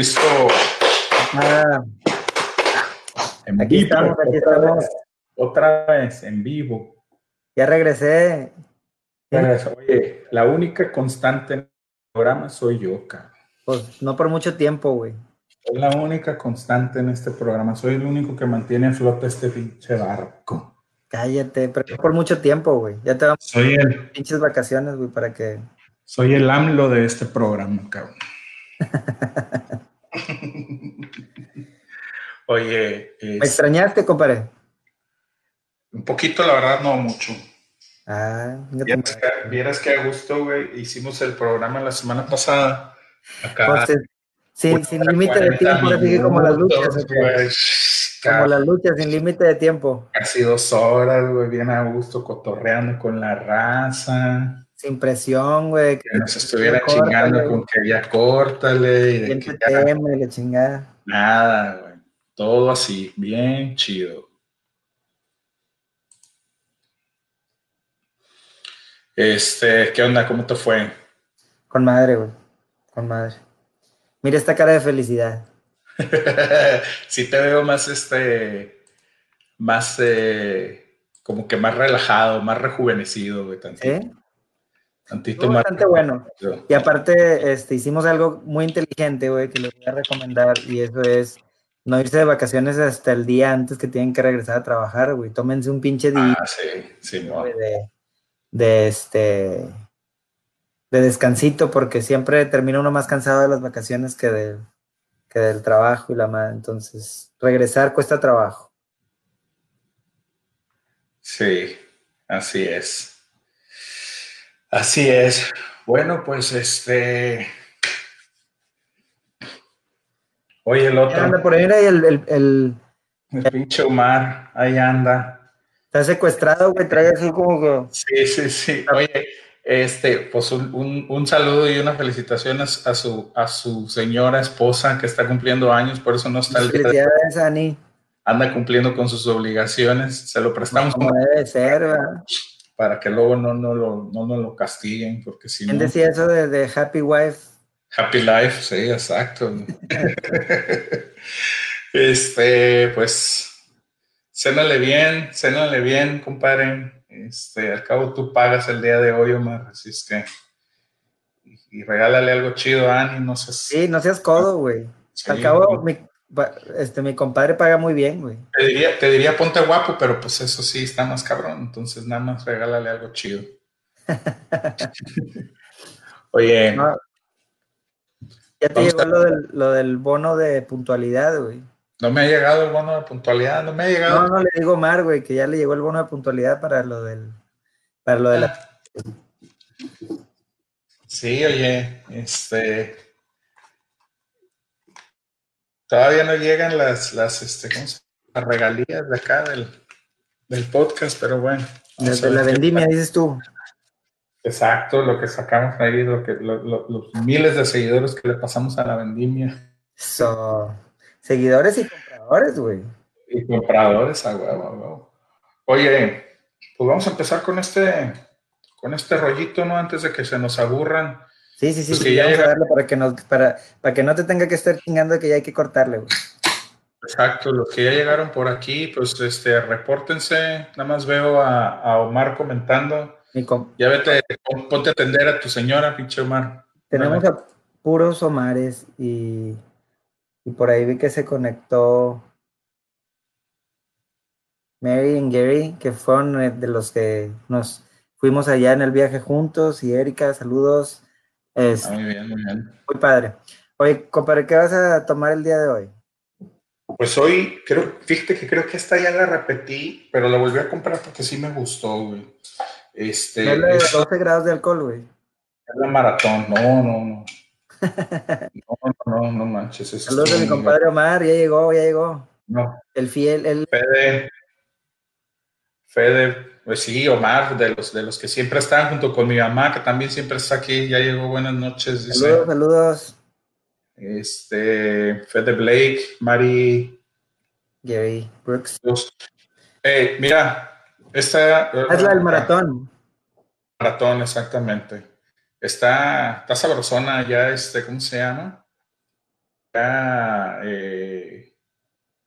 Listo. Ah, En Aquí vivo, estamos, aquí otra estamos. vez, otra vez, en vivo. ya regresé. Oye, la única constante en el programa soy yo, cabrón. Pues no por mucho tiempo, güey. Soy la única constante en este programa. Soy el único que mantiene a flote este pinche barco. Cállate, pero no por mucho tiempo, güey. Ya te vamos Soy el, pinches vacaciones, güey, para que. soy el AMLO de este programa, cabrón. Oye, ¿Me es- extrañaste, compadre? un poquito, la verdad, no mucho. Ah, ya te- Vieras que, vieras que a gusto, güey, hicimos el programa la semana pasada. Acá. pues, sin, Una sin límite de 40 tiempo, ahora sí que como las luchas. Como las luchas, sin límite de tiempo. Casi dos horas, güey, bien a gusto, cotorreando con la raza. Sin presión, güey. Que nos estuviera Córtale, chingando con que ya córtale y de que ya teme, la chingada. nada, güey. Todo así, bien chido. Este, ¿qué onda? ¿Cómo te fue? Con madre, güey. Con madre. Mira esta cara de felicidad. sí te veo más, este, más, eh, como que más relajado, más rejuvenecido, güey, tantito, ¿Eh? tantito más. bastante bueno. Y aparte, este, hicimos algo muy inteligente, güey, que les voy a recomendar, y eso es no irse de vacaciones hasta el día antes que tienen que regresar a trabajar, güey. Tómense un pinche día Ah, sí, sí, no. güey, de, de este de descansito, porque siempre termina uno más cansado de las vacaciones que, de, que del trabajo y la madre. Entonces, regresar cuesta trabajo. Sí, así es. Así es. Bueno, pues este. Oye, el otro, anda por ahí, el, el- el- el pinche Omar, ahí anda. está secuestrado, güey, trae así como que... Sí, sí, sí. Oye, este, pues un, un- un saludo y una felicitación a, su- a su, señora esposa que está cumpliendo años, por eso no está el Felicidades, Ani. anda cumpliendo con sus obligaciones. Se lo prestamos Como debe ser, ¿verdad? para que luego no, no, lo, no nos lo castiguen, porque si ¿Quién no. decía eso de, de Happy Wife? Happy Life, sí, exacto. este, pues, cénale bien, cénale bien, compadre. Este, al cabo tú pagas el día de hoy, Omar, así es que. Y, y regálale algo chido a Ani, no si. Sí, no seas codo, güey. sí, Al cabo, mi, este, mi compadre paga muy bien, güey. Te diría, te diría ponte guapo, pero pues eso sí está más cabrón. Entonces nada más regálale algo chido. Oye, No. Ya te llegó a- lo del, lo del bono de puntualidad, güey. no me ha llegado el bono de puntualidad, no me ha llegado. No, no le digo Mar, güey, que ya le llegó el bono de puntualidad para lo del, para lo de la. Sí, oye, este. Todavía no llegan las, las, este, ¿cómo se? Las regalías de acá del, del podcast, pero bueno. Desde la vendimia, dices tú. Exacto, lo que sacamos ahí, lo que, lo- lo- los miles de seguidores que le pasamos a la vendimia So, seguidores y compradores, güey. y compradores, a huevo, a huevo. Oye, pues vamos a empezar con este, con este rollito, ¿no? Antes de que se nos aburran. Sí, sí, sí, Pues sí, a darle para que, no, para, para que no te tenga que estar chingando de que ya hay que cortarle, güey. Exacto, los que ya llegaron por aquí, pues este, repórtense. Nada más veo a, a Omar comentando. Ya vete, pon- ponte a atender a tu señora, pinche Omar. Tenemos a puros Omares y, y por ahí vi que se conectó Mary y Gary, que fueron eh, de los que nos fuimos allá en el viaje juntos. Y Erika, saludos. Es Ah, muy bien, muy bien. muy padre. Oye, compadre, ¿qué vas a tomar el día de hoy? Pues hoy, creo, fíjate que creo que esta ya la repetí, pero la volví a comprar porque sí me gustó, güey. Este, No es la de es 12 grados de alcohol, güey. es la maratón. No, no, no. No, no, no, no manches. eso Saludos a mi compadre Omar, ya llegó, ya llegó. No, El fiel, el Fede, Fede, pues sí, Omar, de los, de los que siempre están junto con mi mamá, que también siempre está aquí, ya llegó, buenas noches, dice. saludos, saludos, Este, Fede Blake, Mari. Gary Brooks. Eh, mira, esta. Es la del maratón. Maratón, exactamente. Está, está sabrosona ya, este, ¿cómo se llama? ya, eh,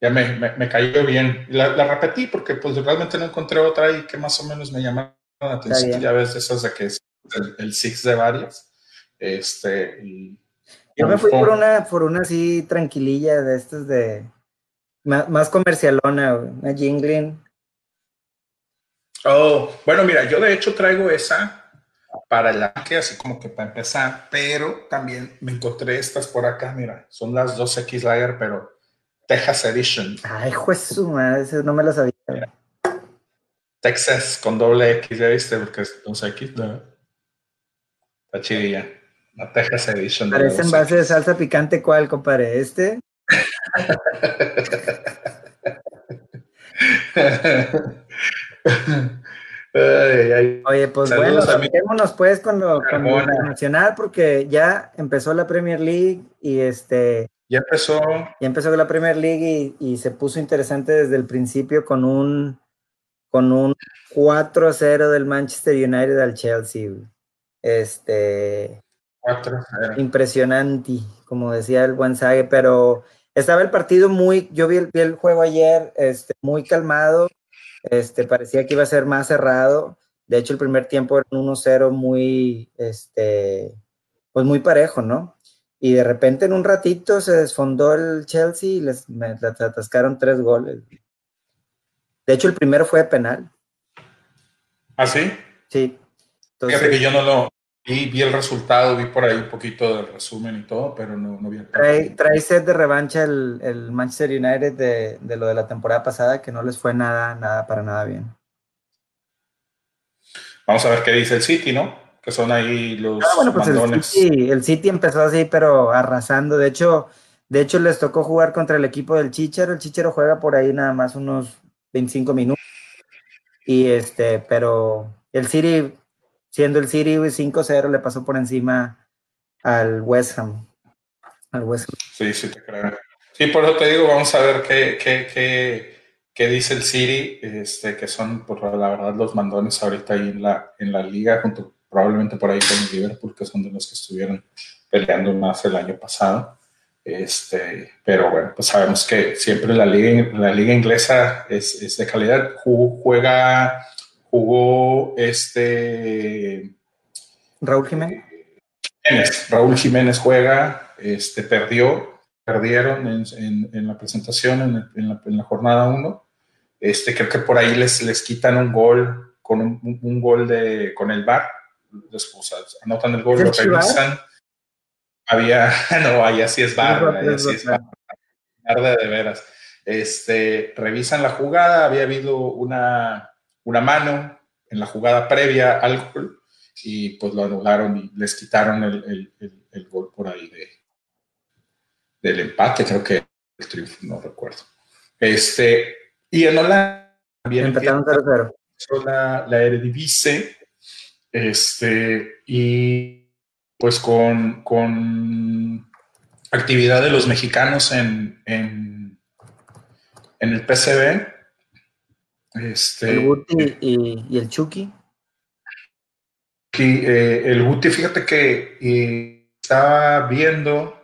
ya me, me, cayó bien. La, la, repetí porque pues realmente no encontré otra y que más o menos me llamaron la atención. Ya ves esas de que es el, el Six de varias. Este, y, Yo me fui por una, por una así tranquililla de estas de más, más comercialona, una jingling. Oh, bueno, mira, yo de hecho traigo esa para el que así como que para empezar, pero también me encontré estas por acá, mira, son las 2X Lager, pero Texas Edition. Ay, juez madre, no me las sabía. Texas con doble X, ya viste, porque es 2X, ¿no? Está chidilla. La Texas Edition. Parece en base de salsa picante, ¿cuál, compadre? ¿Este? Oye, pues bueno, metémonos pues con lo, internacional porque ya empezó la Premier League y este... Ya empezó. Ya empezó la Premier League y, se puso interesante desde el principio con un con un 4-0 del Manchester United al Chelsea. Este... 4-0. Impresionante, como decía el buen Sague, pero estaba el partido muy, yo vi el, vi el juego ayer, este, muy calmado, este, parecía que iba a ser más cerrado. De hecho, el primer tiempo era un 1-0 muy, este, pues muy parejo, ¿no? Y de repente en un ratito se desfondó el Chelsea y les, atascaron tres goles. De hecho, el primero fue penal. ¿Ah, sí? Sí. Fíjate que yo no lo, vi, vi el resultado, vi por ahí un poquito del resumen y todo, pero no, no vi el trae, trae set de revancha el, el Manchester United de, de, lo de la temporada pasada, que no les fue nada, nada, para nada bien. Vamos a ver qué dice el City, ¿no? Que son ahí los ah, bueno, pues el City, el City empezó así, pero arrasando. De hecho, de hecho, les tocó jugar contra el equipo del Chichero. El Chichero juega por ahí nada más unos 25 minutos. Y este, pero el City siendo el City 5-0, le pasó por encima al West Ham. Sí, sí, te creo. Sí, por eso te digo, vamos a ver qué, qué, qué, qué dice el City, este, que son, por la verdad, los mandones ahorita ahí en la, en la liga, junto probablemente por ahí con el Liverpool, que son de los que estuvieron peleando más el año pasado. Este, pero bueno, pues sabemos que siempre la liga, la liga inglesa es, es de calidad. Juega jugó este... Raúl Jiménez. Raúl Jiménez juega, este, perdió, perdieron en, la presentación, en, la, jornada 1. Este, creo que por ahí les, les quitan un gol con un, gol de, con el VAR. Después, anotan el gol, lo revisan. Había, no, ahí así es VAR, ahí así es VAR. de veras. Este, revisan la jugada, había habido una, una mano en la jugada previa al gol y pues lo anularon y les quitaron el, el, gol por ahí de, del empate, creo que el triunfo, no recuerdo. Este, y en Holanda también empataron 0-0. La, la Eredivisie, este, y pues con, con actividad de los mexicanos en, en, en el PCB, este, el Guti y, el Chucky. Eh, el Guti, fíjate que estaba viendo,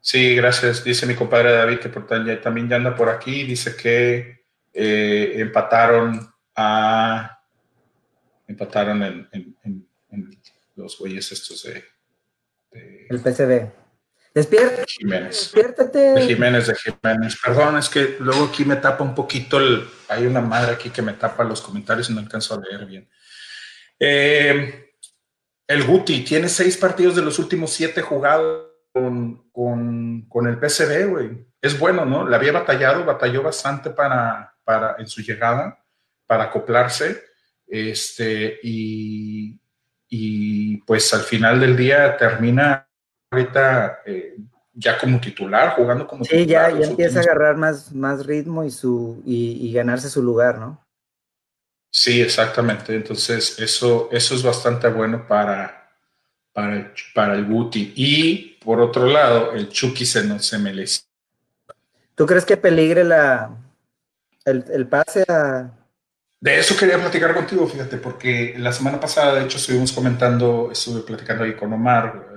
sí, gracias, dice mi compadre David, que por, también ya anda por aquí, dice que eh, empataron a empataron en, los güeyes estos de, el PCB. Despierta. Jiménez. Despiértate. De Jiménez, de Jiménez. Perdón, es que luego aquí me tapa un poquito el. Hay una madre aquí que me tapa los comentarios y no alcanzo a leer bien. Eh, el Guti tiene seis partidos de los últimos siete jugados con, con, el PCB, güey. Es bueno, ¿no? Le había batallado, batalló bastante para, para, en su llegada, para acoplarse. Este, y, y pues al final del día termina ahorita eh, ya como titular, jugando como sí, titular. Sí, ya, empieza a agarrar más, más ritmo y, su, y, ganarse su lugar, ¿no? Sí, exactamente. Entonces, eso, eso es bastante bueno para, para, el, para el Guti. Y por otro lado, el Chucky se, no, se me les... ¿Tú crees que peligre la, el, el pase a, de eso quería platicar contigo, fíjate, porque la semana pasada, de hecho, estuvimos comentando, estuve platicando ahí con Omar,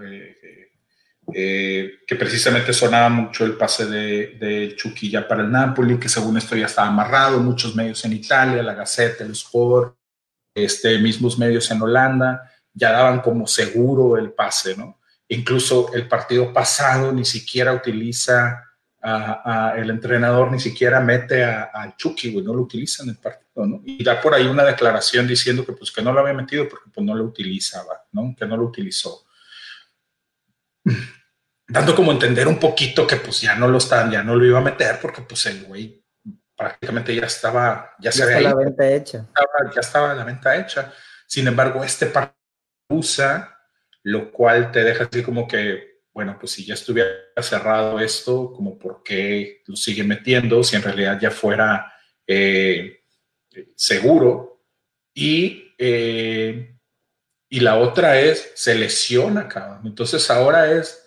eh, que precisamente sonaba mucho el pase de, de Chucky ya para el Napoli, que según esto ya estaba amarrado, muchos medios en Italia, la Gaceta, el Sport, este, mismos medios en Holanda, ya daban como seguro el pase, ¿no? Incluso el partido pasado ni siquiera utiliza el entrenador, ni siquiera mete a, Chucky, güey, no lo utiliza en el partido, ¿no? Y da por ahí una declaración diciendo que pues que no lo había metido porque pues no lo utilizaba, ¿no? Que no lo utilizó. Dando como entender un poquito que pues ya no lo estaban, ya no lo iba a meter porque pues el güey prácticamente ya estaba, ya, se había la venta hecha. ya estaba la venta hecha. Sin embargo, este partido usa, lo cual te deja así como que, bueno, pues si ya estuviera cerrado esto, como por qué lo sigue metiendo, si en realidad ya fuera eh, seguro. Y, eh, y la otra es, se lesiona, cabrón. Entonces ahora es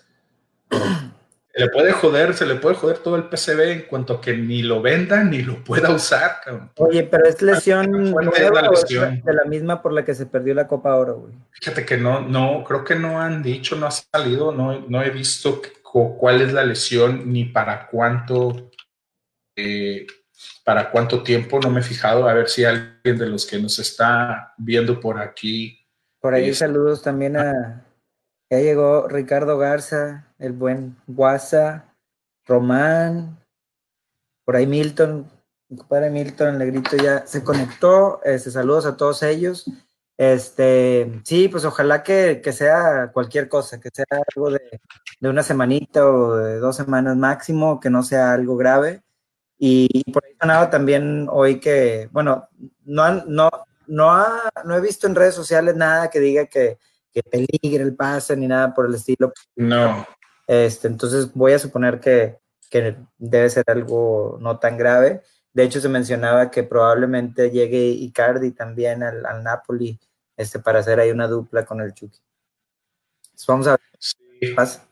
se le puede joder, se le puede joder todo el PCB en cuanto a que ni lo vendan ni lo pueda usar. Oye, pero es lesión, de la misma por la que se perdió la Copa Oro, güey. Fíjate que no, no, creo que no han dicho, no ha salido, no, no he visto cuál es la lesión ni para cuánto, eh, para cuánto tiempo, no me he fijado, a ver si alguien de los que nos está viendo por aquí. Por ahí saludos también a, ya llegó Ricardo Garza, el buen Guasa, Román, por ahí Milton, mi compadre Milton, el negrito ya se conectó. Este, saludos a todos ellos. Este, sí, pues ojalá que, sea cualquier cosa, que sea algo de, una semanita o de dos semanas máximo, que no sea algo grave. Y, por ahí sonaba también hoy que, bueno, no, no, no, no he visto en redes sociales nada que diga que, que peligre el pase ni nada por el estilo. No. Este, entonces voy a suponer que, que debe ser algo no tan grave. De hecho, se mencionaba que probablemente llegue Icardi también al, al Napoli este, para hacer ahí una dupla con el Chucky. vamos a ver qué pasa.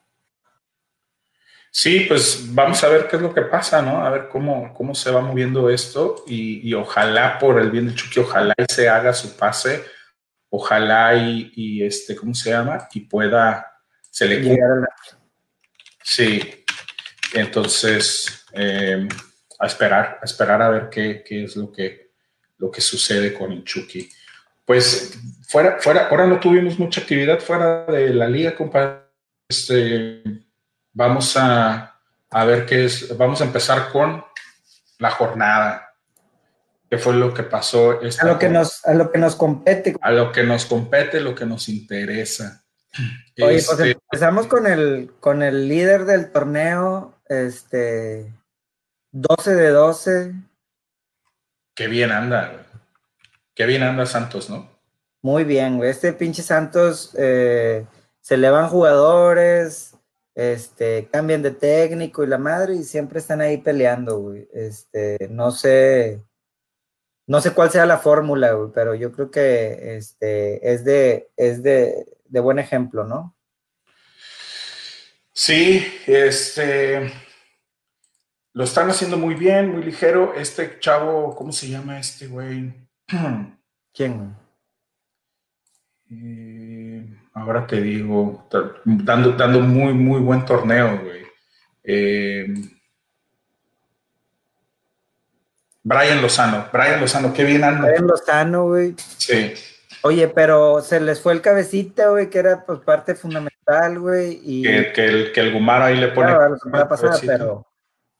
Sí, pues vamos a ver qué es lo que pasa, ¿no? A ver cómo, cómo se va moviendo esto y, y ojalá por el bien del Chucky, ojalá se haga su pase ojalá y, este, ¿cómo se llama? Y pueda, se le Sí, entonces, em, a esperar, a esperar a ver qué, es lo que, lo que sucede con el Chucky. Pues fuera, fuera, ahora no tuvimos mucha actividad fuera de la liga, compadre. Este, vamos a, a ver qué es, vamos a empezar con la jornada qué fue lo que pasó. a, lo que nos, a lo que nos compete. A lo que nos compete, lo que nos interesa. Oye, pues este, empezamos con el, con el líder del torneo, este, 12 de 12. Qué bien anda, Qué bien anda Santos, ¿no? Muy bien, güey. Este pinche Santos eh, se le van jugadores, este, cambian de técnico y la madre y siempre están ahí peleando, güey. Este, no sé, no sé cuál sea la fórmula, pero yo creo que este, es, de, es de, buen ejemplo, ¿no? Sí, este, lo están haciendo muy bien, muy ligero. Este chavo, ¿cómo se llama este güey? ¿Quién? Eh, ahora te digo, dando, dando muy, muy buen torneo, güey. Eh, Brian Lozano, Brian Lozano, qué bien anda. Brian Lozano, güey. Sí. Oye, pero se les fue el cabecita, güey, que era pues parte fundamental, güey. Y... Que, el, que el Gumaro ahí le pone. Claro, pasada, pero,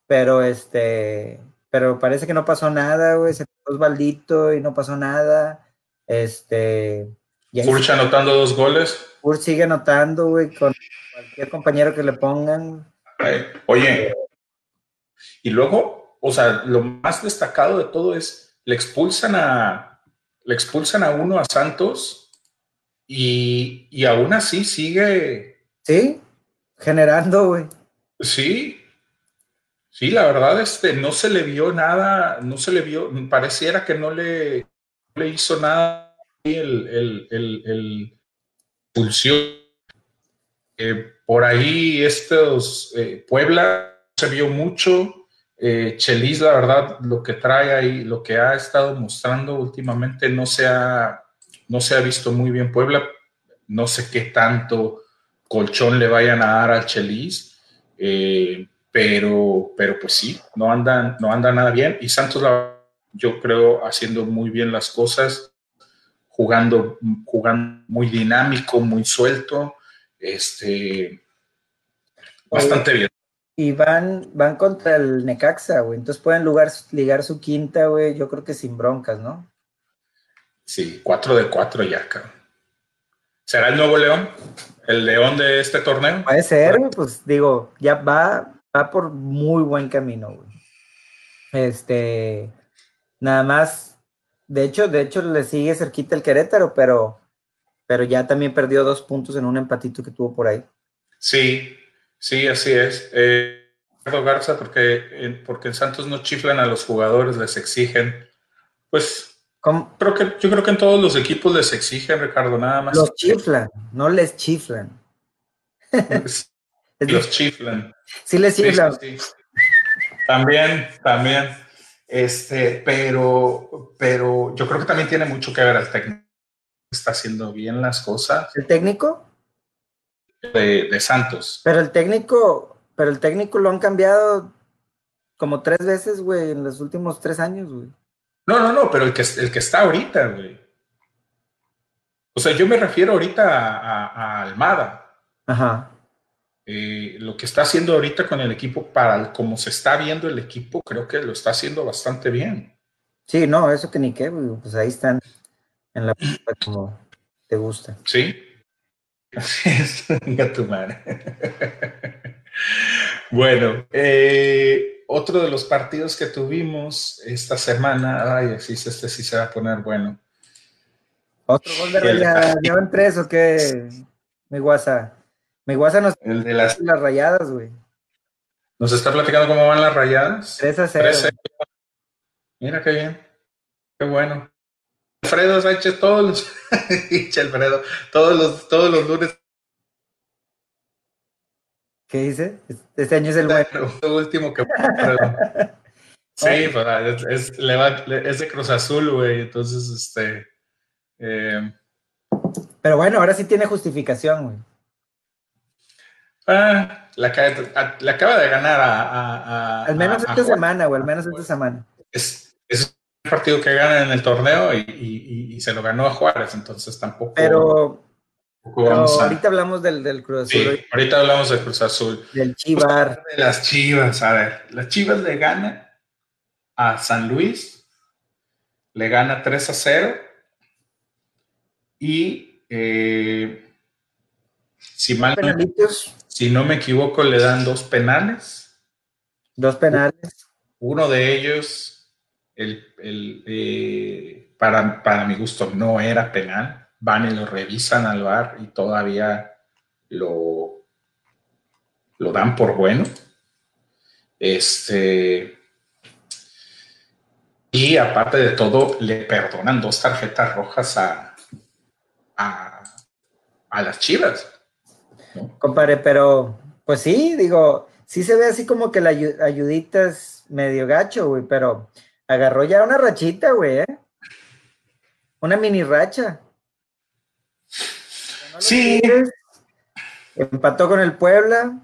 pero este, pero parece que no pasó nada, güey. Se fue Osvaldito y no pasó nada. Este. Furch anotando dos goles. Furch sigue anotando, güey, con cualquier compañero que le pongan. Oye, y luego o sea, lo más destacado de todo es, le expulsan a, le expulsan a uno a Santos y, y aún así sigue. Sí, generando, güey. Sí, sí, la verdad, este, no se le vio nada, no se le vio, pareciera que no le, le hizo nada el, el, el, el eh, por ahí estos, eh, Puebla se vio mucho, eh, Chelis, la verdad, lo que trae ahí, lo que ha estado mostrando últimamente no se ha, no se ha visto muy bien Puebla. No sé qué tanto colchón le vayan a dar al Chelis, eh, pero, pero pues sí, no andan, no anda nada bien. Y Santos, yo creo, haciendo muy bien las cosas, jugando, jugando muy dinámico, muy suelto, este, bastante bien. Y van, van contra el Necaxa, güey. Entonces pueden lugar, ligar su quinta, güey. Yo creo que sin broncas, ¿no? Sí, 4 de 4 ya, cabrón. ¿Será el nuevo León? ¿El León de este torneo? Puede ser, pues digo, ya va, va por muy buen camino, güey. Este, nada más, de hecho, de hecho le sigue cerquita el Querétaro, pero, pero ya también perdió dos puntos en un empatito que tuvo por ahí. Sí, Sí, así es. Eh, Garza, porque, porque en Santos no chiflan a los jugadores, les exigen. Pues creo que, yo creo que en todos los equipos les exigen, Ricardo, nada más. Los chiflan, no les chiflan. los chiflan. Sí les chiflan. También, también. Este, pero, pero yo creo que también tiene mucho que ver el técnico. Está haciendo bien las cosas. ¿El técnico? de, Santos. Pero el técnico, pero el técnico lo han cambiado como tres veces, güey, en los últimos tres años, güey. No, no, no, pero el que, el que está ahorita, güey. O sea, yo me refiero ahorita a, Almada. Ajá. Eh, lo que está haciendo ahorita con el equipo, para como se está viendo el equipo, creo que lo está haciendo bastante bien. Sí, no, eso que ni qué, pues ahí están en la como te gusta. Sí, Así es, tu madre. bueno, eh, otro de los partidos que tuvimos esta semana, ay, así este sí se va a poner bueno. ¿Otro gol de rayadas? ¿Llevan tres o qué? Mi guasa. Mi guasa nos... El de las... las rayadas, güey. ¿Nos está platicando cómo van las rayadas? 3 a 0. Mira qué bien. Qué bueno. Alfredo Sánchez todos los, Alfredo, todos los, todos los lunes. ¿Qué dice? Este año es el bueno. El último que Sí, pues, es, es, de Cruz Azul, güey. Entonces, este. Eh, Pero bueno, ahora sí tiene justificación, güey. Ah, la, acaba de ganar a. al menos esta semana, güey, al menos esta semana. Es, es partido que gana en el torneo y, se lo ganó a Juárez, entonces tampoco. Pero, ahorita hablamos del, Cruz Azul. Sí, ahorita hablamos del Cruz Azul. Del Chivar. De las Chivas, a ver, las Chivas le gana a San Luis, le gana 3 a 0 y eh, si mal si no me equivoco le dan dos penales. Dos penales. Uno de ellos el, eh, para, para, mi gusto no era penal. Van y lo revisan al bar y todavía lo, lo dan por bueno. Este, y aparte de todo, le perdonan dos tarjetas rojas a, a, las chivas. Compadre, pero pues sí, digo, sí se ve así como que la ayudita es medio gacho, güey, pero Agarró ya una rachita, güey, ¿eh? Una mini racha. Sí. empató con el Puebla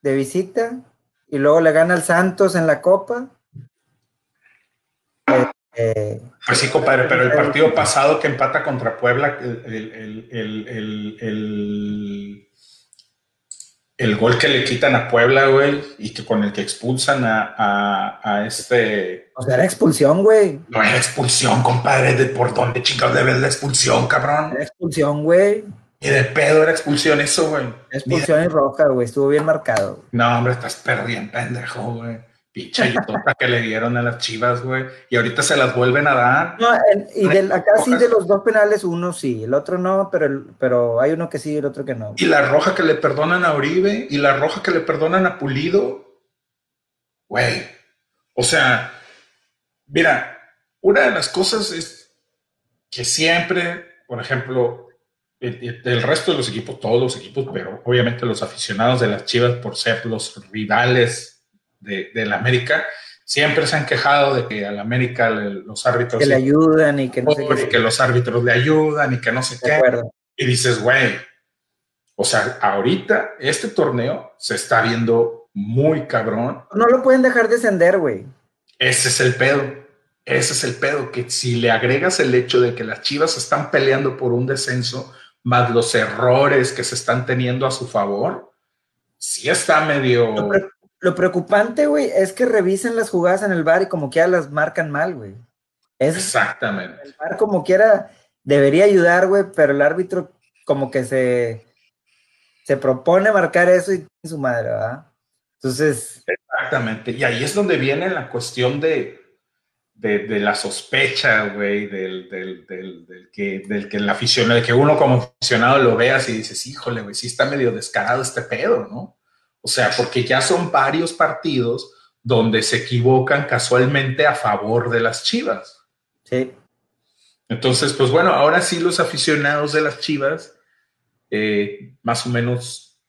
de visita y luego le gana al Santos en la Copa. Eh, eh, pues sí, compadre, pero el partido pasado que empata contra Puebla, el, el el gol que le quitan a Puebla, güey, y que con el que expulsan a, este. O sea, era expulsión, güey. No era expulsión, compadre. ¿De por dónde chingados debe la expulsión, cabrón? Era expulsión, güey. Y de pedo era expulsión eso, güey. Expulsión y roja, güey. Estuvo bien marcado. No, hombre, estás perdiendo, pendejo, güey pinche tota que le dieron a las chivas, güey. Y ahorita se las vuelven a dar. No, y acá sí de los dos penales, uno sí, el otro no, pero, pero hay uno que sí y el otro que no. Y la roja que le perdonan a Uribe y la roja que le perdonan a Pulido. Güey. O sea, mira, una de las cosas es que siempre, por ejemplo, el, resto de los equipos, todos los equipos, pero obviamente los aficionados de las Chivas por ser los rivales de, la América, siempre se han quejado de que al América los árbitros... Que le ayudan y que no sé qué. que los árbitros le ayudan y que no sé qué. Y dices, güey, O sea, ahorita este torneo se está viendo muy cabrón. No lo pueden dejar descender, güey. Ese es el pedo. Ese es el pedo, que si le agregas el hecho de que las Chivas están peleando por un descenso, más los errores que se están teniendo a su favor, sí está medio... Lo, preocupante, güey, es que revisen las jugadas en el bar y como quiera las marcan mal, güey. Exactamente. El bar como quiera debería ayudar, güey, pero el árbitro como que se, se propone marcar eso y su madre, ¿verdad? Entonces... Exactamente. Y ahí es donde viene la cuestión de de, la sospecha, güey, del, del, del, que, del que el aficionado, de que uno como aficionado lo veas y dices, híjole, güey, sí está medio descarado este pedo, ¿no? O sea, porque ya son varios partidos donde se equivocan casualmente a favor de las chivas. Sí. Entonces, pues bueno, ahora sí los aficionados de las chivas, eh, más o menos,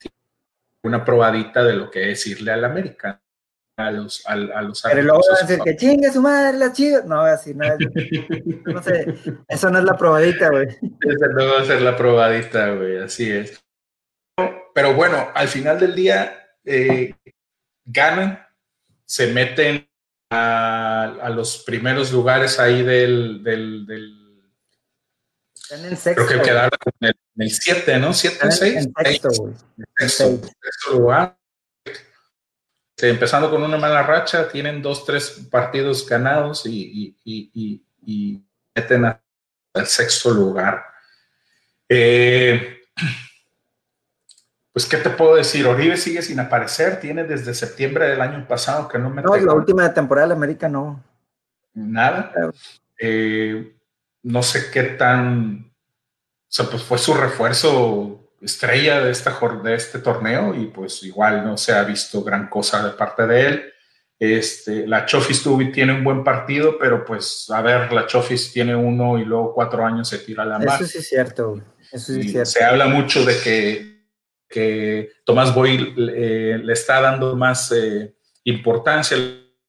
una probadita de lo que es irle al América a los a, a los Pero luego va a decir que chingue su madre la chiva. No va a decir nada. No sé, eso no es la probadita, güey. Esa no va a ser la probadita, güey, así es. Pero bueno, al final del día eh, ganan, se meten a, a, los primeros lugares ahí del, del, del en el sexto, creo que quedaron en el 7, ¿no? 7 o 6. En sexto, güey. Sexto, sexto lugar este, empezando con una mala racha, tienen dos, tres partidos ganados y, meten al sexto lugar. Eh, ¿qué te puedo decir? Oribe sigue sin aparecer, tiene desde septiembre del año pasado que no me... No, la última temporada de América no. Nada. Eh, no sé qué tan... O sea, pues fue su refuerzo estrella de, esta, de este torneo y pues igual no se ha visto gran cosa de parte de él. Este, la Chofis tiene un buen partido, pero pues a ver, la Chofis tiene uno y luego cuatro años se tira la mano. Eso sí es cierto. Eso sí es cierto. Se habla mucho de que, que Tomás Boy eh, le está dando más eh, importancia,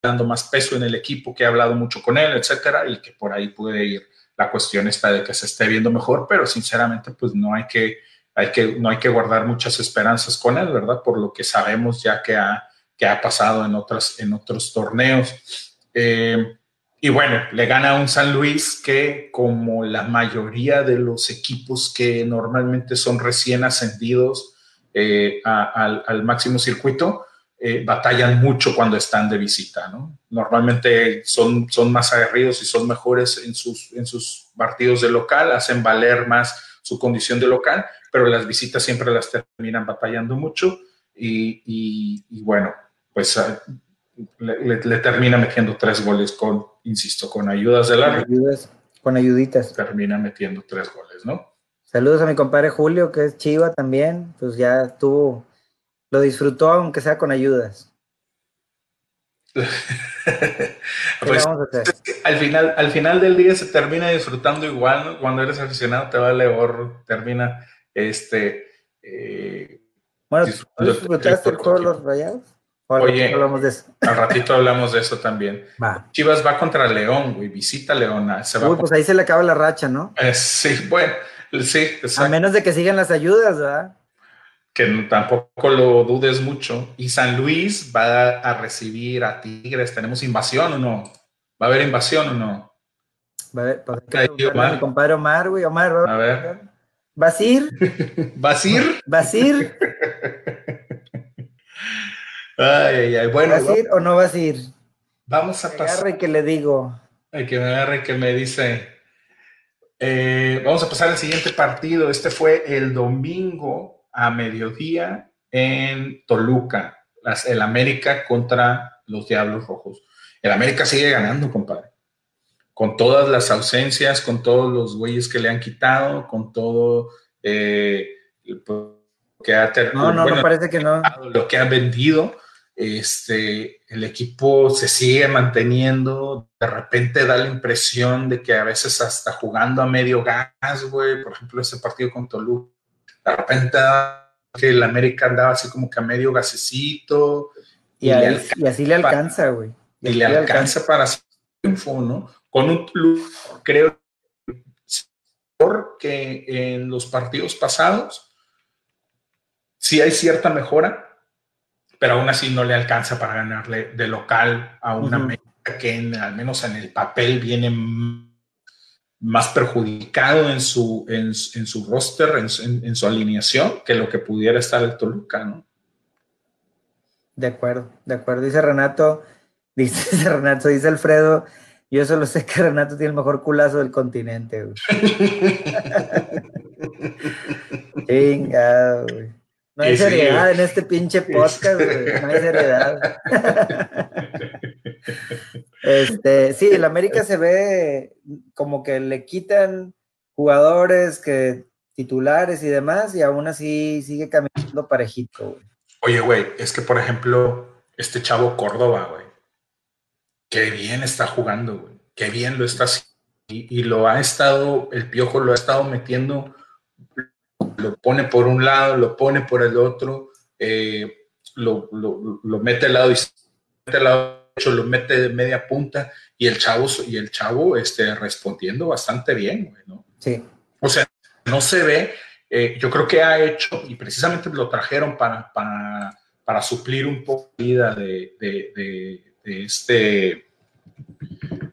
dando más peso en el equipo, que ha hablado mucho con él, etcétera, y que por ahí puede ir. La cuestión está de que se esté viendo mejor, pero sinceramente, pues no hay que hay que, no hay que guardar muchas esperanzas con él, ¿verdad? Por lo que sabemos ya que ha, que ha pasado en, otras, en otros torneos. Eh, y bueno, le gana un San Luis que como la mayoría de los equipos que normalmente son recién ascendidos eh, al, al, máximo circuito, eh, batallan mucho cuando están de visita, ¿no? Normalmente son, son más aguerridos y son mejores en sus, en sus partidos de local, hacen valer más su condición de local, pero las visitas siempre las terminan batallando mucho y, bueno, pues ah, le, termina metiendo tres goles con, insisto, con ayudas de la... con ayuditas. Termina metiendo tres goles, ¿no? Saludos a mi compadre Julio, que es Chiva también, pues ya tuvo, lo disfrutó aunque sea con ayudas. pues, al, final, al final del día se termina disfrutando igual, ¿no? Cuando eres aficionado te vale gorro, termina este. Eh, bueno, ¿disfrutaste el juego de los rayados? Oye, hablamos de eso? al ratito hablamos de eso también. Chivas va contra León, güey, visita León. Ah, Uy, pues ahí se le acaba la racha, ¿no? Eh, sí, bueno, sí. Exacto. A menos de que sigan las ayudas, ¿verdad? Que tampoco lo dudes mucho. Y San Luis va a recibir a Tigres. ¿Tenemos invasión o no? ¿Va a haber invasión o no? Va a haber, pues, mi compadre Omar, güey. Omar, a ver. ¿Basir? ¿Basir? ¿Basir? ay, ay, ay. Bueno, ¿Vas a ir o no vas a ir? Vamos a pasar. Agarre que le digo. Ay, que me agarre que me dice. Eh, vamos a pasar al siguiente partido. Este fue el domingo a mediodía en Toluca. Las, el América contra los Diablos Rojos. El América sigue ganando, compadre con todas las ausencias, con todos los güeyes que le han quitado, con todo eh, que ha No, no, no parece que no. Lo que ha vendido, este, el equipo se sigue manteniendo. De repente da la impresión de que a veces hasta jugando a medio gas, güey. Por ejemplo, ese partido con Toluca, de repente que el América andaba así como que a medio gasecito. Y, así le alcanza, güey. Y, le alcanza, para hacer triunfo, ¿no? con un club, creo, que en los partidos pasados, sí hay cierta mejora, pero aún así no le alcanza para ganarle de local a una América que al menos en el papel viene más perjudicado en su, en, su roster, en, su alineación, que lo que pudiera estar el Toluca, ¿no? De acuerdo, de acuerdo. Dice Renato, dice Renato, dice Alfredo, yo solo sé que Renato tiene el mejor culazo del continente, güey. Chingado, güey. No hay seriedad en este pinche podcast, güey. No hay seriedad. este, sí, el América se ve como que le quitan jugadores que titulares y demás, y aún así sigue caminando parejito, güey. Oye, güey, es que por ejemplo, este chavo Córdoba, güey, qué bien está jugando, güey, qué bien lo está haciendo. Y, y, lo ha estado, el piojo lo ha estado metiendo lo pone por un lado, lo pone por el otro, eh, lo, mete al lado mete al lado lo mete de media punta y el chavo, y el chavo este, respondiendo bastante bien, ¿no? Sí. O sea, no se ve, eh, yo creo que ha hecho, y precisamente lo trajeron para, para, suplir un poco la vida de, este,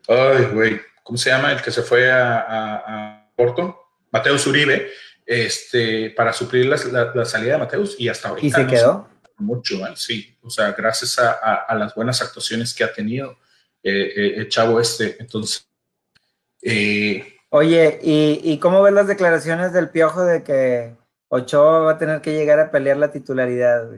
ay, güey, ¿cómo se llama? El que se fue a, a, a Porto, Mateo Zuribe, este, para suplir la, salida de Mateus y hasta ahorita. ¿Y se quedó? Mucho, sí. O sea, gracias a, las buenas actuaciones que ha tenido eh, eh, el chavo este. Entonces. Eh, Oye, ¿y, cómo ves las declaraciones del Piojo de que Ochoa va a tener que llegar a pelear la titularidad,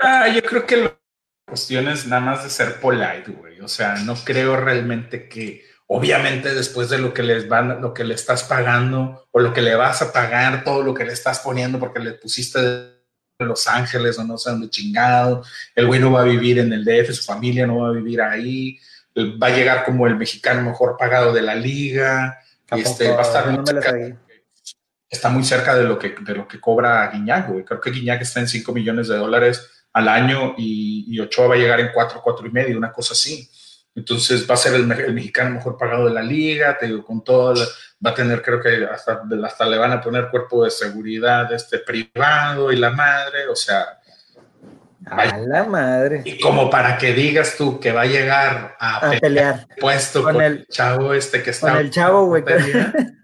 Ah, yo creo que la cuestión es nada más de ser polite, güey. O sea, no creo realmente que obviamente después de lo que les van, lo que le estás pagando o lo que le vas a pagar, todo lo que le estás poniendo porque le pusiste de Los Ángeles o no sé dónde chingado, el güey no va a vivir en el DF, su familia no va a vivir ahí, va a llegar como el mexicano mejor pagado de la liga, este, va a estar muy cerca, está muy cerca de lo que, de lo que cobra Guiñac, güey. Creo que Guiñac está en 5 millones de dólares al año y, y Ochoa va a llegar en 4, 4 y medio, una cosa así. Entonces va a ser el, mexicano mejor pagado de la liga, te digo, con todo, va a tener, creo que hasta, hasta le van a poner cuerpo de seguridad este privado y la madre, o sea. A la madre. Y como para que digas tú que va a llegar a, pelear, puesto con, el chavo este que está. Con el chavo, güey.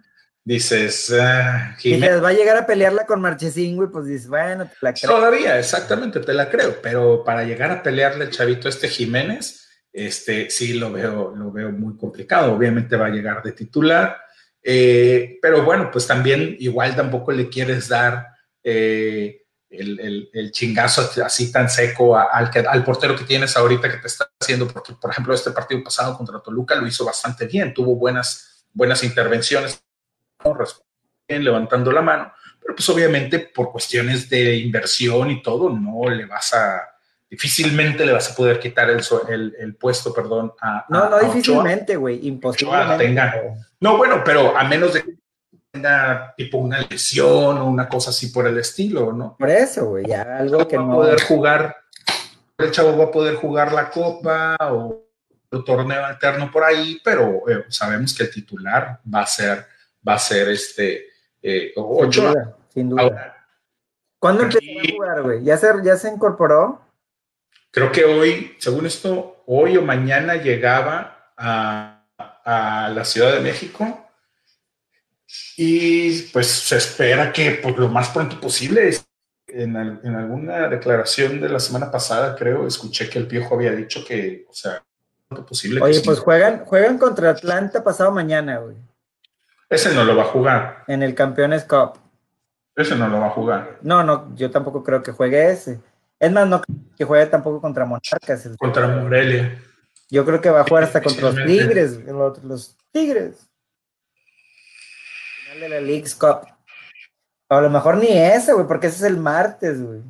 Dices, uh, va a llegar a pelearla con Marchesín, güey, pues dices, bueno, te la creo. Todavía, exactamente, te la creo, pero para llegar a pelearle el chavito este Jiménez, este, sí lo veo, lo veo muy complicado. Obviamente va a llegar de titular, eh, pero bueno, pues también igual tampoco le quieres dar eh, el, chingazo así tan seco al, al portero que tienes ahorita que te está haciendo, porque por ejemplo este partido pasado contra Toluca lo hizo bastante bien, tuvo buenas, buenas intervenciones, levantando la mano, pero pues obviamente por cuestiones de inversión y todo, no le vas a difícilmente le vas a poder quitar el, el, puesto, perdón, a. No, no, difícilmente, güey, imposible. No, bueno, pero a menos de que tenga tipo una lesión o una cosa así por el estilo, ¿no? Por eso, güey, ya algo que va no. A poder jugar, el chavo va a poder jugar la copa o el torneo alterno por ahí, pero eh, sabemos que el titular va a ser, va a ser este. Eh, ocho. Sin duda. Sin duda. ¿Cuándo empezó a jugar, güey? ¿Ya se, ¿Ya se incorporó? Creo que hoy, según esto, hoy o mañana llegaba a, la Ciudad de México y pues se espera que por lo más pronto posible, en, alguna declaración de la semana pasada, creo, escuché que el viejo había dicho que, o sea, pronto posible. Oye, pues juegan, juegan contra Atlanta pasado mañana, güey. Ese no lo va a jugar. En el Campeones Cup. Ese no lo va a jugar. No, no, yo tampoco creo que juegue ese. Es más, no que juegue tampoco contra Monarcas. Contra Morelia. Yo creo que va a jugar hasta contra los Tigres. Los, Tigres. Final de la League's Cup. a lo mejor ni ese, güey, porque ese es el martes, güey.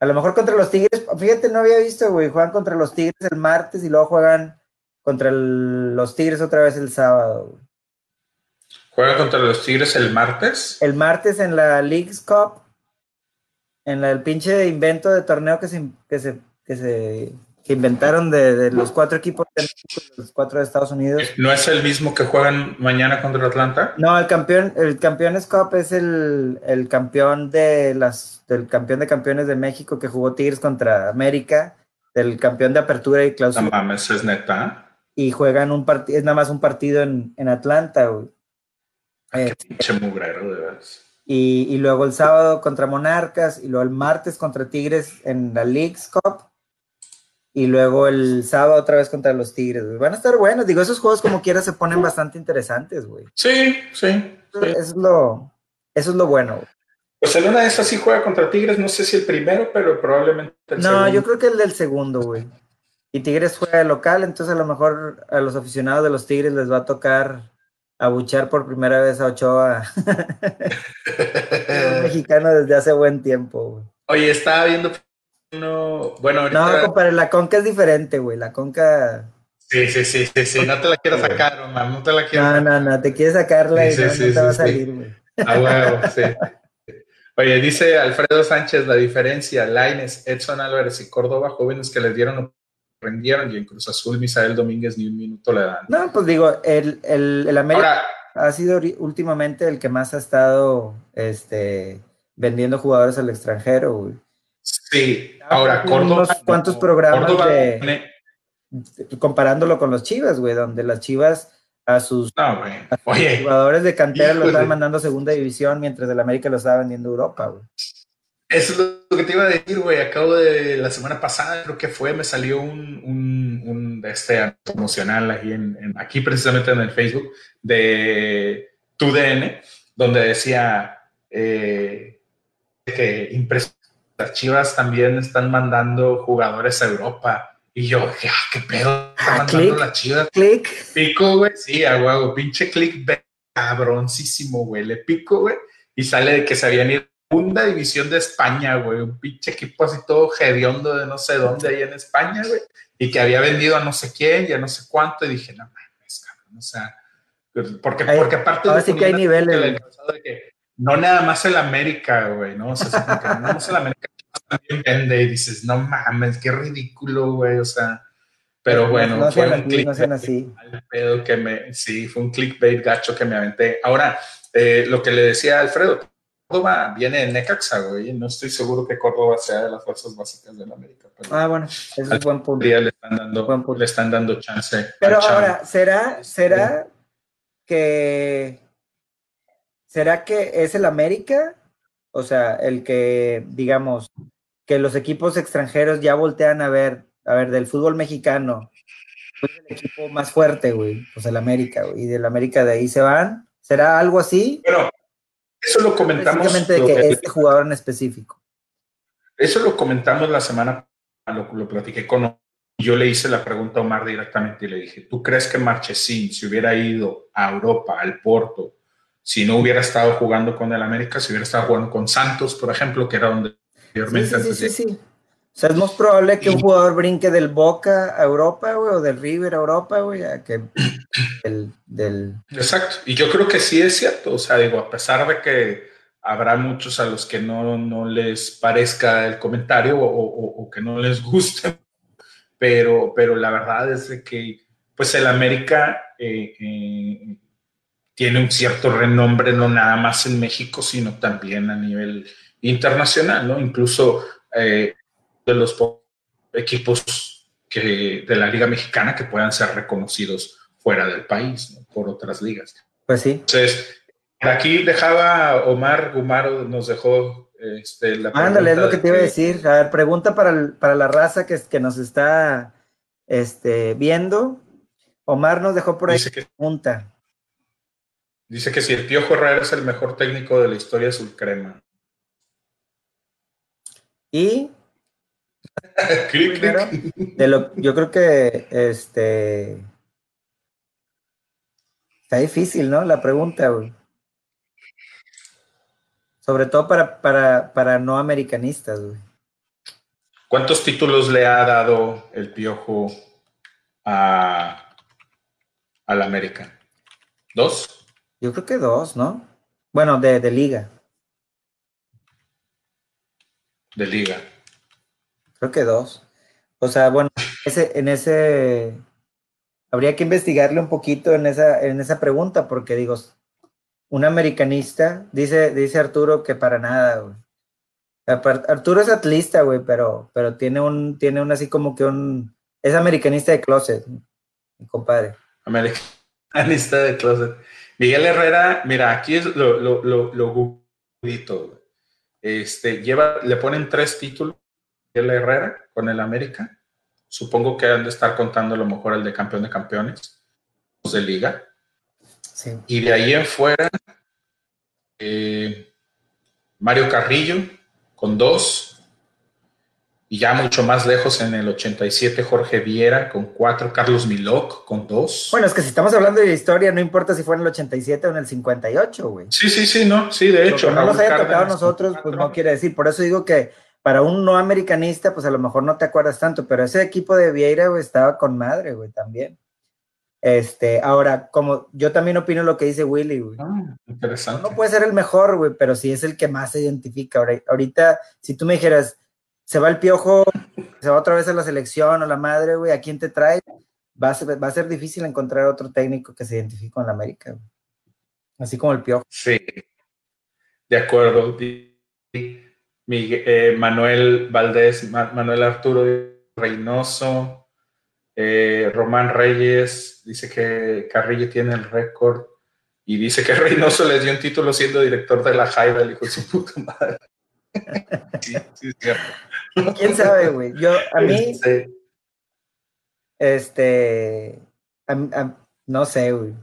A lo mejor contra los Tigres, fíjate, no había visto, güey, juegan contra los Tigres el martes y luego juegan contra los Tigres otra vez el sábado. Güey. ¿Juega contra los Tigres el martes? El martes en la League's Cup en el pinche invento de torneo que se, que se, que se que inventaron de, los cuatro equipos de los cuatro de Estados Unidos. ¿No es el mismo que juegan mañana contra Atlanta? No, el campeón, el Campeones Cup es el, campeón de las, del campeón de campeones de México que jugó Tigres contra América, del campeón de apertura y clausura. No mames, es neta. Y juegan un partido, es nada más un partido en, Atlanta, güey. Qué eh, pinche mugrero, de verdad. Y, y, luego el sábado contra Monarcas y luego el martes contra Tigres en la League's Cup y luego el sábado otra vez contra los Tigres, Van a estar buenos. Digo, esos juegos como quiera se ponen bastante interesantes, güey. Sí, sí, Eso, es lo, eso es lo bueno, Pues en una de esas sí juega contra Tigres, no sé si el primero, pero probablemente el no, yo creo que el del segundo, güey. Y Tigres juega local, entonces a lo mejor a los aficionados de los Tigres les va a tocar abuchar por primera vez a Ochoa. un mexicano desde hace buen tiempo, güey. Oye, estaba viendo no, bueno, ahorita... No, compadre, la conca es diferente, güey. La conca. Sí, sí, sí, sí, sí. No te la quiero sacar, Omar. No te la quiero No, no, no. Te quieres sacarla y no, te va a salir, güey. A huevo, sí. Oye, dice Alfredo Sánchez la diferencia. Laines, Edson Álvarez y Córdoba, jóvenes que les dieron rendieron y en Cruz Azul Misael Domínguez ni un minuto le dan. No, pues digo, el, el, el América ha sido últimamente el que más ha estado este, vendiendo jugadores al extranjero, güey. Sí, ahora Córdoba. cuántos programas de, comparándolo con los Chivas, güey, donde las Chivas a sus, jugadores de cantera lo estaban mandando a segunda división mientras el América lo estaba vendiendo a Europa, güey. Eso es lo que te iba a decir, güey. Acabo de la semana pasada, creo que fue, me salió un, un, un este promocional aquí, en, aquí precisamente en el Facebook de TUDN, donde decía eh, que impresionante las Chivas también están mandando jugadores a Europa. Y yo, ah, ¿qué pedo? Están ah, mandando la Chivas. Click. Pico, güey. Sí, a huevo. Pinche click cabroncísimo, güey. Le pico, güey. Y sale de que se habían ido segunda división de España, güey. Un pinche equipo así todo hediondo de no sé dónde ahí en España, güey. Y que había vendido a no sé quién y a no sé cuánto. Y dije, no mames, cabrón. O sea, porque, porque aparte ahora sí que hay niveles. De que, no nada más el América, güey, ¿no? O sea, porque nada más el América también vende y dices, no mames, qué ridículo, güey, o sea, pero bueno, no fue un clickbait no así. pedo que me, sí, fue un clickbait gacho que me aventé. Ahora, eh, lo que le decía a Alfredo, Córdoba viene de Necaxa, güey, no estoy seguro que Córdoba sea de las fuerzas básicas del América. ah, bueno, ese es buen punto. Le están dando, le están dando chance. Pero ahora, ¿será, será que ¿será que es el América? O sea, el que, digamos, que los equipos extranjeros ya voltean a ver, a ver, del fútbol mexicano, pues el equipo más fuerte, güey, pues el América, güey, y del América de ahí se van. ¿Será algo así? Bueno, eso lo comentamos. de que, este jugador en específico. Eso lo comentamos la semana, lo, lo platiqué con yo le hice la pregunta a Omar directamente y le dije, ¿tú crees que Marchesín, si hubiera ido a Europa, al Porto, si no hubiera estado jugando con el América, si hubiera estado jugando con Santos, por ejemplo, que era donde anteriormente. Sí, sí, sí, O sea, es más probable que un jugador brinque del Boca a Europa, güey, o del River a Europa, güey, a que el, del... Exacto, y yo creo que sí es cierto, o sea, digo, a pesar de que habrá muchos a los que no, no les parezca el comentario o, que no les guste, pero, pero la verdad es de que, pues el América... Eh, eh, tiene un cierto renombre no nada más en México, sino también a nivel internacional, ¿no? Incluso eh, de los equipos que, de la Liga Mexicana que puedan ser reconocidos fuera del país, ¿no? por otras ligas. Pues sí. Entonces, aquí dejaba Omar Gumaro, nos dejó este, la Ándale, es lo que te iba a decir. A ver, pregunta para, para la raza que, que nos está este, viendo. Omar nos dejó por ahí que, pregunta. Dice que si el Piojo Herrera es el mejor técnico de la historia de crema. Y de lo, yo creo que este está difícil, ¿no? La pregunta, güey. Sobre todo para, para, para no americanistas, güey. ¿Cuántos títulos le ha dado el Piojo a, al América? ¿Dos? Yo creo que dos, ¿no? Bueno, de, liga. De liga. Creo que dos. O sea, bueno, ese, en ese, habría que investigarle un poquito en esa, en esa pregunta, porque digo, un americanista, dice, dice Arturo que para nada, güey. Arturo es atlista, güey, pero, pero tiene un, tiene un así como que un, es americanista de closet, mi compadre. Americanista de closet. Miguel Herrera, mira, aquí es lo, lo, lo, lo Este, lleva, le ponen tres títulos Miguel Herrera con el América. Supongo que han de estar contando a lo mejor el de campeón de campeones, de liga. Sí. Y de ahí en fuera, eh, Mario Carrillo con dos, y ya mucho más lejos en el 87 Jorge Viera con cuatro, Carlos Miloc con dos. Bueno, es que si estamos hablando de historia, no importa si fue en el 87 o en el 58, güey. Sí, sí, sí, no, sí, de hecho. no nos haya tocado a nosotros, pues no quiere decir. Por eso digo que para un no americanista, pues a lo mejor no te acuerdas tanto, pero ese equipo de Vieira, güey, estaba con madre, güey, también. Este, ahora, como yo también opino lo que dice Willy, güey. Ah, interesante. No puede ser el mejor, güey, pero sí es el que más se identifica. Ahorita, si tú me dijeras, se va el piojo, se va otra vez a la selección o la madre, güey, ¿a quién te trae? Va a, ser, va a ser difícil encontrar otro técnico que se identifique con la América, güey. Así como el piojo. Sí, de acuerdo. Eh, Manuel Valdés, Manuel Arturo Reynoso, eh, Román Reyes, dice que Carrillo tiene el récord y dice que Reynoso les dio un título siendo director de la Jaiba, el hijo de su puta madre. sí, sí, es cierto. ¿Quién sabe, güey? Yo, a mí, este, no sé, güey.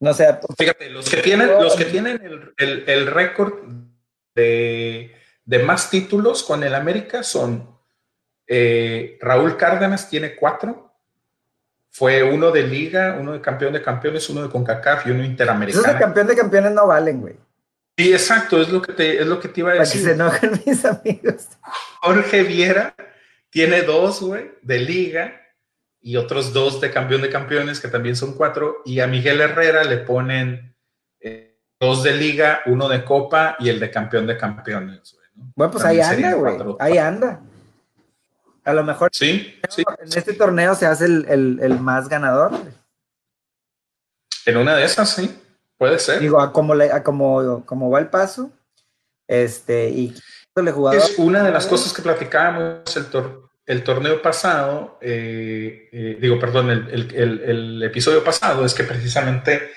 No sé. Fíjate, los que tienen, los que tienen el, récord de, más títulos con el América son eh, Raúl Cárdenas tiene cuatro. Fue uno de Liga, uno de campeón de campeones, uno de CONCACAF y uno interamericano. Esos de campeón de campeones no valen, güey. Sí, exacto, es lo que te, es lo que te iba a decir. Para que se enojen mis amigos. Jorge Viera tiene dos, güey, de liga y otros dos de campeón de campeones, que también son cuatro, y a Miguel Herrera le ponen eh, dos de liga, uno de copa y el de campeón de campeones. Bueno, pues ahí anda, güey, ahí anda. A lo mejor sí, sí, en este torneo se hace el, el más ganador. En una de esas, sí. Puede ser. Digo, a como, como, como va el paso, este, y Es una de las cosas que platicábamos el, el torneo pasado, eh, eh, digo, perdón, el, episodio pasado, es que precisamente,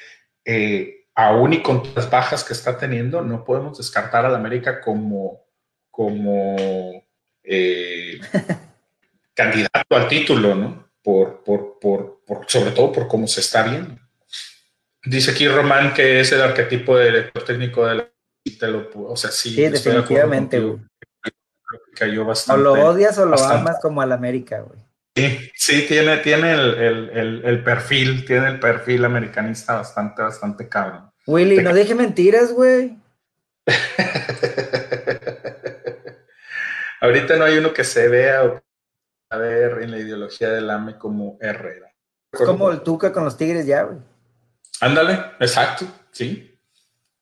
eh, aún y con las bajas que está teniendo, no podemos descartar al América como, como candidato al título, ¿no? Por, por, por, por, sobre todo por cómo se está viendo. Dice aquí Román que es el arquetipo de director técnico de la... o sea, sí. Sí, definitivamente, güey. Cayó bastante. O lo odias o lo amas como al América, güey. Sí, sí, tiene, tiene el, perfil, tiene el perfil americanista bastante, bastante cabrón. Willy, no deje mentiras, güey. Ahorita no hay uno que se vea a ver en la ideología del AME como Herrera. Es como el Tuca con los Tigres ya, güey. Ándale, exacto, sí.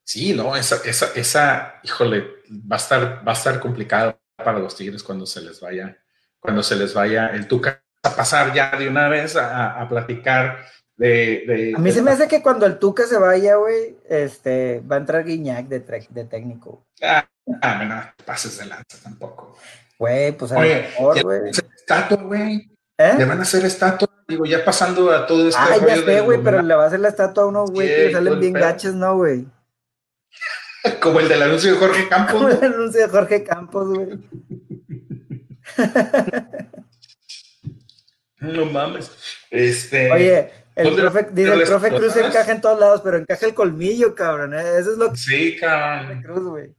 Sí, no, esa, esa, esa, híjole, va a estar, va a estar complicado para los Tigres cuando se les vaya, cuando se les vaya el Tuca a pasar ya de una vez a, platicar de, A mí se me hace que cuando el Tuca se vaya, güey, este, va a entrar Guiñac de, de técnico. Ah, ah, no, pases de lanza tampoco. Güey, pues a Oye, güey. Estatua, güey. ¿Eh? Le van a hacer estatua Digo, ya pasando a todo esto. Ah, ya sé, güey, pero le va a hacer la estatua a unos güey que salen bien gachos, ¿no, güey? Como el del anuncio de Jorge Campos. Como el anuncio de Jorge Campos, güey. no mames. Este. Oye, el profe, dice, el profe Cruz encaja en todos lados, pero encaja el colmillo, cabrón. ¿eh? Eso es lo que. Sí, cabrón. Cruz, güey.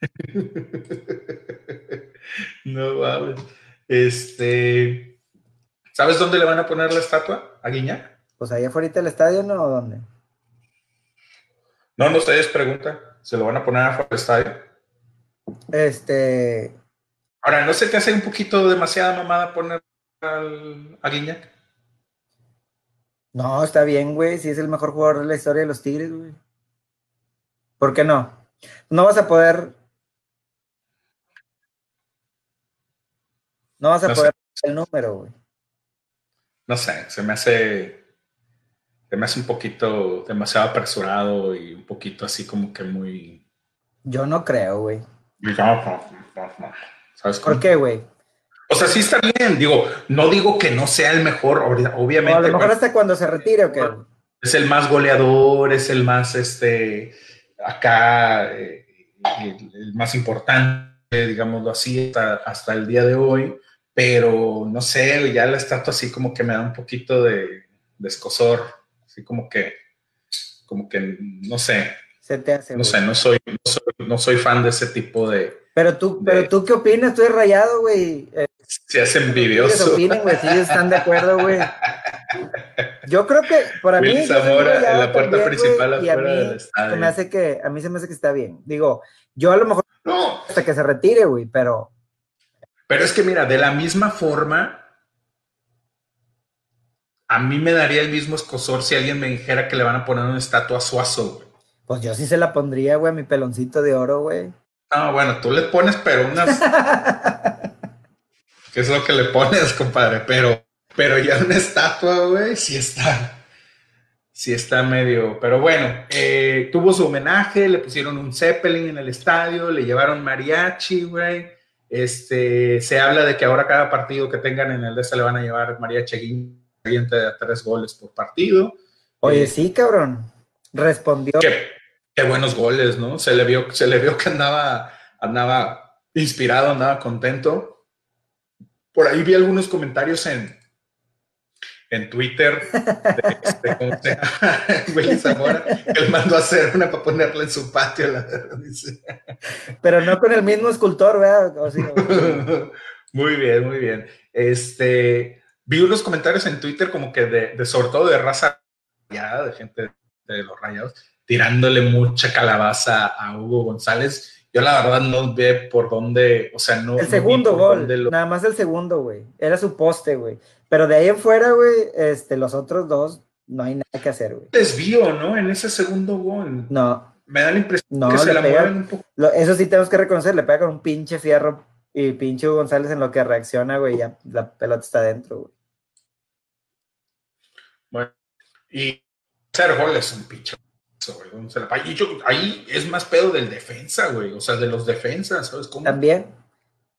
no mames. Este. ¿Sabes dónde le van a poner la estatua a Guiñac? Pues ahí afuera del estadio, ¿no? ¿O dónde? No, no sé, es pregunta. ¿Se lo van a poner afuera del estadio? Este. Ahora, ¿no se te hace un poquito demasiada mamada poner a Guiñac? No, está bien, güey. Si es el mejor jugador de la historia de los Tigres, güey. ¿Por qué no? No vas a poder. No vas a poder el número, güey. no sé, se me hace, se me hace un poquito demasiado apresurado y un poquito así como que muy... Yo no creo, güey. ¿Sabes ¿Por qué, güey? O sea, sí está bien, digo, no digo que no sea el mejor, obviamente. a lo mejor hasta cuando se retire, ¿o qué? Es el más goleador, es el más, este, acá, eh, el, más importante, digámoslo así, hasta, el día de hoy, pero no sé, ya la estatua así como que me da un poquito de, de escosor, así como que, como que, no sé. Se te hace. No sé, no soy, no soy, fan de ese tipo de... Pero tú, pero tú qué opinas, tú eres rayado, güey. Eh, se hace envidioso. opinen, güey, si están de acuerdo, güey. Yo creo que para mí. Zamora en la puerta principal afuera del estadio. Me hace que, a mí se me hace que está bien. Digo, yo a lo mejor. No. Hasta que se retire, güey, pero. Pero es que mira, de la misma forma, a mí me daría el mismo escosor si alguien me dijera que le van a poner una estatua a Suazo, güey. Pues yo sí se la pondría, güey, a mi peloncito de oro, güey. Ah, bueno, tú le pones, pero unas. ¿Qué es lo que le pones, compadre? Pero, pero ya una estatua, güey, sí está. Sí está medio. Pero bueno, eh, tuvo su homenaje, le pusieron un Zeppelin en el estadio, le llevaron mariachi, güey. Este, se habla de que ahora cada partido que tengan en el de le van a llevar mariachi de tres goles por partido. Oye, eh, sí, cabrón. Respondió. Qué, qué, buenos goles, ¿no? Se le vio, se le vio que andaba, andaba inspirado, andaba contento por ahí vi algunos comentarios en, en Twitter de, este, ¿cómo se Willy Zamora, que él mandó a hacer una para ponerla en su patio. Pero no con el mismo escultor, ¿verdad? muy bien, muy bien. Este, vi unos comentarios en Twitter como que de, de sobre todo de raza rayada, de gente de los rayados, tirándole mucha calabaza a Hugo González yo la verdad no ve por dónde, o sea, no. El segundo gol, nada más el segundo, güey. Era su poste, güey. Pero de ahí en fuera, güey, este, los otros dos, no hay nada que hacer, güey. Desvío, ¿no? En ese segundo gol. No. Me da la impresión que se la mueven un poco. eso sí tenemos que reconocer, le pega con un pinche fierro y pinche González en lo que reacciona, güey, ya la pelota está dentro, güey. Bueno, y hacer gol es un pinche ahí es más pedo del defensa, güey. O sea, de los defensas, ¿sabes cómo? También.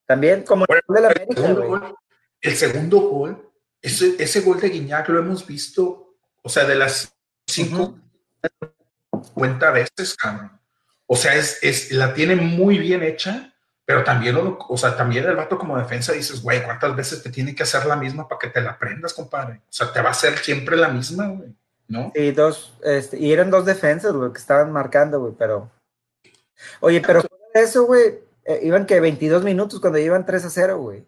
También, como el gol de la América, el segundo, gol, el segundo gol, ese, ese, gol de Guiñac lo hemos visto, o sea, de las cinco, cuenta veces, cabrón. O sea, es, es, la tiene muy bien hecha, pero también, o sea, también el vato como defensa dices, güey, ¿cuántas veces te tiene que hacer la misma para que te la aprendas, compadre? O sea, te va a hacer siempre la misma, güey. ¿no? Y dos, este, y eran dos defensas, lo que estaban marcando, güey, pero. Oye, pero eso, güey, eh, iban que 22 minutos cuando iban 3 a 0, güey.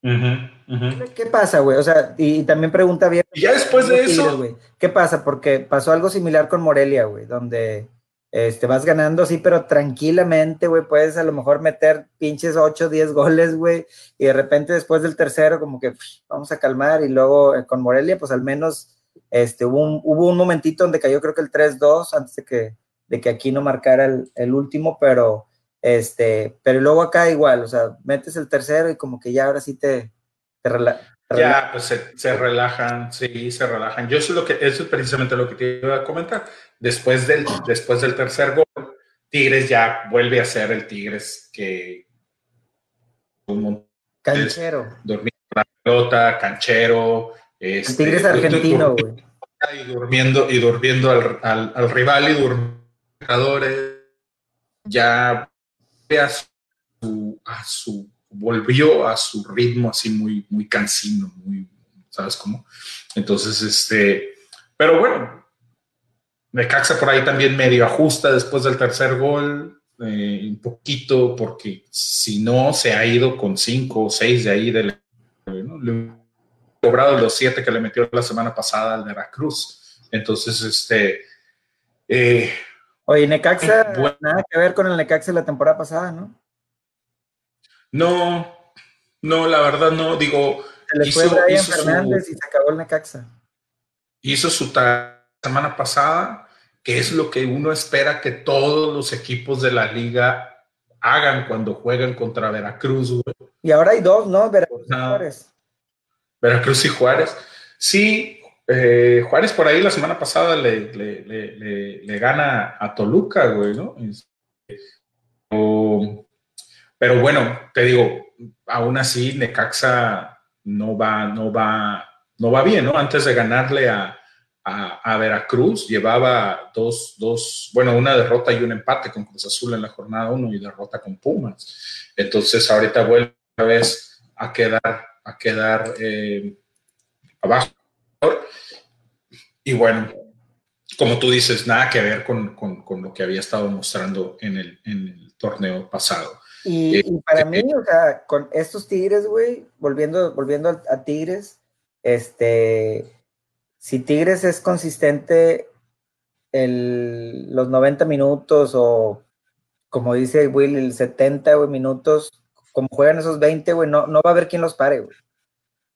¿Qué pasa, güey? O sea, y, también pregunta bien. Y ya después de eso. ¿Qué pasa? Porque pasó algo similar con Morelia, güey, donde este, vas ganando, sí, pero tranquilamente, güey, puedes a lo mejor meter pinches 8, 10 goles, güey, y de repente después del tercero, como que vamos a calmar, y luego eh, con Morelia, pues al menos este, hubo, un, hubo un momentito donde cayó creo que el 3-2 antes de que, de que aquí no marcara el, el, último, pero, este, pero luego acá igual, o sea, metes el tercero y como que ya ahora sí te, te, Ya, pues se, se, relajan, sí, se relajan. Yo eso es, lo que, eso es precisamente lo que te iba a comentar. Después del, después del tercer gol, Tigres ya vuelve a ser el Tigres que... Canchero. Dormir la pelota, canchero, este, Tigres argentino, güey. Y durmiendo, y durmiendo al, al, rival y durmiendo ya a su, a su, volvió a su ritmo así muy, muy cansino, muy, ¿sabes cómo? Entonces, este, pero bueno, Necaxa por ahí también medio ajusta después del tercer gol, eh, un poquito, porque si no se ha ido con cinco o seis de ahí del ¿no? cobrado los siete que le metió la semana pasada al Veracruz. Entonces, este. Eh, Oye, Necaxa, nada que ver con el Necaxa la temporada pasada, ¿no? No, no, la verdad no. Digo. Se le fue Brian Fernández y se acabó el Necaxa. Hizo su semana pasada, que es lo que uno espera que todos los equipos de la liga hagan cuando juegan contra Veracruz. Y ahora hay dos, ¿no? Veracruz Veracruz y Juárez. Sí, eh, Juárez por ahí la semana pasada le, le, gana a Toluca, güey, ¿no? pero bueno, te digo, aún así Necaxa no va, no va, no va bien, ¿no? Antes de ganarle a, a, Veracruz, llevaba dos, dos, bueno, una derrota y un empate con Cruz Azul en la jornada 1 y derrota con Pumas. Entonces ahorita vuelve vez a quedar, a quedar eh, abajo. Y bueno, como tú dices, nada que ver con, lo que había estado mostrando en el, torneo pasado. Y, eh, para mí, o sea, con estos Tigres, güey, volviendo, volviendo a, Tigres, este, si Tigres es consistente el, los 90 minutos o, como dice Will, el 70 minutos, como juegan esos 20, güey, no, no va a haber quien los pare, güey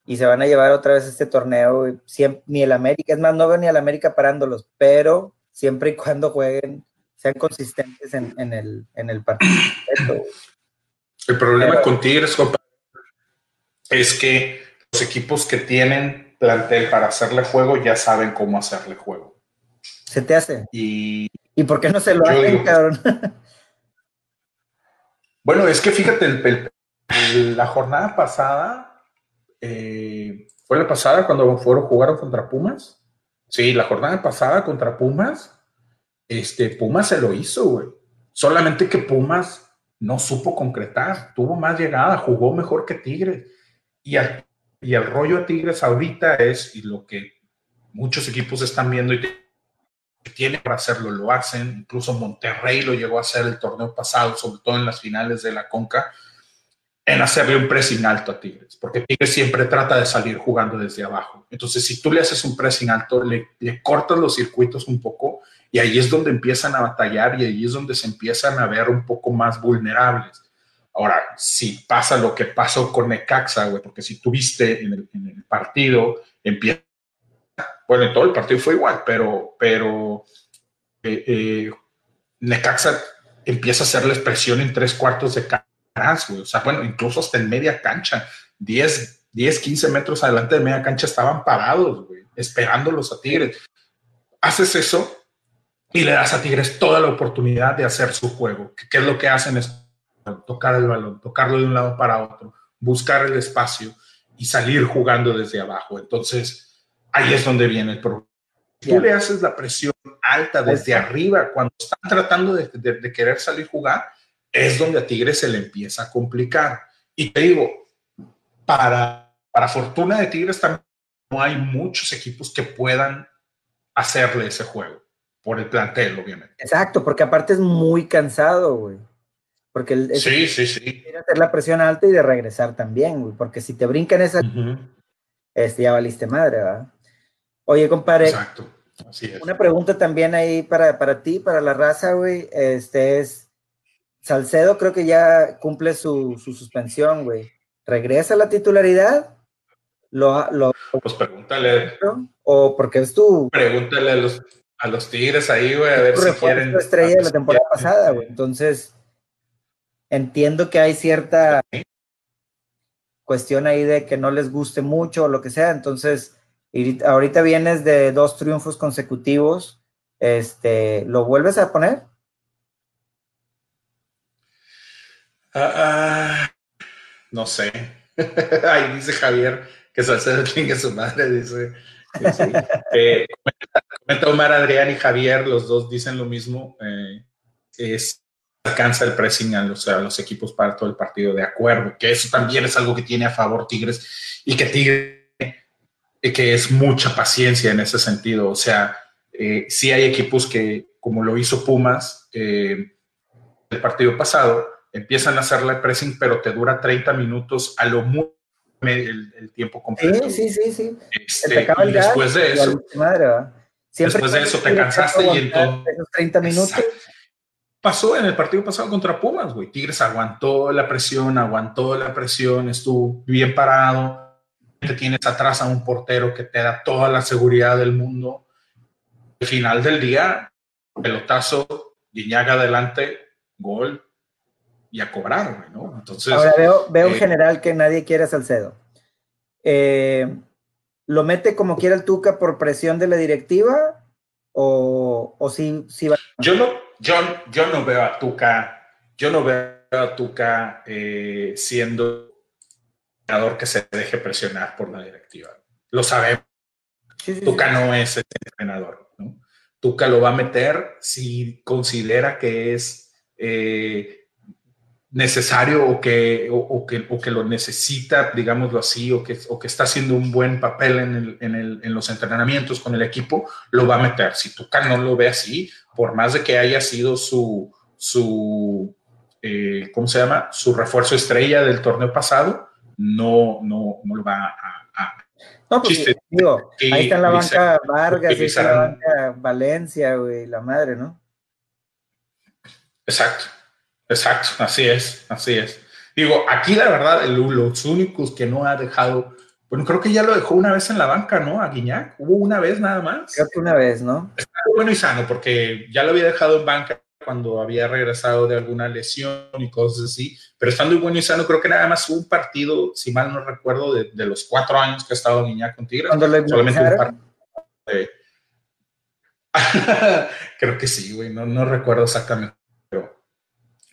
y se van a llevar otra vez este torneo. Siempre, ni el América, es más, no veo ni el América parándolos, pero siempre y cuando jueguen, sean consistentes en, el, en el partido. el problema con Tigres, es que los equipos que tienen plantel para hacerle juego ya saben cómo hacerle juego. ¿Se te hace? Y, ¿Y por qué no se lo hacen, cabrón? bueno, es que fíjate, la jornada pasada eh, fue la pasada cuando fueron, jugaron contra Pumas. Sí, la jornada pasada contra Pumas, este, Pumas se lo hizo. Solamente que Pumas no supo concretar, tuvo más llegada, jugó mejor que Tigres. Y, y el rollo de Tigres ahorita es, y lo que muchos equipos están viendo y tienen para hacerlo, lo hacen. Incluso Monterrey lo llegó a hacer el torneo pasado, sobre todo en las finales de la Conca en hacerle un pressing alto a Tigres, porque Tigres siempre trata de salir jugando desde abajo. Entonces, si tú le haces un pressing alto, le, cortas los circuitos un poco y ahí es donde empiezan a batallar y ahí es donde se empiezan a ver un poco más vulnerables. Ahora, si pasa lo que pasó con Necaxa, güey, porque si tuviste en el, en el partido, empieza, bueno, en todo el partido fue igual, pero, pero eh, eh, Necaxa empieza a hacerles presión en tres cuartos de cancha o sea, bueno, incluso hasta en media cancha, 10, 10, 15 metros adelante de media cancha estaban parados, güey, esperándolos a Tigres. Haces eso y le das a Tigres toda la oportunidad de hacer su juego. ¿Qué, es lo que hacen? Es tocar el balón, tocarlo de un lado para otro, buscar el espacio y salir jugando desde abajo. Entonces, ahí es donde viene el problema. Tú le haces la presión alta desde arriba cuando están tratando de, de querer salir a jugar, es donde a Tigres se le empieza a complicar. Y te digo, para, para fortuna de Tigres también no hay muchos equipos que puedan hacerle ese juego, por el plantel, obviamente. Exacto, porque aparte es muy cansado, güey. Porque el, sí, sí, sí. Quiere hacer la presión alta y de regresar también, güey. Porque si te brincan esa, este, ya valiste madre, ¿verdad? Oye, compadre. Exacto. Así es. Una pregunta también ahí para, para ti, para la raza, güey. Este es, Salcedo creo que ya cumple su, suspensión, güey. ¿Regresa a la titularidad? Lo, lo, pues pregúntale. ¿O porque es tu... Pregúntale a los, a los Tigres ahí, güey, a ver si quieren... estrella de la temporada pasada, güey. Entonces, entiendo que hay cierta cuestión ahí de que no les guste mucho o lo que sea. Entonces, ahorita vienes de dos triunfos consecutivos. Este, ¿Lo vuelves a poner? Ah, ah, no sé. Ahí dice Javier que Salcedo tiene su madre, dice. Eh, comenta, Omar, Adrián y Javier, los dos dicen lo mismo. Eh, es, alcanza el pressing a los, a los, equipos para todo el partido, de acuerdo, que eso también es algo que tiene a favor Tigres y que Tigres, que es mucha paciencia en ese sentido. O sea, eh, sí hay equipos que, como lo hizo Pumas el partido pasado, empiezan a hacerle pressing, pero te dura 30 minutos a lo muy el, tiempo completo. Sí, sí, sí, este, y después de eso, después de eso te cansaste y entonces... Esos 30 minutos. Pasó en el partido pasado contra Pumas, güey. Tigres aguantó la presión, aguantó la presión, estuvo bien parado. Te tienes atrás a un portero que te da toda la seguridad del mundo. Al final del día, pelotazo, Guiñaga adelante, gol, y a cobrar, ¿no? Entonces. Ahora veo, veo en eh, general que nadie quiere a Salcedo. Eh, ¿lo mete como quiera el Tuca por presión de la directiva? ¿O, o sí, va? Yo no, yo, yo no veo a Tuca, yo no veo a Tuca eh, siendo entrenador que se deje presionar por la directiva. Lo sabemos. Tuca no es el entrenador. ¿no? Tuca lo va a meter si considera que es eh, necesario o que, o, que, o que lo necesita, digámoslo así, o que, o que está haciendo un buen papel en, el, en, el, en, los entrenamientos con el equipo, lo va a meter. Si Tuca no lo ve así, por más de que haya sido su, su eh, ¿cómo se llama? Su refuerzo estrella del torneo pasado, no, no, no lo va a... no, pues, digo, ahí está en la banca Vargas, ahí está la banca Valencia, güey, la madre, ¿no? Exacto, exacto, así es, así es. Digo, aquí la verdad, los únicos que no ha dejado, bueno, creo que ya lo dejó una vez en la banca, ¿no? A Guiñac, hubo una vez nada más. Creo que una vez, ¿no? Está bueno y sano, porque ya lo había dejado en banca cuando había regresado de alguna lesión y cosas así, pero estando bueno y sano, creo que nada más hubo un partido, si mal no recuerdo, de, los cuatro años que ha estado Guiñac con Tigres. solamente un partido. creo que sí, güey, no, no recuerdo exactamente,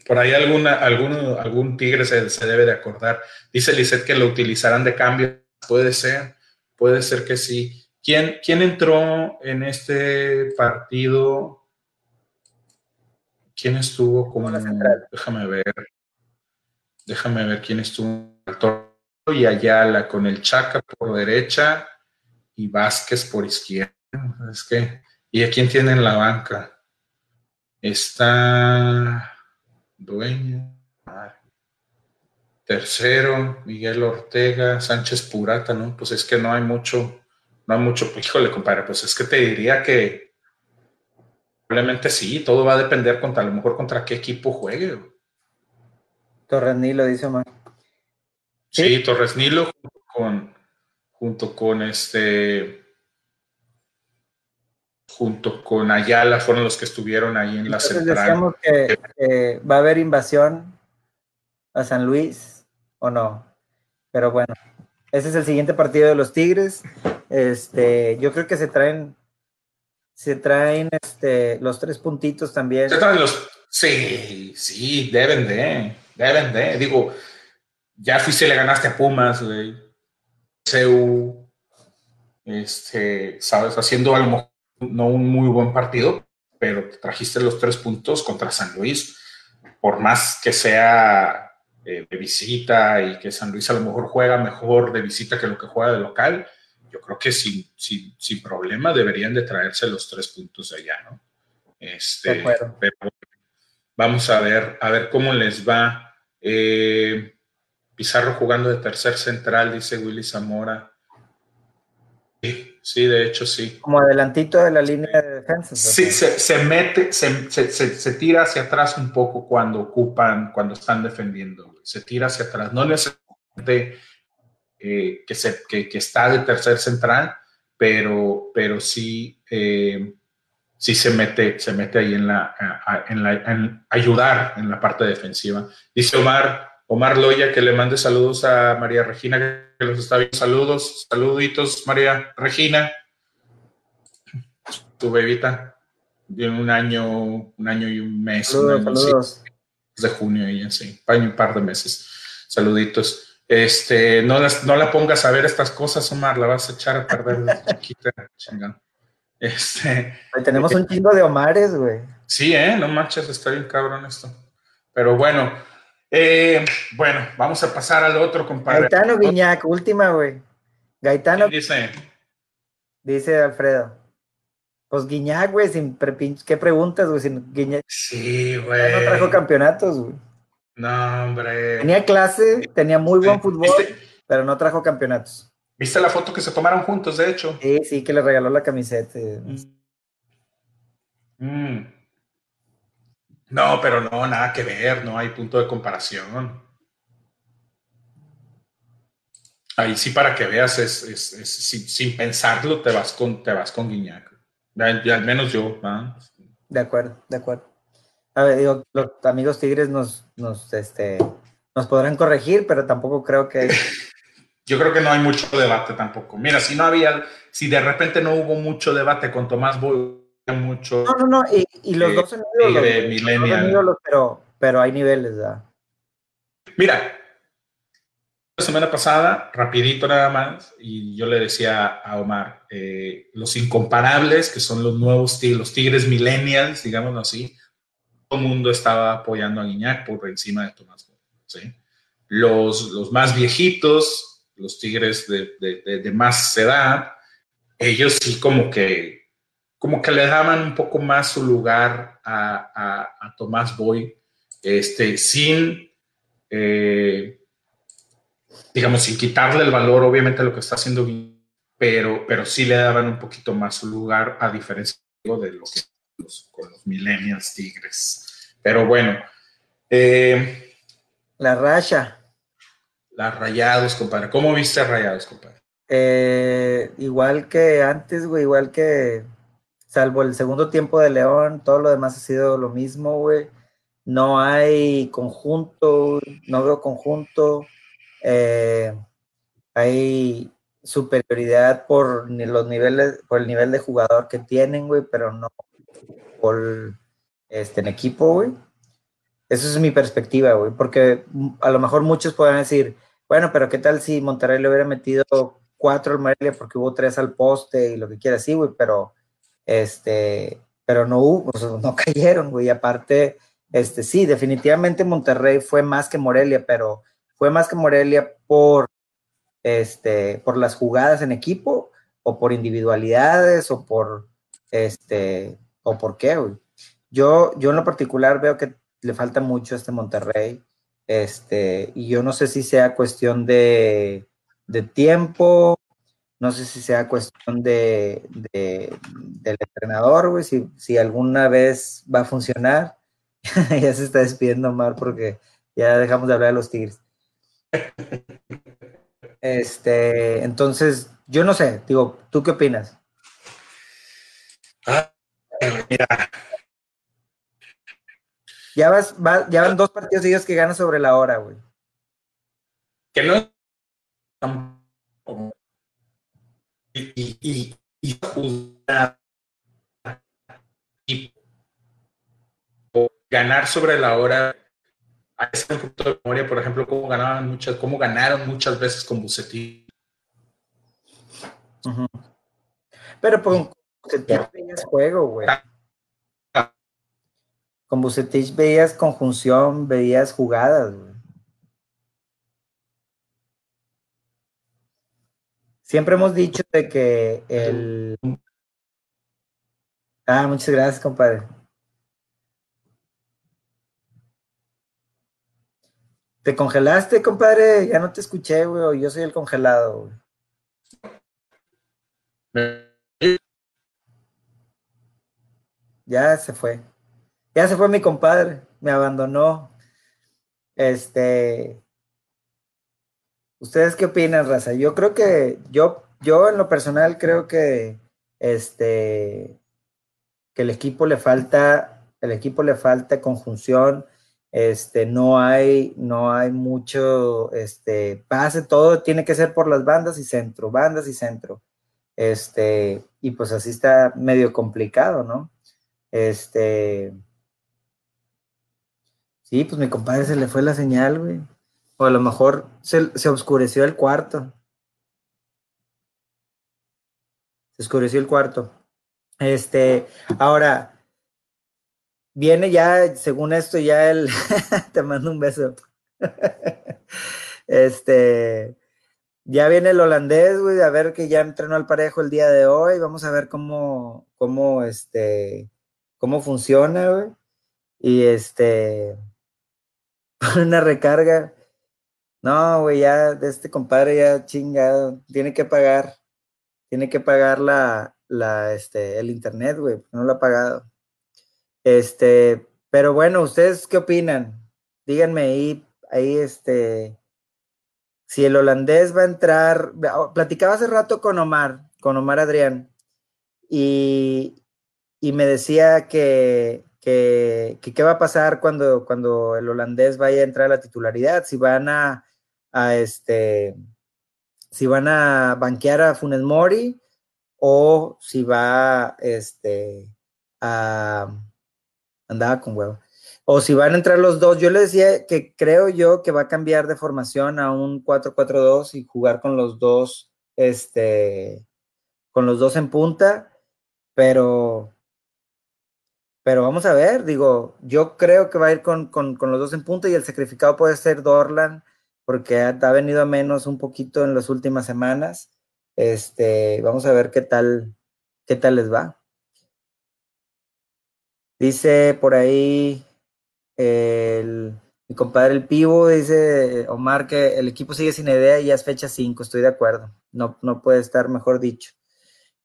por ahí alguna, alguno, algún Tigre se, se debe de acordar. Dice Lisette que lo utilizarán de cambio, puede ser, puede ser que sí. ¿Quién, ¿Quién entró en este partido? ¿Quién estuvo como Déjame ver. Déjame ver quién estuvo. Y Ayala con el Chaca por derecha y Vázquez por izquierda. Es que, ¿y a quién tiene en la banca? Está Dueño. Tercero, Miguel Ortega, Sánchez Purata, ¿no? Pues es que no hay mucho, no hay mucho, híjole, compadre, pues es que te diría que Probablemente sí, todo va a depender contra, a lo mejor contra qué equipo juegue. Torres Nilo, dice Omar. Sí, Torres Nilo con, junto con este junto con Ayala fueron los que estuvieron ahí en la central. Decíamos que, va a haber invasión a San Luis o no. Pero bueno, ese es el siguiente partido de los Tigres. Este, yo creo que se traen se traen este, los tres puntitos también. Se traen los. Sí, sí, deben de. Deben de. Digo, ya fuiste le ganaste a Pumas, güey. CU. Este, sabes, haciendo a lo mejor no un muy buen partido, pero trajiste los tres puntos contra San Luis. Por más que sea eh, de visita y que San Luis a lo mejor juega mejor de visita que lo que juega de local, yo creo que sin, sin, problema deberían de traerse los tres puntos de allá, ¿no? Este, pero vamos a ver, a ver cómo les va. Eh, Pizarro jugando de tercer central, dice Willy Zamora. Sí, sí, de hecho sí. Como adelantito de la línea de defensa. Sí, se, mete, se, se, tira hacia atrás un poco cuando ocupan, cuando están defendiendo. Se tira hacia atrás. No necesariamente eh, que, se, que, está de tercer central, pero, pero sí, eh, sí se mete, se mete ahí en la, en la en ayudar en la parte defensiva. Dice Omar, Omar Loya que le mande saludos a María Regina, que los está viendo. Saludos, saluditos, María Regina, tu bebita, de un año, un año y un mes. Saludos, de junio ella, sí, un par de meses. Saluditos. Este, no, no la pongas a ver estas cosas, Omar, la vas a echar a perder chiquita, Este, tenemos un chingo de Omares, güey. Sí, ¿eh? No manches, está bien cabrón esto. Pero bueno, eh, bueno, vamos a pasar al otro, compadre. Gaetano Guiñac, última, güey. Gaetano. ¿Qué dice? Dice Alfredo. Pues Guiñac, güey, sin ¿qué preguntas, güey? Sin Guiñac. Sí, güey. No trajo campeonatos, güey. No, hombre. Tenía clase, tenía muy buen fútbol, pero no trajo campeonatos. ¿Viste la foto que se tomaron juntos, de hecho? Sí, sí, que le regaló la camiseta. Mm. No, pero no, nada que ver, no hay punto de comparación. Ahí sí, para que veas, es, sin, pensarlo, te vas con, te vas con Guiñac. al menos yo. De acuerdo, de acuerdo. A ver, digo, los amigos tigres nos, nos, este, nos podrán corregir, pero tampoco creo que... yo creo que no hay mucho debate tampoco. Mira, si no había, si de repente no hubo mucho debate con Tomás Boy, mucho. No, no, no, y, los dos son ídolos, pero, pero hay niveles, ¿verdad? Mira, la semana pasada, rapidito nada más, y yo le decía a Omar, eh, los incomparables, que son los nuevos tigres, los tigres millennials, digámoslo así, todo el mundo estaba apoyando a Guiñac por encima de Tomás ¿sí? Los, los más viejitos, los Tigres de, más edad, ellos sí como que, como que le daban un poco más su lugar a, Tomás Boy, este, sin, eh, digamos, sin quitarle el valor, obviamente, a lo que está haciendo, pero, pero sí le daban un poquito más su lugar, a diferencia de lo que los, con los millennials tigres. Pero bueno. Eh, la racha. Las Rayados, compadre. ¿Cómo viste a Rayados, compadre? Eh, igual que antes, güey, igual que, salvo el segundo tiempo de León, todo lo demás ha sido lo mismo, güey. No hay conjunto, no veo conjunto. Eh, hay superioridad por los niveles, por el nivel de jugador que tienen, güey, pero no por este en equipo, güey. Esa es mi perspectiva, güey, porque a lo mejor muchos pueden decir, bueno, pero ¿qué tal si Monterrey le hubiera metido cuatro al Morelia porque hubo tres al poste y lo que quiera sí, güey, pero este, pero no hubo, no cayeron, güey. Aparte, este, sí, definitivamente Monterrey fue más que Morelia, pero fue más que Morelia por, este, por las jugadas en equipo o por individualidades o por, este, o por qué, güey. Yo, yo en lo particular veo que le falta mucho a este Monterrey. Este, y yo no sé si sea cuestión de, tiempo, no sé si sea cuestión de, del entrenador, güey, si, si, alguna vez va a funcionar. ya se está despidiendo Mar porque ya dejamos de hablar de los Tigres. Este, entonces, yo no sé, digo, ¿tú qué opinas? Ah, mira, ya, vas, ya van dos partidos seguidos que ganan sobre la hora, güey. Que no. Y, y, y, y, ganar sobre la hora. Hay un punto de memoria, por ejemplo, cómo ganaban muchas, cómo ganaron muchas veces con Bucetí. Pero con Bucetí tenías juego, güey. Con Bucetich veías conjunción, veías jugadas. Siempre hemos dicho de que el... Ah, muchas gracias, compadre. ¿Te congelaste, compadre? Ya no te escuché, güey. Yo soy el congelado, Ya se fue. Ya se fue mi compadre, me abandonó. Este, ¿ustedes qué opinan, raza? Yo creo que, yo, yo en lo personal creo que, este, que el equipo le falta, el equipo le falta conjunción, este, no hay, no hay mucho, este, pase, todo tiene que ser por las bandas y centro, bandas y centro. Este, y pues así está medio complicado, ¿no? Este, Sí, pues mi compadre se le fue la señal, güey. O a lo mejor se, oscureció el cuarto. Se oscureció el cuarto. Este, ahora, viene ya, según esto, ya el. te mando un beso. este. Ya viene el holandés, güey, a ver que ya entrenó al parejo el día de hoy. Vamos a ver cómo, cómo, este, cómo funciona, güey. Y este, una recarga. No, güey, ya de este compadre ya chingado, tiene que pagar, tiene que pagar la, la, este, el internet, güey, no lo ha pagado. Este, pero bueno, ¿ustedes qué opinan? Díganme ahí, ahí, este, si el holandés va a entrar, platicaba hace rato con Omar, con Omar Adrián, y, y me decía que, que, qué va a pasar cuando, cuando el holandés vaya a entrar a la titularidad, si van a, a este si van a banquear a Funes Mori o si va este, a... Andaba con huevo. O si van a entrar los dos. Yo le decía que creo yo que va a cambiar de formación a un 4-4-2 y jugar con los dos, este, con los dos en punta, pero pero vamos a ver, digo, yo creo que va a ir con, los dos en punta y el sacrificado puede ser Dorlan, porque ha, venido a menos un poquito en las últimas semanas. Este, vamos a ver qué tal, qué tal les va. Dice por ahí el, mi compadre el Pivo, dice Omar que el equipo sigue sin idea y ya es fecha 5, estoy de acuerdo. No, no puede estar mejor dicho.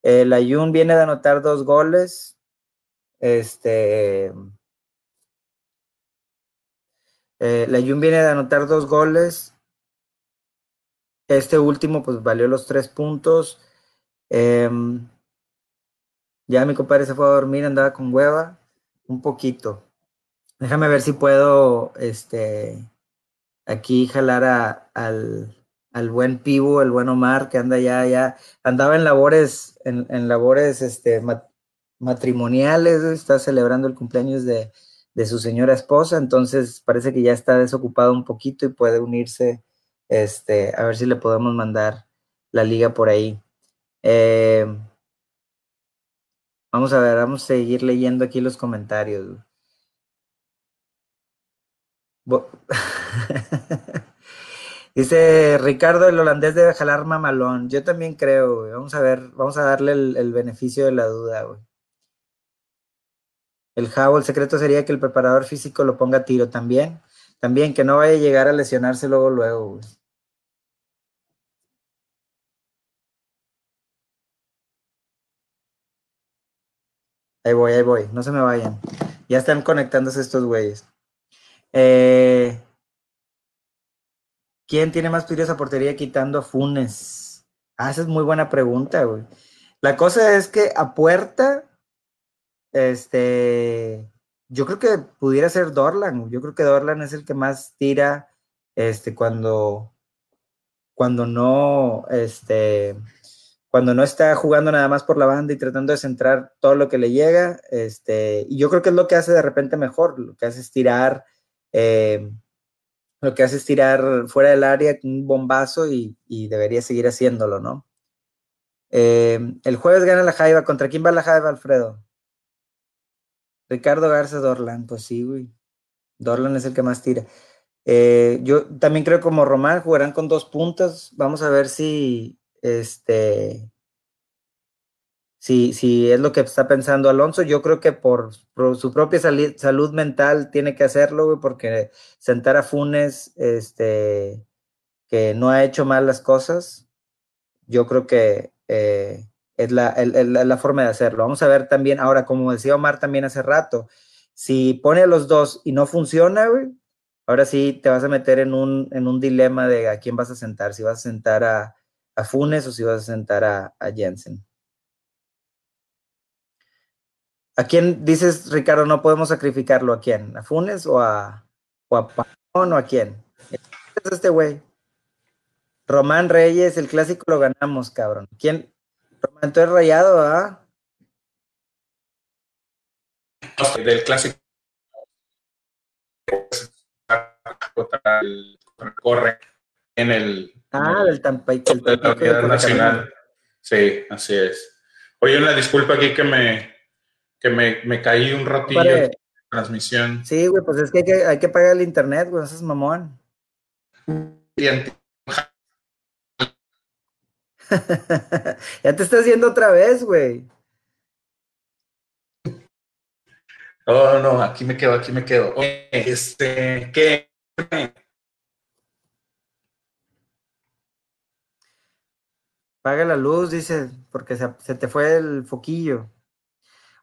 El Ayun viene de anotar dos goles, este. Eh, la Jun viene de anotar dos goles. Este último, pues valió los tres puntos. Em, ya mi compadre se fue a dormir, andaba con hueva. Un poquito. Déjame ver si puedo este, aquí jalar al, al buen Pivo, el buen Omar, que anda ya, ya, andaba en labores, en, labores este, matrimoniales, está celebrando el cumpleaños de, su señora esposa, entonces parece que ya está desocupado un poquito y puede unirse, este, a ver si le podemos mandar la liga por ahí. Eh, vamos a ver, vamos a seguir leyendo aquí los comentarios. Dice Ricardo, el holandés debe jalar mamalón. Yo también creo, Vamos a ver, vamos a darle el, el beneficio de la duda, güey. El jabo, el secreto sería que el preparador físico lo ponga a tiro también. También que no vaya a llegar a lesionarse luego, luego. Ahí voy, ahí voy. No se me vayan. Ya están conectándose estos güeyes. Eh, ¿Quién tiene más tiros a portería quitando a Funes? Ah, esa es muy buena pregunta, güey. La cosa es que a puerta este, yo creo que pudiera ser Dorlan. Yo creo que Dorlan es el que más tira este, cuando, cuando no, este, cuando no está jugando nada más por la banda y tratando de centrar todo lo que le llega. Este, y yo creo que es lo que hace de repente mejor. Lo que hace es tirar, eh, lo que hace es tirar fuera del área un bombazo y, debería seguir haciéndolo, ¿no? Eh, el jueves gana la Jaiba. ¿Contra quién va la Jaiba, Alfredo? Ricardo Garza Dorlan, pues sí, güey. Dorlan es el que más tira. Eh, yo también creo como Román jugarán con dos puntas. Vamos a ver si este si, si es lo que está pensando Alonso. Yo creo que por, su propia salud mental tiene que hacerlo, porque sentar a Funes, este, que no ha hecho mal las cosas, yo creo que eh, es la, forma de hacerlo. Vamos a ver también, ahora, como decía Omar también hace rato, si pone a los dos y no funciona, ahora sí te vas a meter en un, en un dilema de a quién vas a sentar, si vas a sentar a, Funes o si vas a sentar a, Jensen. ¿A quién dices, Ricardo, no podemos sacrificarlo? ¿A quién? ¿A Funes o a, o a o a quién? Es este güey. Román Reyes, el clásico lo ganamos, cabrón. ¿Quién, Entonces rayado, ¿ah? Del clásico. Corre en el. Ah, del Tampa. nacional. Sí, así es. Oye, una disculpa aquí que me, que me, me caí un ratillo de transmisión. Sí, güey, pues es que hay que, hay que pagar el internet, güey, eso es mamón. Ya te estás yendo otra vez, güey. No, no, aquí me quedo, aquí me quedo. este, ¿qué? Paga la luz, dice, porque se, te fue el foquillo.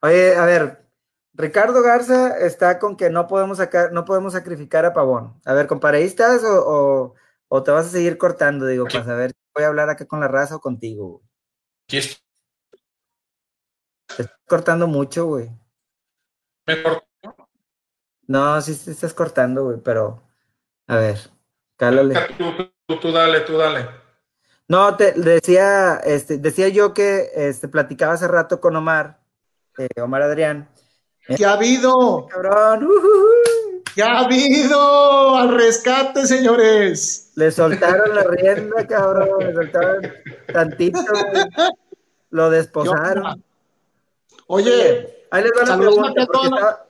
Oye, a ver, Ricardo Garza está con que no podemos sacar, no podemos sacrificar a Pavón. A ver, ¿compadre, estás o, o, te vas a seguir cortando? Digo, para saber voy a hablar acá con la raza o contigo. ¿Qué Te estás cortando mucho, güey. ¿Me corto? No, sí te estás cortando, güey, pero a ver, cálale. Tú, tú, tú, dale, tú dale. No, te decía, este, decía yo que este, platicaba hace rato con Omar, eh, Omar Adrián. ¿Qué ha habido? Cabrón, ¿Qué ha habido? Al rescate, señores. Le soltaron la rienda, cabrón, le soltaron tantito, lo desposaron. Oye, ahí les va la pregunta.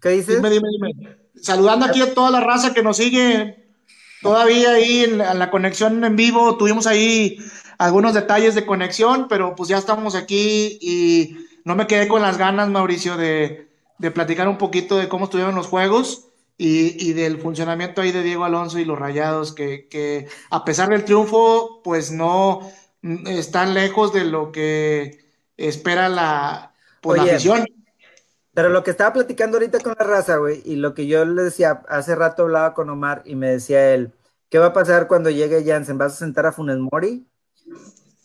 ¿Qué dices? Dime, dime, dime. Saludando aquí a toda la raza que nos sigue todavía ahí en la, conexión en vivo. Tuvimos ahí algunos detalles de conexión, pero pues ya estamos aquí y no me quedé con las ganas, Mauricio, de, platicar un poquito de cómo estuvieron los juegos y, del funcionamiento ahí de Diego Alonso y los Rayados, que, a pesar del triunfo, pues no están lejos de lo que espera la, pues, afición. Pero lo que estaba platicando ahorita con la raza, güey, y lo que yo le decía, hace rato hablaba con Omar y me decía él, ¿qué va a pasar cuando llegue Jansen? ¿Vas a sentar a Funes Mori?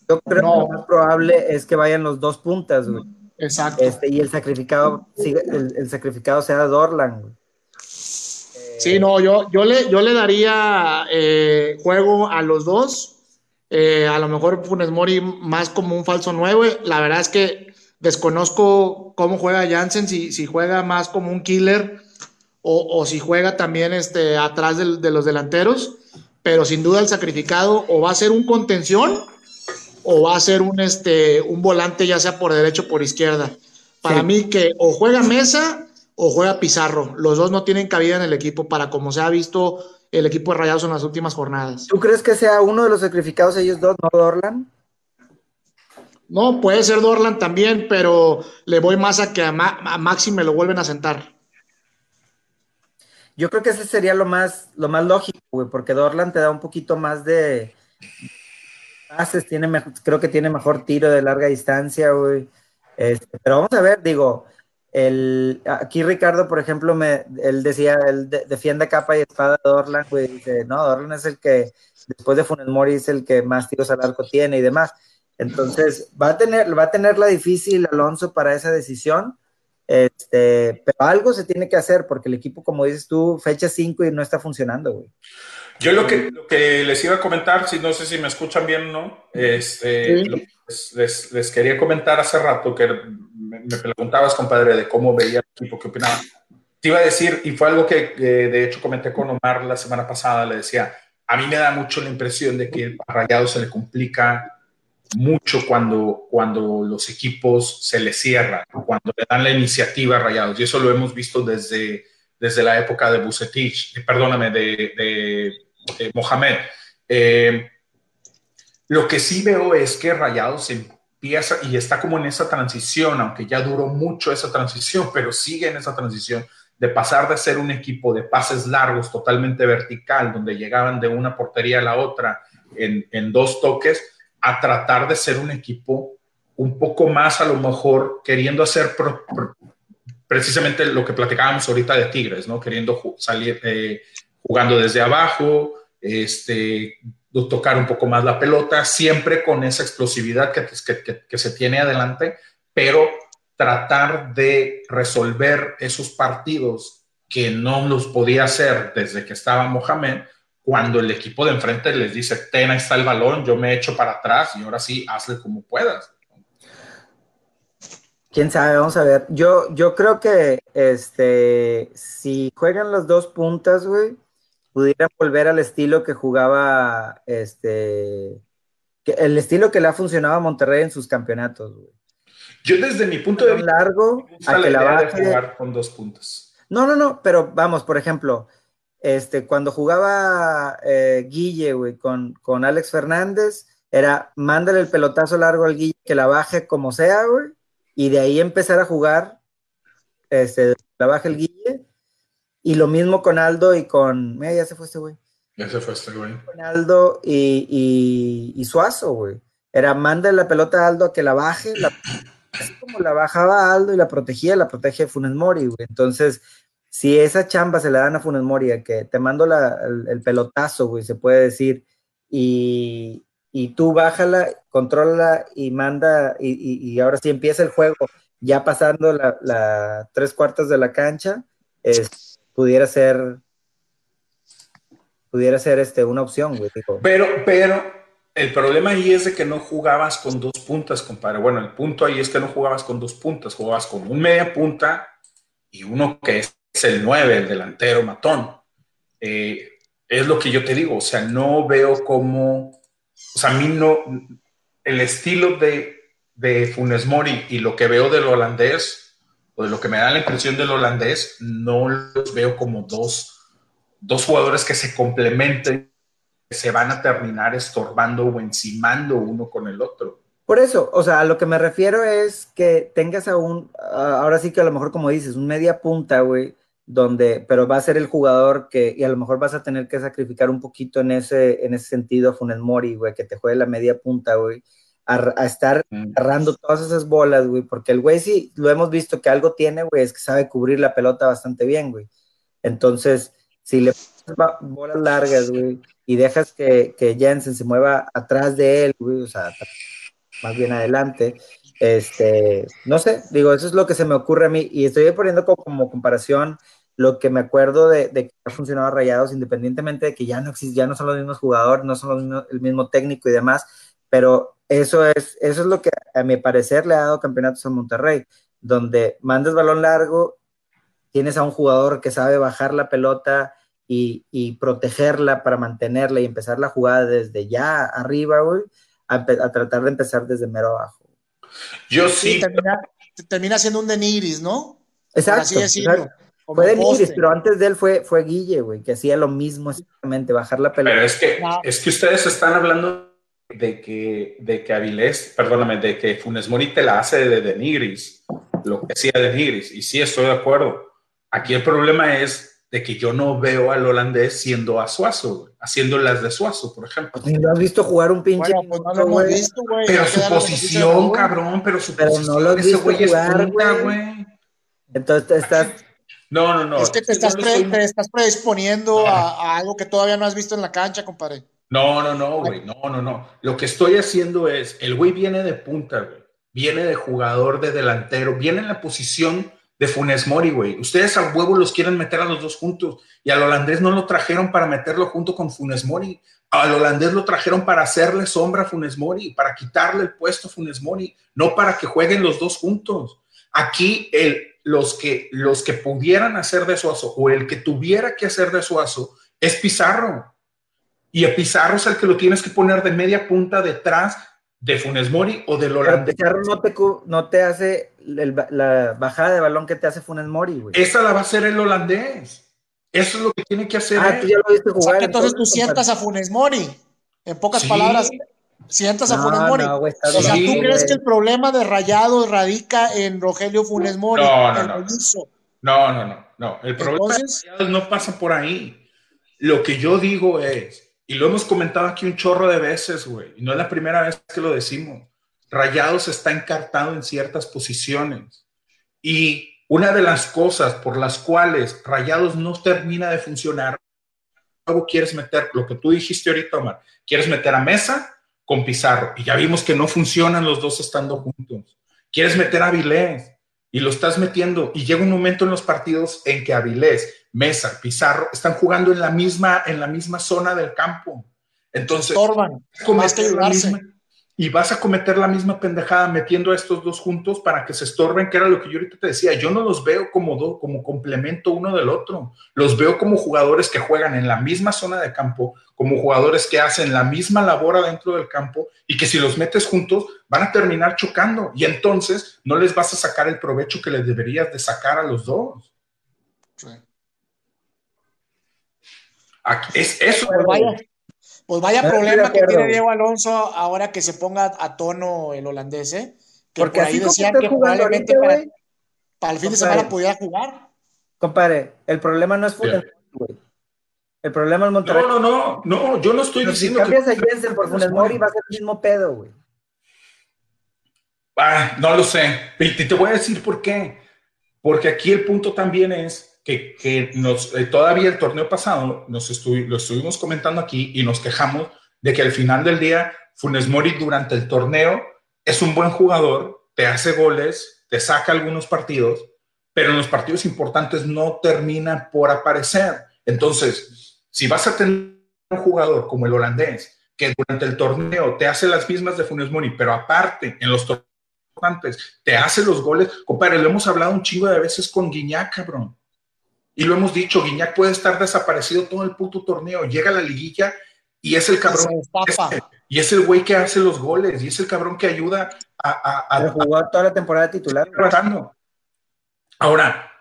Yo creo que lo más probable es que vayan los dos puntas, güey. Exacto. Este, y el sacrificado, el, sacrificado sea Dorlan, güey. Sí, no, yo, yo, le, yo le daría eh, juego a los dos. Eh, a lo mejor Funes Mori más como un falso nuevo. La verdad es que Desconozco cómo juega Jansen, si, si juega más como un killer o, si juega también este, atrás de, los delanteros, pero sin duda el sacrificado o va a ser un contención o va a ser un, este, un volante ya sea por derecho o por izquierda. Para mí que o juega Mesa o juega Pizarro. Los dos no tienen cabida en el equipo para como se ha visto el equipo de Rayados en las últimas jornadas. ¿Tú crees que sea uno de los sacrificados ellos dos, no Dorlan? No, puede ser Dorlan también, pero le voy más a que a, Maxi me lo vuelven a sentar. Yo creo que ese sería lo más, lo más lógico, güey, porque Dorlan te da un poquito más de pases, tiene creo que tiene mejor tiro de larga distancia, güey. Este, pero vamos a ver, digo, el, aquí Ricardo, por ejemplo, me, él decía, él defiende capa y espada a Dorlan, güey, dice, no, Dorlan es el que, después de Funes es el que más tiros al arco tiene y demás. Entonces, va a tener, va a tener la difícil Alonso para esa decisión. Este, pero algo se tiene que hacer porque el equipo, como dices tú, fecha 5 y no está funcionando, güey. Yo lo que, que les iba a comentar, si no sé si me escuchan bien o no, este, les, les, quería comentar hace rato que me, preguntabas, compadre, de cómo veía el equipo, qué opinaba. Te iba a decir, y fue algo que de hecho comenté con Omar la semana pasada, le decía, a mí me da mucho la impresión de que a Rayado se le complica mucho cuando, cuando los equipos se les cierran, cuando le dan la iniciativa a Rayados. Y eso lo hemos visto desde, desde la época de Bucetich, eh, perdóname, de, Mohamed. Eh, lo que sí veo es que Rayados empieza y está como en esa transición, aunque ya duró mucho esa transición, pero sigue en esa transición de pasar de ser un equipo de pases largos, totalmente vertical, donde llegaban de una portería a la otra en, en dos toques, a tratar de ser un equipo un poco más a lo mejor queriendo hacer precisamente lo que platicábamos ahorita de Tigres, ¿no? Queriendo salir eh, jugando desde abajo, este, tocar un poco más la pelota, siempre con esa explosividad que, que, que se tiene adelante, pero tratar de resolver esos partidos que no los podía hacer desde que estaba Mohamed, cuando el equipo de enfrente les dice, ten, ahí está el balón, yo me echo para atrás y ahora sí, hazle como puedas. Quién sabe, vamos a ver. Yo, yo creo que este, si juegan las dos puntas, güey, pudiera volver al estilo que jugaba, este, el estilo que le ha funcionado a Monterrey en sus campeonatos, güey. Yo desde mi punto de vista largo a que la, la jugar con dos puntas. No, no, no, pero vamos, por ejemplo, este, cuando jugaba eh, Guille, güey, con, con Alex Fernández, era mándale el pelotazo largo al Guille que la baje como sea, güey, y de ahí empezar a jugar, este, la baje el Guille, y lo mismo con Aldo y con, mira, ya se fue este güey. Ya se fue este güey. Con Aldo y, y, Suazo, güey. Era mándale la pelota a Aldo a que la baje, así como la bajaba Aldo y la protegía, la protege Funes Mori, güey. Entonces, si esa chamba se la dan a Funes Mori, que te mando el, pelotazo, güey, se puede decir, y, tú bájala, controla y manda, y, ahora sí empieza el juego, ya pasando la, tres cuartos de la cancha, es, pudiera ser pudiera ser este, una opción, güey. Pero, pero el problema ahí es de que no jugabas con dos puntas, compadre. Bueno, el punto ahí es que no jugabas con dos puntas, jugabas con un media punta y uno que es el 9, el delantero matón. Eh, es lo que yo te digo, o sea, no veo cómo, o sea, a mí no, el estilo de, de Funes Mori y lo que veo del holandés, o de lo que me da la impresión del holandés, no los veo como dos, dos jugadores que se complementen, que se van a terminar estorbando o encimando uno con el otro. Por eso, o sea, a lo que me refiero es que tengas a ahora sí que a lo mejor como dices, un media punta, güey, donde, pero va a ser el jugador que, y a lo mejor vas a tener que sacrificar un poquito en ese, en ese sentido a Funes Mori, güey, que te juegue la media punta, güey, a, estar agarrando todas esas bolas, güey, porque el güey sí, lo hemos visto que algo tiene, güey, es que sabe cubrir la pelota bastante bien, güey. Entonces, si le pones bolas largas, güey, y dejas que, que Jensen se mueva atrás de él, güey, o sea, más bien adelante, este, no sé, digo, eso es lo que se me ocurre a mí, y estoy poniendo como comparación lo que me acuerdo de, que ha funcionado Rayados, independientemente de que ya no existe, ya no son los mismos jugadores, no son los el mismo técnico y demás, pero eso es, eso es lo que a mi parecer le ha dado campeonatos a Monterrey, donde mandas balón largo, tienes a un jugador que sabe bajar la pelota y, protegerla para mantenerla y empezar la jugada desde ya arriba, güey, a, tratar de empezar desde mero abajo. Yo sí. termina, siendo un Deniris, ¿no? Exacto. Así decirlo. Fue de Nigris, pero antes de él fue, fue Guille, güey, que hacía lo mismo exactamente, bajar la pelota. Pero es que, es que ustedes están hablando de que, de que Avilés, perdóname, de que Funes Mori te la hace de, de Nigris, lo que hacía de Nigris, y sí estoy de acuerdo. Aquí el problema es de que yo no veo al holandés siendo a Suazo, haciendo las de Suazo, por ejemplo. Ni lo has visto jugar un pinche. Pues no lo hemos visto, güey. Pero su posición, cabrón, pero su pero posición, no lo ese güey es güey. Entonces estás no, no, no. Es que te estás, estás predisponiendo a, algo que todavía no has visto en la cancha, compadre. No, no, no, güey. No, no, no. Lo que estoy haciendo es, el güey viene de punta, güey. Viene de jugador de delantero. Viene en la posición de Funes Mori, güey. Ustedes a huevo los quieren meter a los dos juntos. Y al holandés no lo trajeron para meterlo junto con Funes Mori. Al holandés lo trajeron para hacerle sombra a Funes Mori, para quitarle el puesto a Funes Mori, no para que jueguen los dos juntos. Aquí el, los que, los que pudieran hacer de Suazo o el que tuviera que hacer de Suazo es Pizarro. Y a Pizarro es el que lo tienes que poner de media punta detrás de Funes Mori o del holandés. Pizarro no te, no te hace la bajada de balón que te hace Funes Mori, güey. Esa la va a hacer el holandés. Eso es lo que tiene que hacer. Ah, tú ya lo viste jugar. O sea, que entonces tú sientas a Funes Mori. En pocas palabras, sientas a Funes Mori. o sea, ¿tú crees que el problema de Rayado radica en Rogelio Funes Mori? No, no, no. No, no, no, no. El problema de no pasa por ahí. Lo que yo digo es, y lo hemos comentado aquí un chorro de veces, güey, y no es la primera vez que lo decimos, Rayados está encartado en ciertas posiciones. Y una de las cosas por las cuales Rayados no termina de funcionar, luego quieres meter, lo que tú dijiste ahorita, Omar, quieres meter a Mesa, con Pizarro. Y ya vimos que no funcionan los dos estando juntos. Quieres meter a Avilés y lo estás metiendo. Y llega un momento en los partidos en que Avilés, Mesa, Pizarro están jugando en la misma, en la misma zona del campo. Entonces, Torban, más que y vas a cometer la misma pendejada metiendo a estos dos juntos para que se estorben, que era lo que yo ahorita te decía. Yo no los veo como, como complemento uno del otro. Los veo como jugadores que juegan en la misma zona de campo, como jugadores que hacen la misma labor adentro del campo y que si los metes juntos van a terminar chocando y entonces no les vas a sacar el provecho que les deberías de sacar a los dos. es, eso. Pues vaya problema que tiene Diego Alonso ahora que se ponga a tono el holandés, ¿eh? Que Porque por ahí decían que probablemente para, el fin de semana pudiera jugar. Compadre, el problema no es Funes güey. El problema es Monterrey. No, no, no, no, yo no estoy diciendo. Si cambias a Jensen por Funes Mori, va a ser el mismo pedo, güey. Ah, no lo sé. Y te voy a decir por qué. Porque aquí el punto también es que, eh, todavía el torneo pasado nos lo estuvimos comentando aquí y nos quejamos de que al final del día Funes Mori durante el torneo es un buen jugador, te hace goles, te saca algunos partidos, pero en los partidos importantes no termina por aparecer. Entonces, si vas a tener un jugador como el holandés, que durante el torneo te hace las mismas de Funes Mori, pero aparte, en los torneos te hace los goles. Compadre, lo hemos hablado un chingo de veces con Guiñac, cabrón. Y lo hemos dicho, Guiñac puede estar desaparecido todo el puto torneo, llega a la liguilla y es el cabrón. y es el güey que hace los goles, y es el cabrón que ayuda a. a, jugar toda la temporada titular. Ahora,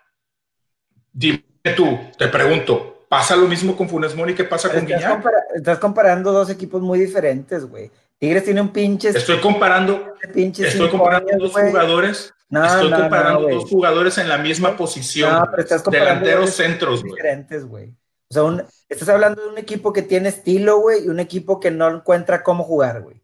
dime tú, te pregunto, ¿pasa lo mismo con Funes Mori que pasa con Guiñac? estás comparando dos equipos muy diferentes, güey. Tigres tiene un pinche. Estoy comparando. estoy comparando dos jugadores. No, estoy comparando dos jugadores en la misma posición. No, pero estás delanteros centros, güey. Diferentes, güey. O sea, estás hablando de un equipo que tiene estilo, güey, y un equipo que no encuentra cómo jugar, güey.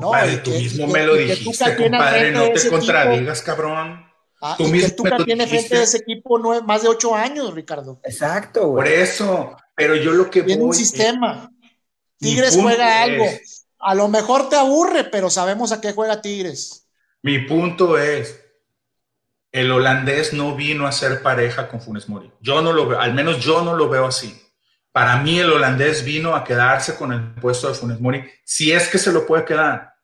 No, Padre, tú mismo me lo dijiste, compadre, no te contradigas, cabrón. Ah, tú mismo que Tuca tiene frente a ese equipo no, más de ocho años, Ricardo. Exacto, güey. Por eso, pero yo lo que tiene un sistema. Tigres juega algo. A lo mejor te aburre, pero sabemos a qué juega Tigres. Mi punto es, el holandés no vino a ser pareja con Funes Mori. Yo no lo veo, al menos yo no lo veo así. Para mí el holandés vino a quedarse con el puesto de Funes Mori, si es que se lo puede quedar.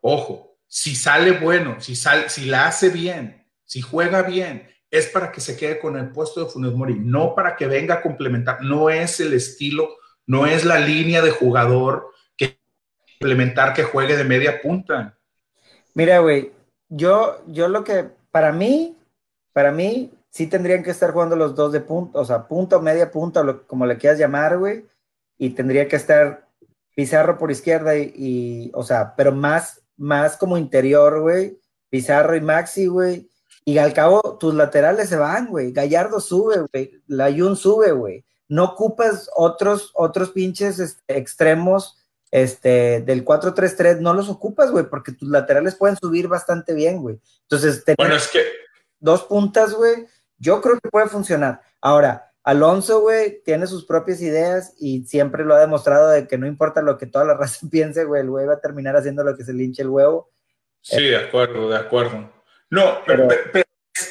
Ojo, si sale bueno, si, sale, si la hace bien, si juega bien, es para que se quede con el puesto de Funes Mori, no para que venga a complementar. No es el estilo, no es la línea de jugador implementar que juegue de media punta. Mira, güey, yo, yo lo que, para mí, para mí, sí tendrían que estar jugando los dos de punta, o sea, punta o media punta, como le quieras llamar, güey, y tendría que estar Pizarro por izquierda y, o sea, pero más, más como interior, güey, Pizarro y Maxi, güey, y al cabo tus laterales se van, güey, Gallardo sube, güey, Layun sube, güey, no ocupas otros, otros pinches este, extremos este, del 4-3-3 no los ocupas, güey, porque tus laterales pueden subir bastante bien, güey. Entonces, tener bueno, es que... dos puntas, güey, yo creo que puede funcionar. Ahora, Alonso, güey, tiene sus propias ideas y siempre lo ha demostrado de que no importa lo que toda la raza piense, güey, el güey va a terminar haciendo lo que se le hinche el huevo. Sí, de acuerdo, de acuerdo. No, pero,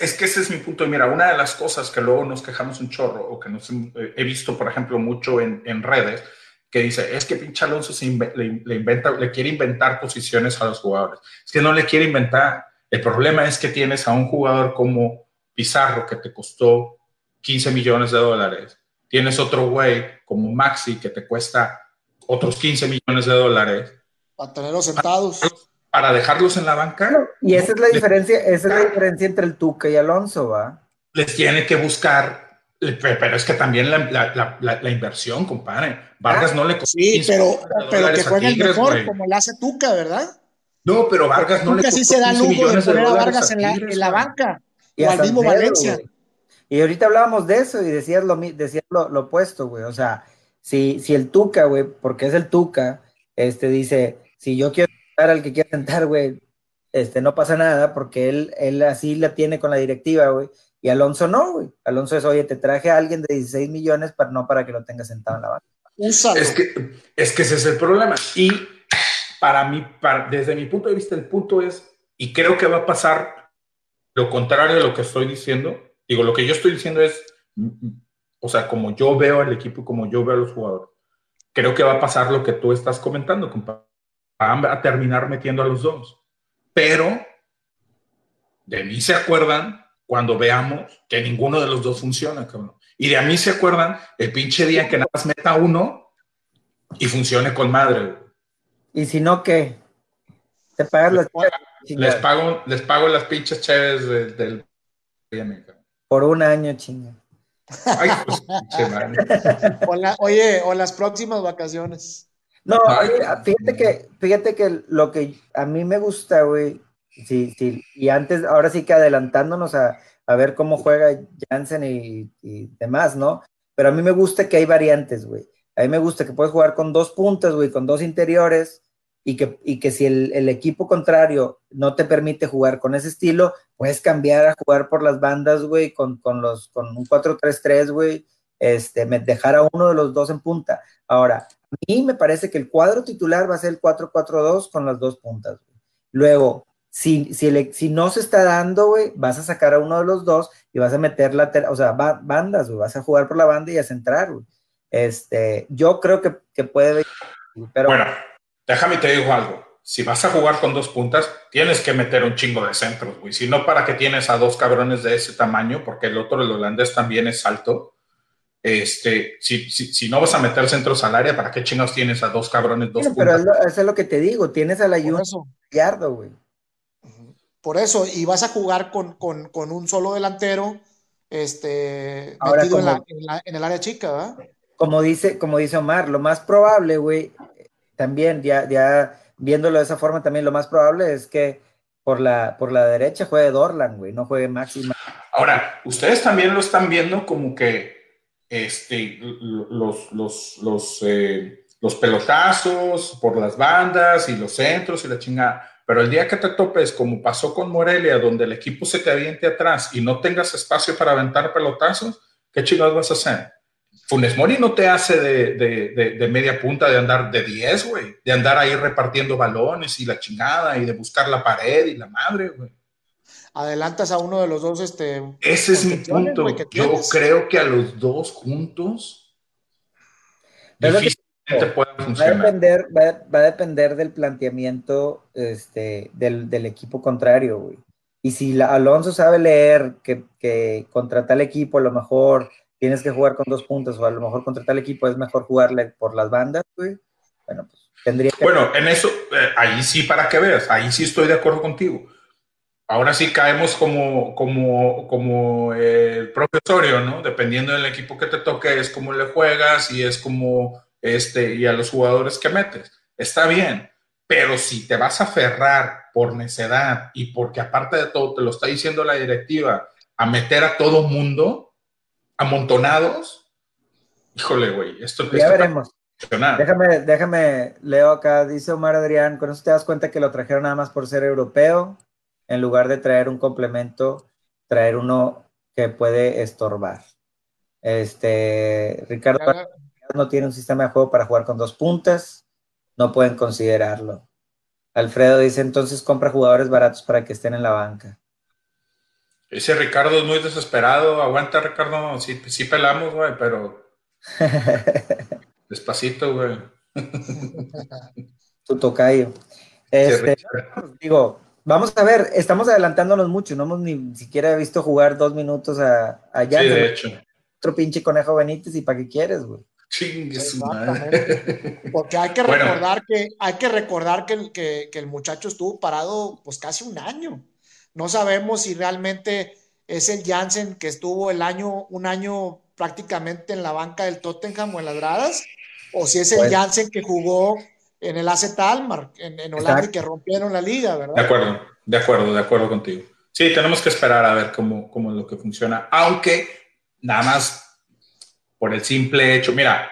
es que ese es mi punto. Mira, una de las cosas que luego nos quejamos un chorro o que nos he visto, por ejemplo, mucho en, en redes, que dice, es que pinche Alonso le, inventa, le quiere inventar posiciones a los jugadores. Es que no le quiere inventar. El problema es que tienes a un jugador como Pizarro que te costó 15 millones de dólares. Tienes otro güey como Maxi que te cuesta otros 15 millones de dólares. Para tenerlos sentados. Para dejarlos en la banca. Y esa es la diferencia, esa es la diferencia entre el Tuca y Alonso, ¿va? Les tiene que buscar pero es que también la, la, inversión, compadre. Vargas no le costó. Sí, pero, pero que juegue el mejor, como le hace Tuca, ¿verdad? No, pero Vargas no le costó. sí se da lujo de poner a Vargas en, la, en la banca. Y o al mismo Valencia. Y ahorita hablábamos de eso y decías lo, decías lo, lo opuesto, güey. O sea, si, si el Tuca, güey, porque es el Tuca, este dice, si yo quiero sentar al que quiera sentar, güey, este, no pasa nada porque él, él así la tiene con la directiva, güey y Alonso no, güey. Alonso es, oye, te traje a alguien de 16 millones, pero no para que lo tengas sentado en la banca. Es que, es que ese es el problema. Y para mí, desde mi punto de vista, el punto es, y creo que va a pasar lo contrario de lo que estoy diciendo. Digo, lo que yo estoy diciendo es, o sea, como yo veo al equipo y como yo veo a los jugadores, creo que va a pasar lo que tú estás comentando, compadre. Van a terminar metiendo a los dos. Pero de mí se acuerdan cuando veamos que ninguno de los dos funciona, cabrón. Y de a mí se acuerdan el pinche día que nada más meta uno y funcione con madre. ¿Y si no, qué? Te pagas les, las les pago, les pago las pinches chéves del... Por un año, chinga. Ay, pues, oye, o las próximas vacaciones. No, fíjate que, fíjate que lo que a mí me gusta, güey, Sí, sí, y antes, ahora sí que adelantándonos a, ver cómo juega Jansen y, demás, ¿no? Pero a mí me gusta que hay variantes, güey. A mí me gusta que puedes jugar con dos puntas, güey, con dos interiores, y que, y que si el, equipo contrario no te permite jugar con ese estilo, puedes cambiar a jugar por las bandas, güey, con, con, los, con un 4-3-3, güey, este, dejar a uno de los dos en punta. Ahora, a mí me parece que el cuadro titular va a ser el 4-4-2 con las dos puntas. Güey. Luego, si, si, no se está dando, güey, vas a sacar a uno de los dos y vas a meter la, o sea, bandas, güey, vas a jugar por la banda y a centrar, güey. Este, yo creo que, puede Bueno, déjame te digo algo. Si vas a jugar con dos puntas, tienes que meter un chingo de centros, güey. Si no, ¿para qué tienes a dos cabrones de ese tamaño? Porque el otro, el holandés, también es alto. Este, si, si, no vas a meter centros al área, ¿para qué chingados tienes a dos cabrones, dos Pero eso es lo que te digo, tienes a la Yardo, güey. Por eso, y vas a jugar con, un solo delantero, este, metido en, el área chica, ¿verdad? Como dice, como dice Omar, lo más probable, güey, también, ya, ya viéndolo de esa forma, también lo más probable es que por la, por la derecha juegue Dorlan, güey, no juegue Máxima. Ahora, ustedes también lo están viendo como que este, los, los, los, eh, los pelotazos por las bandas y los centros y la chingada. Pero el día que te topes, como pasó con Morelia, donde el equipo se te aviente atrás y no tengas espacio para aventar pelotazos, ¿qué chingados vas a hacer? Funes Mori no te hace de, de, de, media punta de andar de 10, güey, de andar ahí repartiendo balones y la chingada y de buscar la pared y la madre, güey adelantas a uno de los dos. Este, Ese es mi punto. Yo creo que a los dos juntos pueden funcionar. Va a depender, va, a depender del planteamiento este, del, del, equipo contrario, güey. Y si Alonso sabe leer que, que contra tal equipo a lo mejor tienes que jugar con dos puntos o a lo mejor contra tal equipo es mejor jugarle por las bandas, güey. Bueno, pues tendría que... Bueno, en eso, eh, ahí sí para que veas, ahí sí estoy de acuerdo contigo ahora sí caemos como, como, como el profesorio, ¿no? Dependiendo del equipo que te toque, es como le juegas y es como, este, y a los jugadores que metes. Está bien, pero si te vas a aferrar por necedad y porque aparte de todo te lo está diciendo la directiva, a meter a todo mundo amontonados, híjole, güey, esto, ya veremos. Déjame, déjame, leo acá, dice Omar Adrián, con eso te das cuenta que lo trajeron nada más por ser europeo en lugar de traer un complemento, traer uno que puede estorbar. Este, Ricardo no tiene un sistema de juego para jugar con dos puntas, no pueden considerarlo. Alfredo dice entonces compra jugadores baratos para que estén en la banca. Ese Ricardo es muy desesperado. Aguanta, Ricardo. Sí, sí pelamos, güey, pero. Despacito, güey. tu tocayo. Este, digo, Vamos a ver, estamos adelantándonos mucho, no hemos ni siquiera visto jugar dos minutos a, allá. Sí, de hecho. Otro pinche conejo Benítez, ¿y para qué quieres, güey? Porque hay que recordar que hay que recordar que el, que, el muchacho estuvo parado pues casi un año. No sabemos si realmente es el Jansen que estuvo el año, un año prácticamente en la banca del Tottenham o en las gradas, o si es el Jansen que jugó en el AC Talmar, en, en Holanda, que rompieron la liga, ¿verdad? De acuerdo, de acuerdo, de acuerdo contigo. Sí, tenemos que esperar a ver cómo, cómo es lo que funciona, aunque nada más por el simple hecho, mira,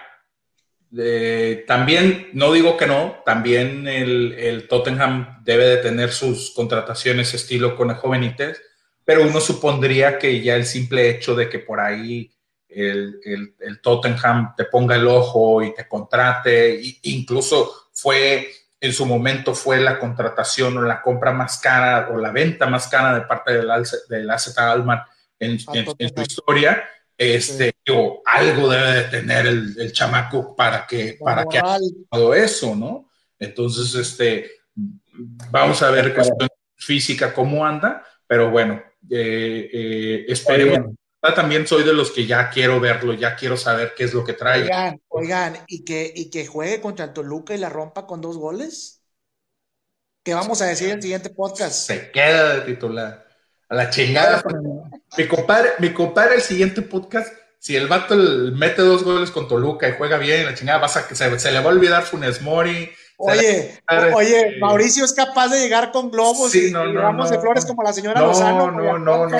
también, no digo que no, también el, el, Tottenham debe de tener sus contrataciones estilo Conejo Benítez, pero uno supondría que ya el simple hecho de que por ahí el, el, el Tottenham te ponga el ojo y te contrate, e incluso fue en su momento fue la contratación o la compra más cara o la venta más cara de parte del, del AZ Alman en, su historia. Este, algo debe de tener el, chamaco para que, para que haya todo eso, ¿no? Entonces, este, vamos a ver cuestión física cómo anda, pero bueno, eh, eh, esperemos también soy de los que ya quiero verlo, ya quiero saber qué es lo que trae. Oigan, oigan, ¿y que, y que juegue contra el Toluca y la rompa con dos goles. ¿Qué vamos a decir en el siguiente podcast? Se queda de titular. A la chingada. mi compadre, mi compadre, el siguiente podcast, si el vato mete dos goles con Toluca y juega bien, la chingada, vas a que se, se le va a olvidar Funes Mori, Oye, oye, Mauricio es capaz de llegar con globos y, ramos de flores como la señora Lozano. No, no, no, no,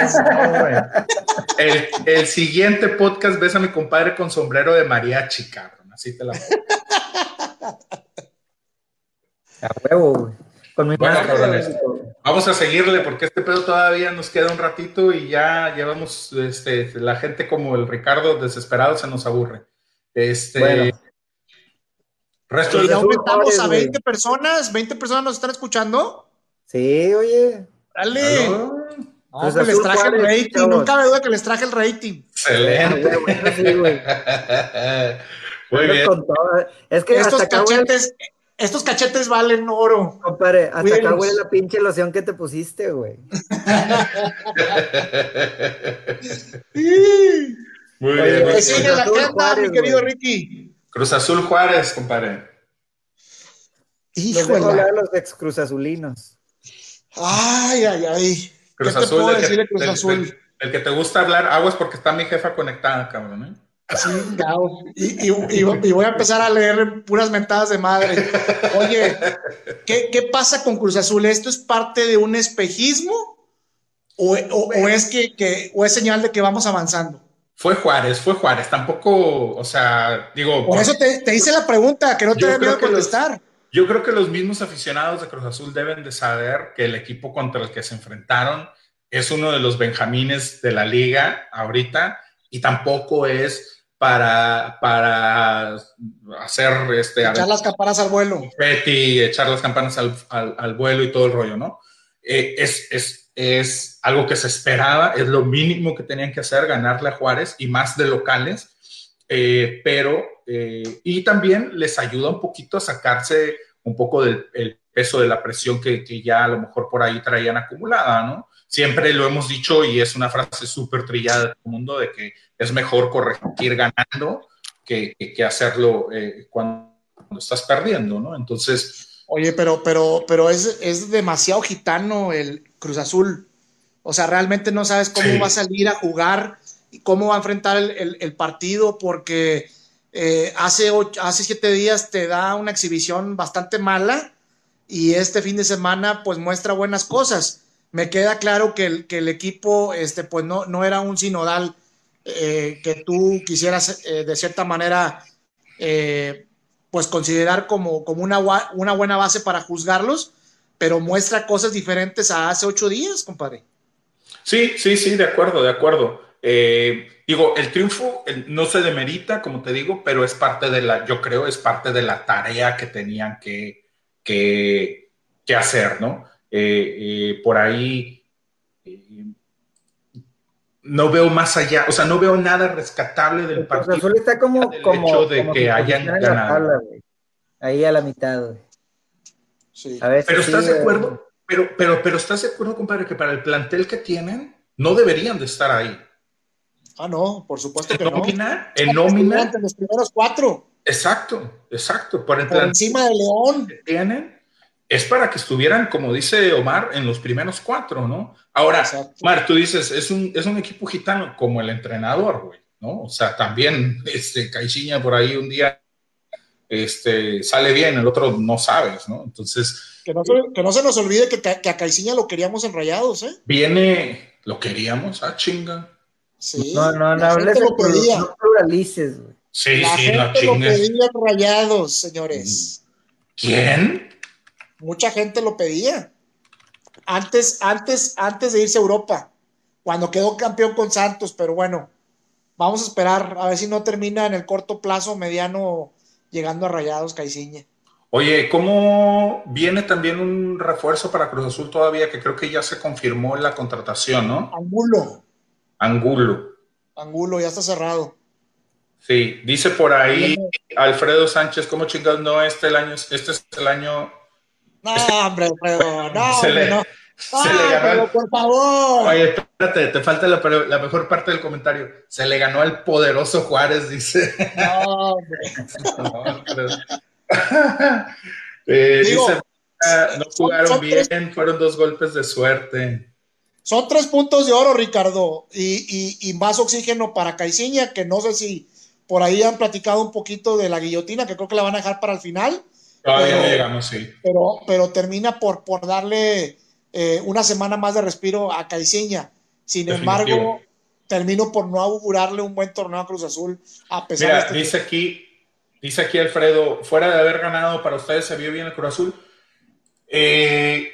el, el, siguiente podcast ves a mi compadre con sombrero de mariachi, cabrón. Así te la. a huevo, güey. Con mi bueno, vamos a seguirle porque este pedo todavía nos queda un ratito y ya llevamos este, la gente como el Ricardo desesperado se nos aburre. Este. Resto ya aumentamos a 20 personas, 20 personas nos están escuchando. Sí, oye. Dale. No, pues les traje el rating, no cabe duda que les traje el rating. Excelente. Muy bien. Es que estos cachetes, estos cachetes valen oro. Compadre, hasta acá huele la pinche loción que te pusiste, güey. Muy bien. Sigue la canta, mi querido Ricky. Cruz Azul Juárez, compadre. Híjole. hablar los ex Cruz Azulinos. Ay, ay, ay. Cruz ¿Qué Azul, te puedo decir Cruz Azul? El, que te gusta hablar, aguas porque está mi jefa conectada, cabrón, ¿eh? Sí, y, y, y, voy a empezar a leer puras mentadas de madre. Oye, ¿qué, ¿qué, pasa con Cruz Azul? ¿Esto es parte de un espejismo? ¿O, o, o es, que, que, ¿O es señal de que vamos avanzando? Fue Juárez, fue Juárez. Tampoco, o sea, digo. Por, eso te, te, hice la pregunta, que no te dé miedo contestar. yo creo que los mismos aficionados de Cruz Azul deben de saber que el equipo contra el que se enfrentaron es uno de los benjamines de la liga ahorita y tampoco es para, para hacer este. Echar las campanas al vuelo. Betty, echar las campanas al, al, vuelo y todo el rollo, ¿no? Eh, es, es, es, algo que se esperaba, es lo mínimo que tenían que hacer, ganarle a Juárez y más de locales, eh, pero, eh, y también les ayuda un poquito a sacarse un poco del peso de la presión que, que, ya a lo mejor por ahí traían acumulada, ¿no? Siempre lo hemos dicho y es una frase súper trillada del mundo de que es mejor corregir ganando que, que hacerlo eh, cuando, estás perdiendo, ¿no? Entonces... Oye, pero, pero, pero es, es demasiado gitano el Cruz Azul. O sea, realmente no sabes cómo va a salir a jugar y cómo va a enfrentar el, el, partido porque eh, hace, hace siete días te da una exhibición bastante mala y este fin de semana pues muestra buenas cosas me queda claro que el, que el equipo este, pues no, no era un sinodal eh, que tú quisieras eh, de cierta manera eh, pues considerar como, como una, una buena base para juzgarlos, pero muestra cosas diferentes a hace ocho días, compadre. Sí, sí, sí, de acuerdo, de acuerdo. digo, el triunfo no se demerita, como te digo, pero es parte de la, yo creo, es parte de la tarea que tenían que, que, que hacer, ¿no? Por ahí no veo más allá, o sea, no veo nada rescatable del partido. está como, como hecho de que hayan ganado. ahí a la mitad, Sí. pero estás de acuerdo, pero, pero, pero estás de acuerdo, compadre, que para el plantel que tienen, no deberían de estar ahí. Ah, no, por supuesto que nómina, En nómina. los primeros cuatro. Exacto, exacto. Por, el por encima de León. Que tienen, es para que estuvieran, como dice Omar, en los primeros cuatro, ¿no? Ahora, Omar, tú dices, es un, es un equipo gitano como el entrenador, güey, ¿no? O sea, también, este, Caixinha por ahí un día este, sale bien, el otro no sabes, ¿no? Entonces... Que no se, que no se nos olvide que, que, a Caixinha lo queríamos en Rayados, ¿eh? Viene, lo queríamos, ah, chinga. Sí, no, no, no hables lo pedía. no pluralices, güey. Sí, la sí, gente no chingues. lo pedía en Rayados, señores. ¿Quién? Mucha gente lo pedía. Antes, antes, antes de irse a Europa, cuando quedó campeón con Santos, pero bueno, vamos a esperar a ver si no termina en el corto plazo, mediano, llegando a Rayados, Caiciña. Oye, ¿cómo viene también un refuerzo para Cruz Azul todavía? Que creo que ya se confirmó la contratación, ¿no? Angulo. Angulo. Angulo, ya está cerrado. Sí, dice por ahí Alfredo Sánchez, ¿cómo chingados no este el año? Este es el año no, hombre, Alfredo, no, se le, no. Se le ganó por favor. Oye, espérate, te falta la, la, mejor parte del comentario. Se le ganó al poderoso Juárez, dice. No, hombre. eh, dice, ah, no jugaron bien, fueron dos golpes de suerte. Son tres puntos de oro, Ricardo, y, y, y más oxígeno para Caiciña, que no sé si por ahí han platicado un poquito de la guillotina, que creo que la van a dejar para el final Todavía pero, no llegamos, sí. Pero, pero termina por, por darle eh, una semana más de respiro a Caiciña. Sin Definitivo. embargo, termino por no augurarle un buen torneo a Cruz Azul, a pesar Mira, de este dice aquí, dice aquí Alfredo, fuera de haber ganado para ustedes, ¿se vio bien el Cruz Azul? Eh,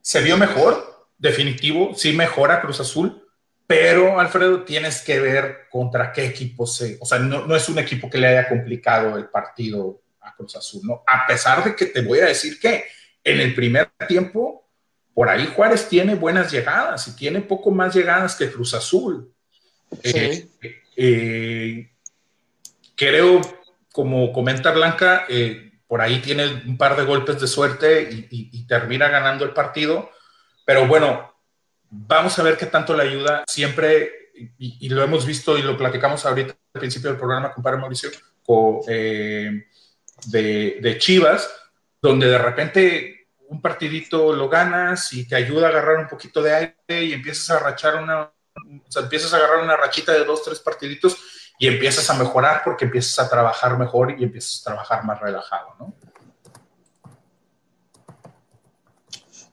se vio mejor, definitivo, sí mejora Cruz Azul, pero Alfredo, tienes que ver contra qué equipo se, o sea, no, no es un equipo que le haya complicado el partido Cruz Azul, ¿no? A pesar de que te voy a decir que en el primer tiempo, por ahí Juárez tiene buenas llegadas y tiene poco más llegadas que Cruz Azul. Sí. Eh, eh, creo como comenta Blanca, eh, por ahí tiene un par de golpes de suerte y, termina ganando el partido. Pero bueno, vamos a ver qué tanto le ayuda. Siempre, y, lo hemos visto y lo platicamos ahorita al principio del programa con Padre Mauricio, eh, de, de Chivas, donde de repente un partidito lo ganas y te ayuda a agarrar un poquito de aire y empiezas a rachar una, o sea, empiezas a agarrar una rachita de dos, tres partiditos y empiezas a mejorar porque empiezas a trabajar mejor y empiezas a trabajar más relajado, ¿no?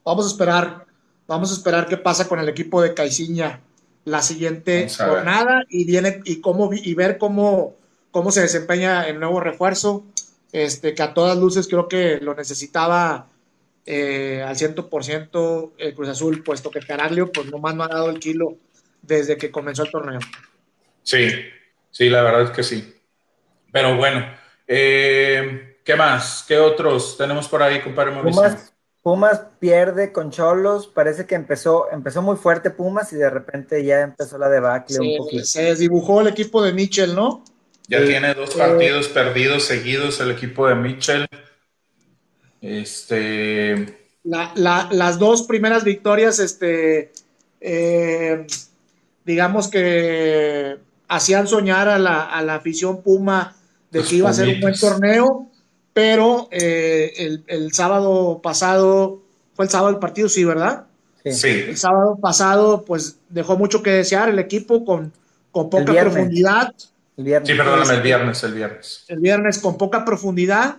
Vamos a esperar, vamos a esperar qué pasa con el equipo de Caiciña la siguiente jornada y viene y cómo y ver cómo, cómo se desempeña el nuevo refuerzo, este que a todas luces creo que lo necesitaba eh, al 100% el Cruz Azul, puesto que Caraglio pues nomás no ha dado el kilo desde que comenzó el torneo. Sí, sí, la verdad es que sí. Pero bueno, eh, ¿qué más? ¿Qué otros tenemos por ahí, compadre Mauricio? Pumas, Pumas pierde con Cholos, parece que empezó, empezó muy fuerte Pumas y de repente ya empezó la debacle un poquito. Se desdibujó el equipo de Mitchell, ¿no? Ya tiene dos partidos perdidos seguidos el equipo de Mitchell. Este. las dos primeras victorias, este, eh, digamos que hacían soñar a la, afición Puma de que iba a ser un buen torneo, pero eh, el, sábado pasado, fue el sábado el partido, sí, ¿verdad? Sí. El sábado pasado, pues dejó mucho que desear el equipo con, con poca profundidad. El viernes. Sí, perdóname, el viernes, el viernes. El viernes con poca profundidad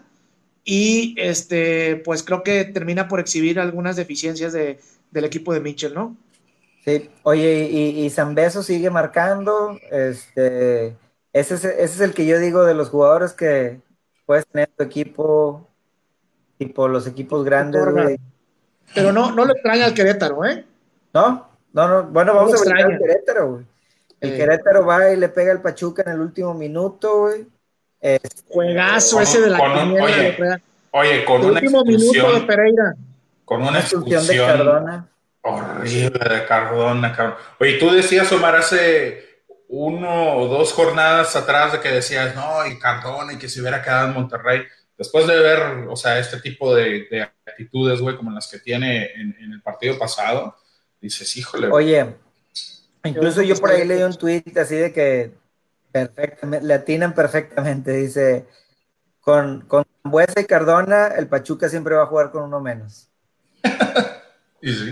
y este, pues creo que termina por exhibir algunas deficiencias de, del equipo de Mitchell, ¿no? Sí, oye, y, y Zambeso sigue marcando, este, ese es, ese es el que yo digo de los jugadores que puedes tener tu equipo, tipo los equipos grandes, Pero no, no le extraña al Querétaro, ¿eh? No, no, no, bueno, vamos a ver al Querétaro, güey. El Querétaro va y le pega el Pachuca en el último minuto, güey. Juegazo ese de la oye, oye, con una expulsión, de Pereira. Con una expulsión, de Cardona. Horrible de Cardona, Oye, tú decías, Omar, hace uno o dos jornadas atrás de que decías, no, y Cardona, y que se hubiera quedado en Monterrey. Después de ver, o sea, este tipo de, actitudes, güey, como las que tiene en, en, el partido pasado, dices, híjole. Oye, incluso yo por ahí leí un tweet así de que Perfectamente, le atinan perfectamente, dice, con, con Buesa y Cardona, el Pachuca siempre va a jugar con uno menos. y sí.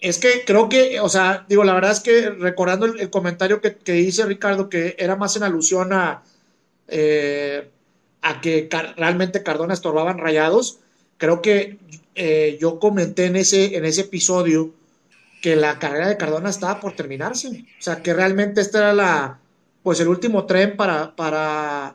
Es que creo que, o sea, digo, la verdad es que recordando el, comentario que, que, dice Ricardo, que era más en alusión a, eh, a que realmente Cardona estorbaban rayados, creo que eh, yo comenté en ese, en ese episodio que la carrera de Cardona estaba por terminarse. O sea, que realmente esta era la, pues el último tren para, para,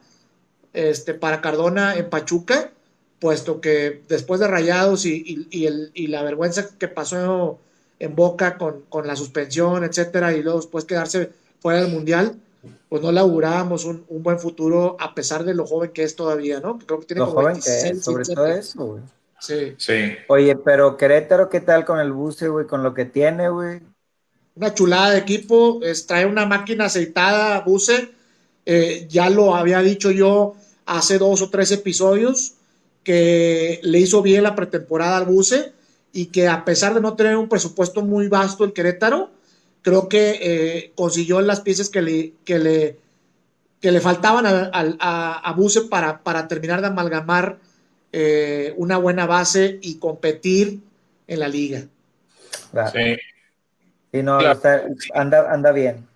este, para Cardona en Pachuca, puesto que después de Rayados y, el, y la vergüenza que pasó en Boca con, con, la suspensión, etcétera, y luego después quedarse fuera del Mundial, pues no le augurábamos un, un, buen futuro a pesar de lo joven que es todavía, ¿no? Creo que tiene lo joven que es, sobre todo eso, güey. Sí. sí. Oye, pero Querétaro, ¿qué tal con el buce, güey? Con lo que tiene, güey una chulada de equipo, trae una máquina aceitada, Buse, eh, ya lo había dicho yo hace dos o tres episodios, que le hizo bien la pretemporada al Buse y que a pesar de no tener un presupuesto muy vasto el Querétaro, creo que eh, consiguió las piezas que le, que le, que le faltaban a, a, Buse para, para, terminar de amalgamar eh, una buena base y competir en la liga. Sí. Sí, no, anda, anda bien.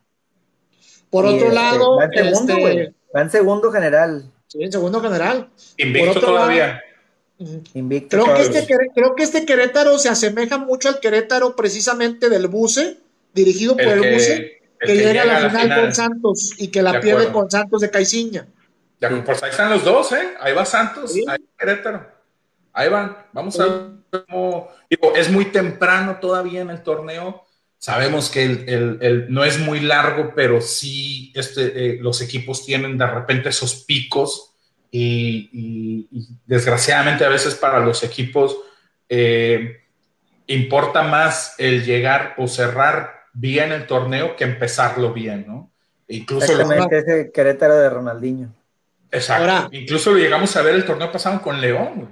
Por otro este, lado, va en segundo, este, Va en segundo general. Sí, en segundo general. Invicto todavía. Invicto creo, Que este, creo que este Querétaro se asemeja mucho al Querétaro precisamente del Buce, dirigido por el, Buce, que, llega a la, final, con Santos y que la pierde con Santos de Caiciña. Ya, pues ahí están los dos, ¿eh? Ahí va Santos, ahí ahí Querétaro. Ahí van. Vamos a ver cómo. Digo, es muy temprano todavía en el torneo Sabemos que el, no es muy largo, pero sí este, eh, los equipos tienen de repente esos picos y, desgraciadamente a veces para los equipos eh, importa más el llegar o cerrar bien el torneo que empezarlo bien, ¿no? Incluso Exactamente ese Querétaro de Ronaldinho. Exacto. Incluso lo llegamos a ver el torneo pasado con León.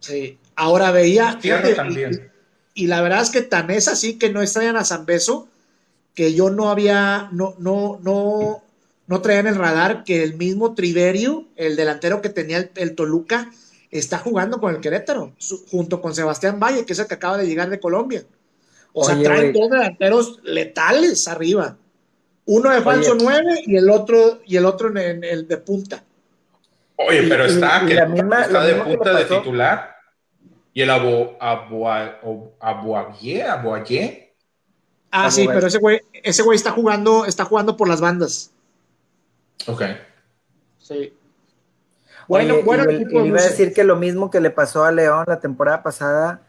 Sí. Ahora veía. Tierra también. Y, la verdad es que tan es así que no extrañan a San Beso que yo no había, no, no, no, no traía en el radar que el mismo Triverio, el delantero que tenía el, Toluca, está jugando con el Querétaro, junto con Sebastián Valle, que es el que acaba de llegar de Colombia. O sea, traen dos delanteros letales arriba. Uno de falso 9 y el otro, y el otro en, el de punta. Oye, pero está, que está de punta de titular. Y el Abo, Aboagué, Ah, sí, pero ese güey, ese güey está jugando, está jugando por las bandas. Ok. Sí. Bueno, bueno. Y, iba a decir que lo mismo que le pasó a León la temporada pasada,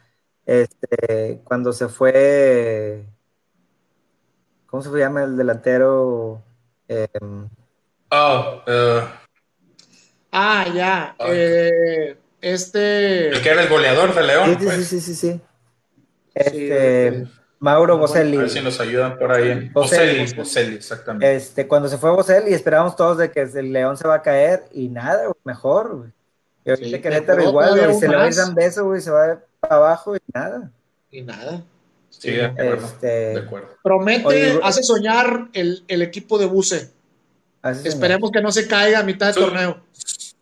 este, cuando se fue, ¿cómo se llama el delantero? Em, oh, uh, ah, ya. Eh, este. El que era el goleador de León. Sí, sí, sí, sí, sí. Este, Mauro Boselli. A ver si nos ayudan por ahí. Boselli, Boselli, exactamente. Este, cuando se fue Boselli, esperábamos todos de que el León se va a caer y nada, mejor, güey. Y ahorita sí, Querétaro igual, güey, se le va a ir dando beso, güey, se va para abajo y nada. Y nada. Sí, de acuerdo. Este, de acuerdo. Promete, hace soñar el, el, equipo de Buse. Esperemos que no se caiga a mitad del torneo.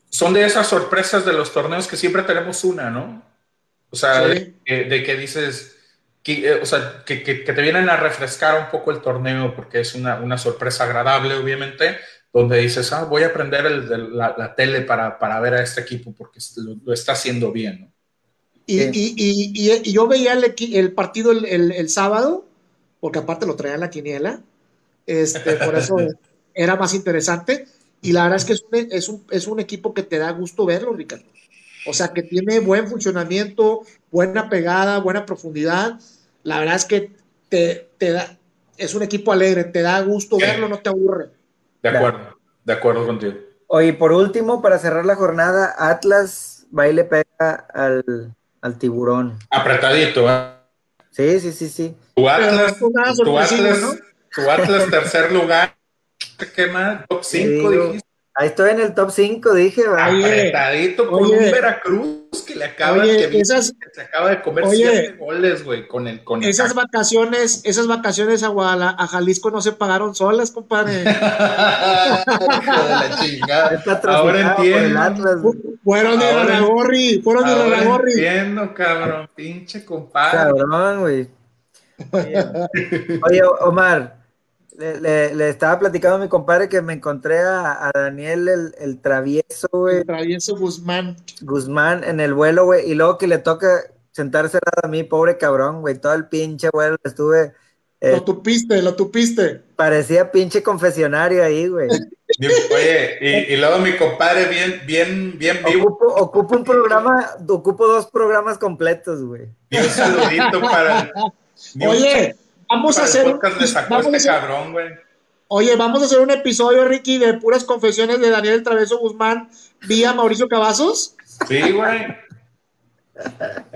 Son de esas sorpresas de los torneos que siempre tenemos una, ¿no? O sea, de, de que dices que, eh, o sea, que, que, te vienen a refrescar un poco el torneo porque es una, una sorpresa agradable, obviamente, donde dices, ah, voy a prender el, la, la, tele para, para, ver a este equipo porque lo, está haciendo bien. ¿no? Y, y, y, y, yo veía el, el partido el, el, sábado, porque aparte lo traía en la quiniela, este, por eso era más interesante. Y la verdad es que es un, es, un, es un equipo que te da gusto verlo, Ricardo. O sea, que tiene buen funcionamiento, buena pegada, buena profundidad la verdad es que te, da, es un equipo alegre, te da gusto verlo, no te aburre. De acuerdo, de acuerdo contigo. Oye, por último, para cerrar la jornada, Atlas va y le pega al, tiburón. Apretadito, ¿eh? Sí, sí, sí, sí. Tu Atlas, tu Atlas, tu Atlas tercer lugar, ¿qué más? Top 5 dijiste. Ahí estoy en el top 5, dije. Apretadito por un Veracruz que le acaba, que se acaba de comer siete goles, güey, con el con Esas vacaciones, esas vacaciones a Guadalajara, a Jalisco no se pagaron solas, compadre. de la chingada. Ahora entiendo. Fueron de Raragorri, fueron de Raragorri. Entiendo, cabrón, pinche compadre. Cabrón, güey. Oye, Omar, le, le, estaba platicando a mi compadre que me encontré a, Daniel el, el, travieso, güey. El travieso Guzmán. Guzmán en el vuelo, güey. Y luego que le toca sentarse a mí, pobre cabrón, güey. Todo el pinche vuelo estuve. Eh, lo tupiste, lo tupiste. Parecía pinche confesionario ahí, güey. Oye, y, y, luego mi compadre bien, bien, bien vivo. Ocupo, ocupo un programa, ocupo dos programas completos, güey. Y un saludito para. Oye. Vamos a hacer. Un, vamos este cabrón, güey. Oye, vamos a hacer un episodio, Ricky, de puras confesiones de Daniel Traveso Guzmán vía Mauricio Cavazos. Sí, güey.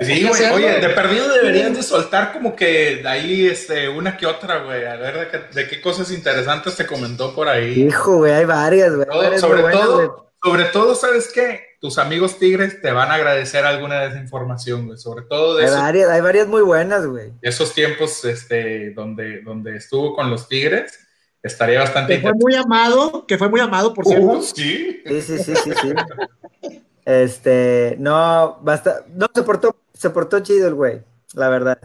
Sí, güey. Oye, de perdido deberían de soltar como que ahí este, una que otra, güey. A ver de qué, cosas interesantes te comentó por ahí. Hijo, güey, hay varias, güey. sobre todo, sobre todo, ¿sabes qué? Tus amigos tigres te van a agradecer alguna de esa información, güey. Sobre todo de hay Varias, hay varias muy buenas, güey. Esos tiempos este, donde, donde estuvo con los tigres, estaría bastante... Que fue muy amado, que fue muy amado, por cierto. Uh, sí. Sí, sí, sí, sí, sí. este, no, basta... No, se portó, se portó chido el güey, la verdad.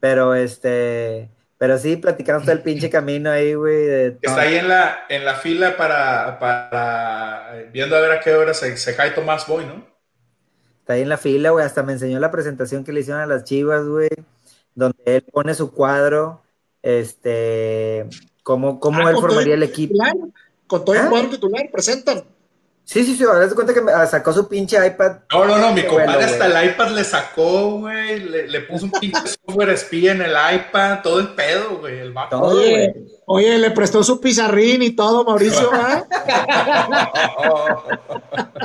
Pero, este pero sí, platicamos todo el pinche camino ahí, güey. Está ahí en la, en la fila para, para, viendo a ver a qué hora se, se cae Tomás Boy, ¿no? Está ahí en la fila, güey. Hasta me enseñó la presentación que le hicieron a las chivas, güey. Donde él pone su cuadro, este, cómo, cómo ah, él formaría el equipo. con todo el ¿Ah? cuadro titular, presentan. Sí, sí, sí, ahora se cuenta que me sacó su pinche iPad. No, no, no, mi compadre hasta el iPad le sacó, güey, le, puso un pinche software espía en el iPad, todo el pedo, güey, el vato. Oye, oye, le prestó su pizarrín y todo, Mauricio, ¿ah?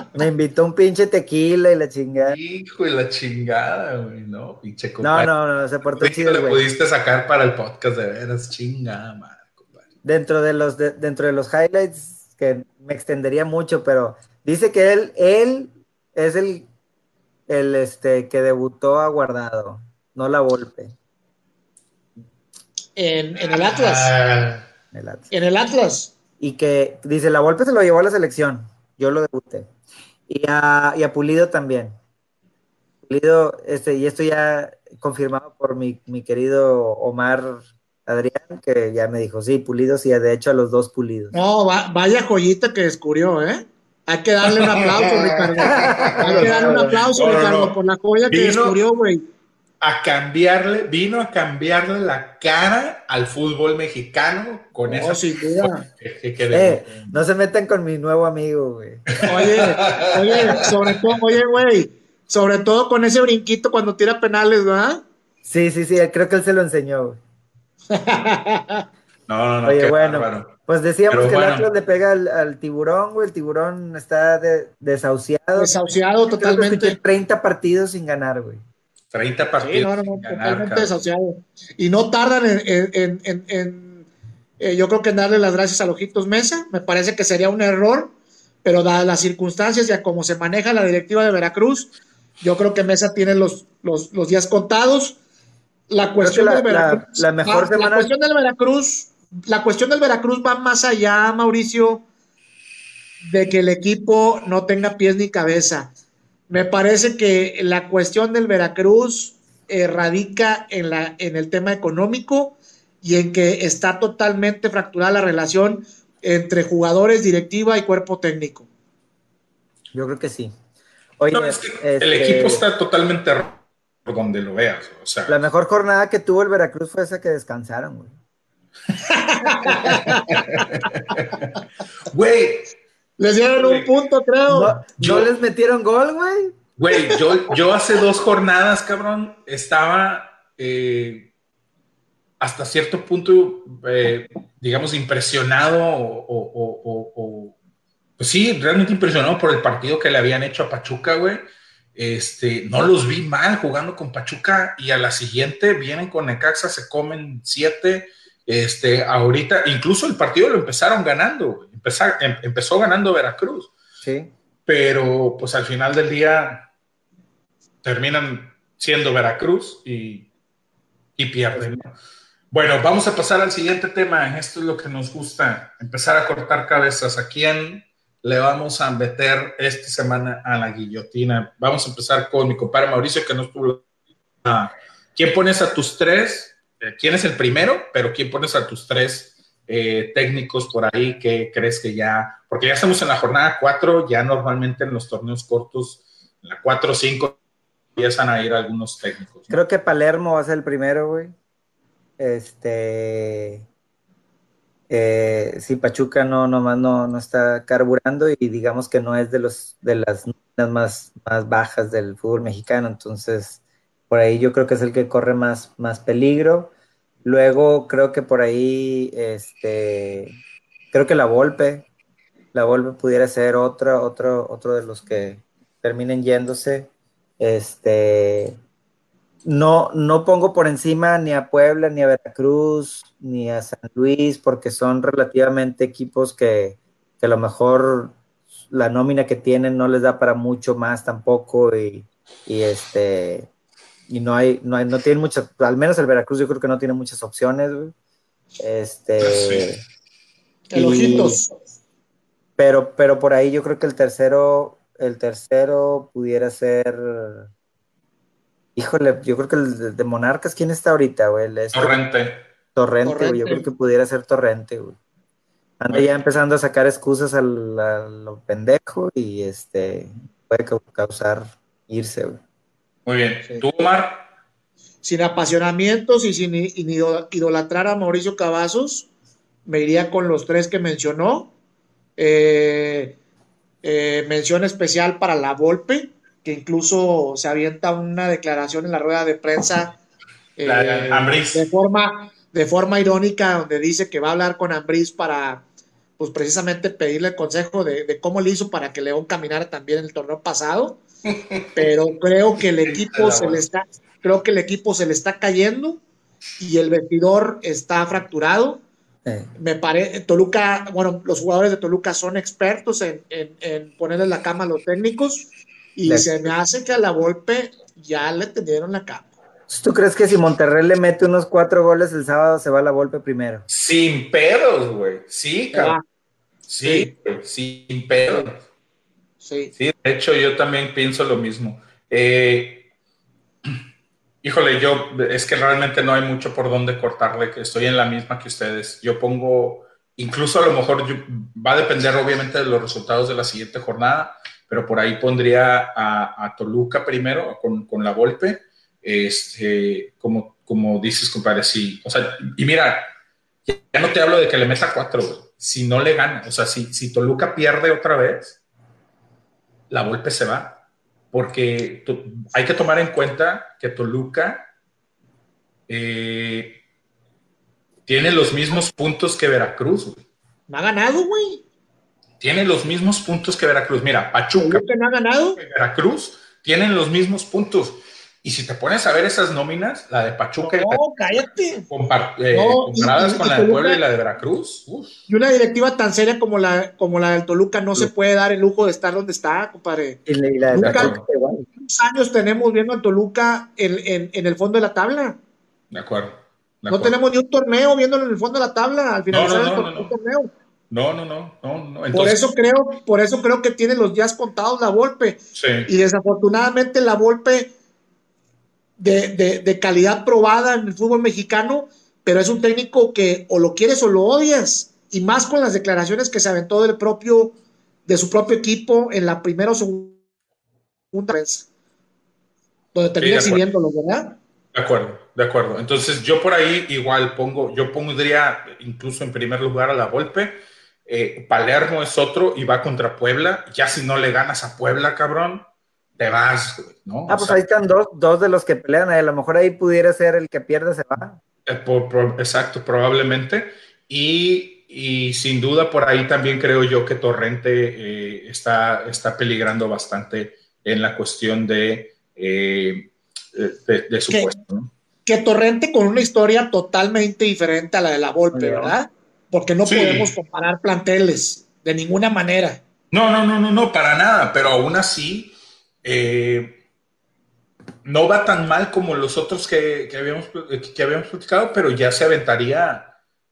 me invitó un pinche tequila y la chingada. Hijo y la chingada, güey, no, pinche compadre. No, no, no, se portó chido, le pudiste sacar para el podcast de veras, chingada, madre, compadre. Dentro de los, dentro de los highlights que me extendería mucho, pero dice que él, él es el, el este, que debutó a Guardado, no la Volpe. En, el Atlas. Ah. En el Atlas. Y que dice, la Volpe se lo llevó a la selección, yo lo debuté. Y a, y a Pulido también. Pulido, este, y esto ya confirmado por mi, mi querido Omar Adrián, que ya me dijo, sí, pulidos y de hecho a los dos pulidos. No, vaya joyita que descubrió, ¿eh? Hay que darle un aplauso, Ricardo. Hay que darle un aplauso, Ricardo, por la joya que descubrió, güey. A cambiarle, vino a cambiarle la cara al fútbol mexicano con esa. eh, no se metan con mi nuevo amigo, güey. Oye, oye, sobre todo, oye, güey, sobre todo con ese brinquito cuando tira penales, ¿verdad? Sí, sí, sí, creo que él se lo enseñó, güey. no, no, no. Oye, bueno, pues decíamos que el Atlas le pega al, tiburón, güey. El tiburón está desahuciado. Desahuciado totalmente. 30 partidos sin ganar, güey. 30 partidos. sin ganar, totalmente desahuciado. Y no tardan en, eh, yo creo que en darle las gracias a Lojitos Mesa. Me parece que sería un error, pero dadas las circunstancias y a cómo se maneja la directiva de Veracruz, yo creo que Mesa tiene los, los, los días contados la cuestión del Veracruz. La, mejor la cuestión del Veracruz, la cuestión del Veracruz va más allá, Mauricio, de que el equipo no tenga pies ni cabeza. Me parece que la cuestión del Veracruz eh, radica en, la, en el tema económico y en que está totalmente fracturada la relación entre jugadores, directiva y cuerpo técnico. Yo creo que sí. el este, equipo está totalmente por donde lo veas. O sea. La mejor jornada que tuvo el Veracruz fue esa que descansaron, güey. Güey. Les dieron un punto, creo. No, yo, les metieron gol, güey. Güey, yo, yo hace dos jornadas, cabrón, estaba eh, hasta cierto punto, eh, digamos, impresionado o, pues sí, realmente impresionado por el partido que le habían hecho a Pachuca, güey. Este, no los vi mal jugando con Pachuca y a la siguiente vienen con Necaxa, se comen siete. Este, ahorita, incluso el partido lo empezaron ganando, em, empezó ganando Veracruz. Sí. Pero pues al final del día terminan siendo Veracruz y, y pierden. Bueno, vamos a pasar al siguiente tema. Esto es lo que nos gusta, empezar a cortar cabezas. ¿A quién le vamos a meter esta semana a la guillotina. Vamos a empezar con mi compadre Mauricio, que nos tuvo. ¿Quién pones a tus tres? Eh, ¿Quién es el primero? Pero ¿quién pones a tus tres eh, técnicos por ahí que crees que ya, porque ya estamos en la jornada cuatro, ya normalmente en los torneos cortos, en la cuatro o cinco, empiezan a ir algunos técnicos. Creo que Palermo va a ser el primero, güey. Este, eh, sí, Pachuca no, nomás no, no está carburando y digamos que no es de los de las más, más bajas del fútbol mexicano, entonces por ahí yo creo que es el que corre más, más peligro. Luego creo que por ahí, este, creo que la Volpe, la Volpe pudiera ser otra, otro, otro de los que terminen yéndose. Este, no, no pongo por encima ni a Puebla, ni a Veracruz, ni a San Luis, porque son relativamente equipos que, a lo mejor la nómina que tienen no les da para mucho más tampoco y, este y no hay, no hay, no tienen muchas, al menos el Veracruz yo creo que no tiene muchas opciones, Este Pero, pero por ahí yo creo que el tercero, el tercero pudiera ser Híjole, yo creo que el de Monarcas, ¿quién está ahorita, güey? Este Torrente. Torrente, güey. Yo creo que pudiera ser Torrente, güey. Anda ya empezando a sacar excusas a lo pendejo y este puede causar irse, güey. Muy bien. ¿Tú, Omar? Sin apasionamientos y sin idolatrar a Mauricio Cavazos, me iría con los tres que mencionó. Eh, eh, mención especial para la Volpe, que incluso se avienta una declaración en la rueda de prensa eh, de, forma, de forma irónica, donde dice que va a hablar con Ambris para, pues precisamente pedirle consejo de, cómo le hizo para que León caminara también en el torneo pasado. Pero creo que el equipo se le está, creo que el equipo se le está cayendo y el vestidor está fracturado. Me parece, Toluca, bueno, los jugadores de Toluca son expertos en, en, ponerle la cama a los técnicos y se me hace que a la golpe ya le tendieron la cama. ¿Tú crees que si Monterrey le mete unos cuatro goles el sábado se va a la golpe primero? Sin pedos, güey. Sí, cabrón. Sí, sin pedos. Sí. sí. de hecho yo también pienso lo mismo. Eh, híjole, yo es que realmente no hay mucho por donde cortarle, que estoy en la misma que ustedes. Yo pongo, incluso a lo mejor va a depender obviamente de los resultados de la siguiente jornada, pero por ahí pondría a, Toluca primero con, con la golpe este, como, como dices, compadre, sí. O sea, y mira, ya no te hablo de que le meta cuatro, Si no le gana, o sea, si, si Toluca pierde otra vez, la golpe se va. Porque hay que tomar en cuenta que Toluca eh, tiene los mismos puntos que Veracruz. ¿No ha ganado, güey? Tiene los mismos puntos que Veracruz. Mira, Pachuca. no ha ganado? Veracruz tienen los mismos puntos. Y si te pones a ver esas nóminas, la de Pachuca no, y cállate. Eh, comparadas con la de Puebla y la de Veracruz. Y una directiva tan seria como la, como la del Toluca no se puede dar el lujo de estar donde está, compadre. Y la, ¿Cuántos años tenemos viendo a Toluca en, el fondo de la tabla? De acuerdo. no tenemos ni un torneo viéndolo en el fondo de la tabla al finalizar no, el torneo. No, no, no, no, por eso creo, por eso creo que tiene los días contados la Volpe. Sí. Y desafortunadamente la Volpe de, calidad probada en el fútbol mexicano, pero es un técnico que o lo quieres o lo odias, y más con las declaraciones que se aventó del propio, de su propio equipo en la primera o segunda vez, donde termina exhibiéndolo, ¿verdad? De acuerdo, de acuerdo. Entonces yo por ahí igual pongo, yo pondría incluso en primer lugar a la golpe. Eh, Palermo es otro y va contra Puebla. Ya si no le ganas a Puebla, cabrón, te vas, ¿no? Ah, pues ahí están dos, dos de los que pelean, a lo mejor ahí pudiera ser el que pierde se va. Eh, exacto, probablemente. Y, y, sin duda por ahí también creo yo que Torrente eh, está, está peligrando bastante en la cuestión de, eh, de, su puesto. Que Torrente con una historia totalmente diferente a la de la Volpe, ¿verdad? Porque no podemos comparar planteles de ninguna manera. No, no, no, no, no, para nada, pero aún así eh, no va tan mal como los otros que, habíamos, que habíamos platicado, pero ya se aventaría,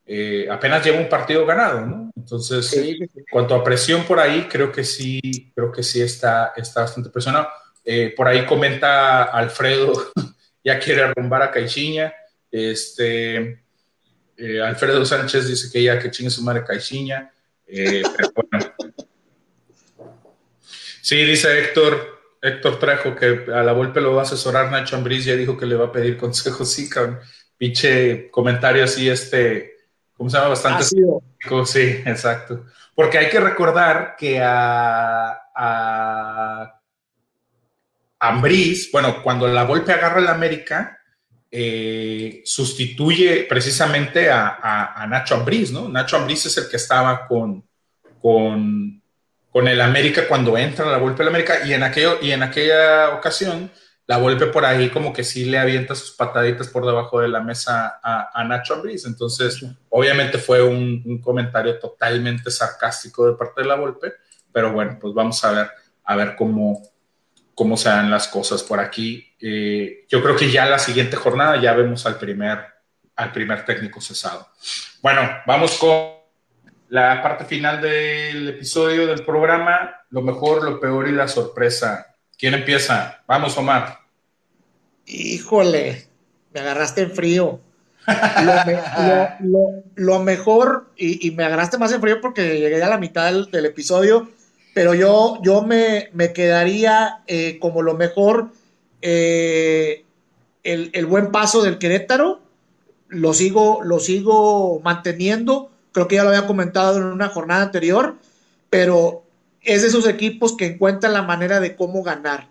eh, apenas lleva un partido ganado, ¿no? Entonces, en cuanto a presión por ahí, creo que sí, creo que sí está, está bastante presionado. Eh, por ahí comenta Alfredo, ya quiere arrumbar a Caixinha. Este, Alfredo Sánchez dice que ya que chingue su madre Caixinha. pero bueno. Sí, dice Héctor, Héctor trajo que a la golpe lo va a asesorar Nacho Ambriz, ya dijo que le va a pedir consejos, sí, con pinche comentario así, este, ¿cómo se llama? Bastante. Sí, exacto. Porque hay que recordar que a, a Ambriz, bueno, cuando la golpe agarra el América, eh, sustituye precisamente a, Nacho Ambriz, ¿no? Nacho Ambriz es el que estaba con, con con el América cuando entra la Volpe al América y en, aquello, y en aquella ocasión la Volpe por ahí como que sí le avienta sus pataditas por debajo de la mesa a, Nacho Ambriz. Entonces, obviamente fue un, comentario totalmente sarcástico de parte de la Volpe, pero bueno, pues vamos a ver, a ver cómo, cómo se dan las cosas por aquí. Eh, yo creo que ya la siguiente jornada ya vemos al primer, al primer técnico cesado. Bueno, vamos con la parte final del episodio del programa, lo mejor, lo peor y la sorpresa. ¿Quién empieza? Vamos, Omar. Híjole, me agarraste en frío. Lo, mejor, y, me agarraste más en frío porque llegué a la mitad del, episodio, pero yo, yo me, quedaría eh, como lo mejor eh, el, el, buen paso del Querétaro. Lo sigo, lo sigo manteniendo creo que ya lo había comentado en una jornada anterior, pero es de esos equipos que encuentran la manera de cómo ganar,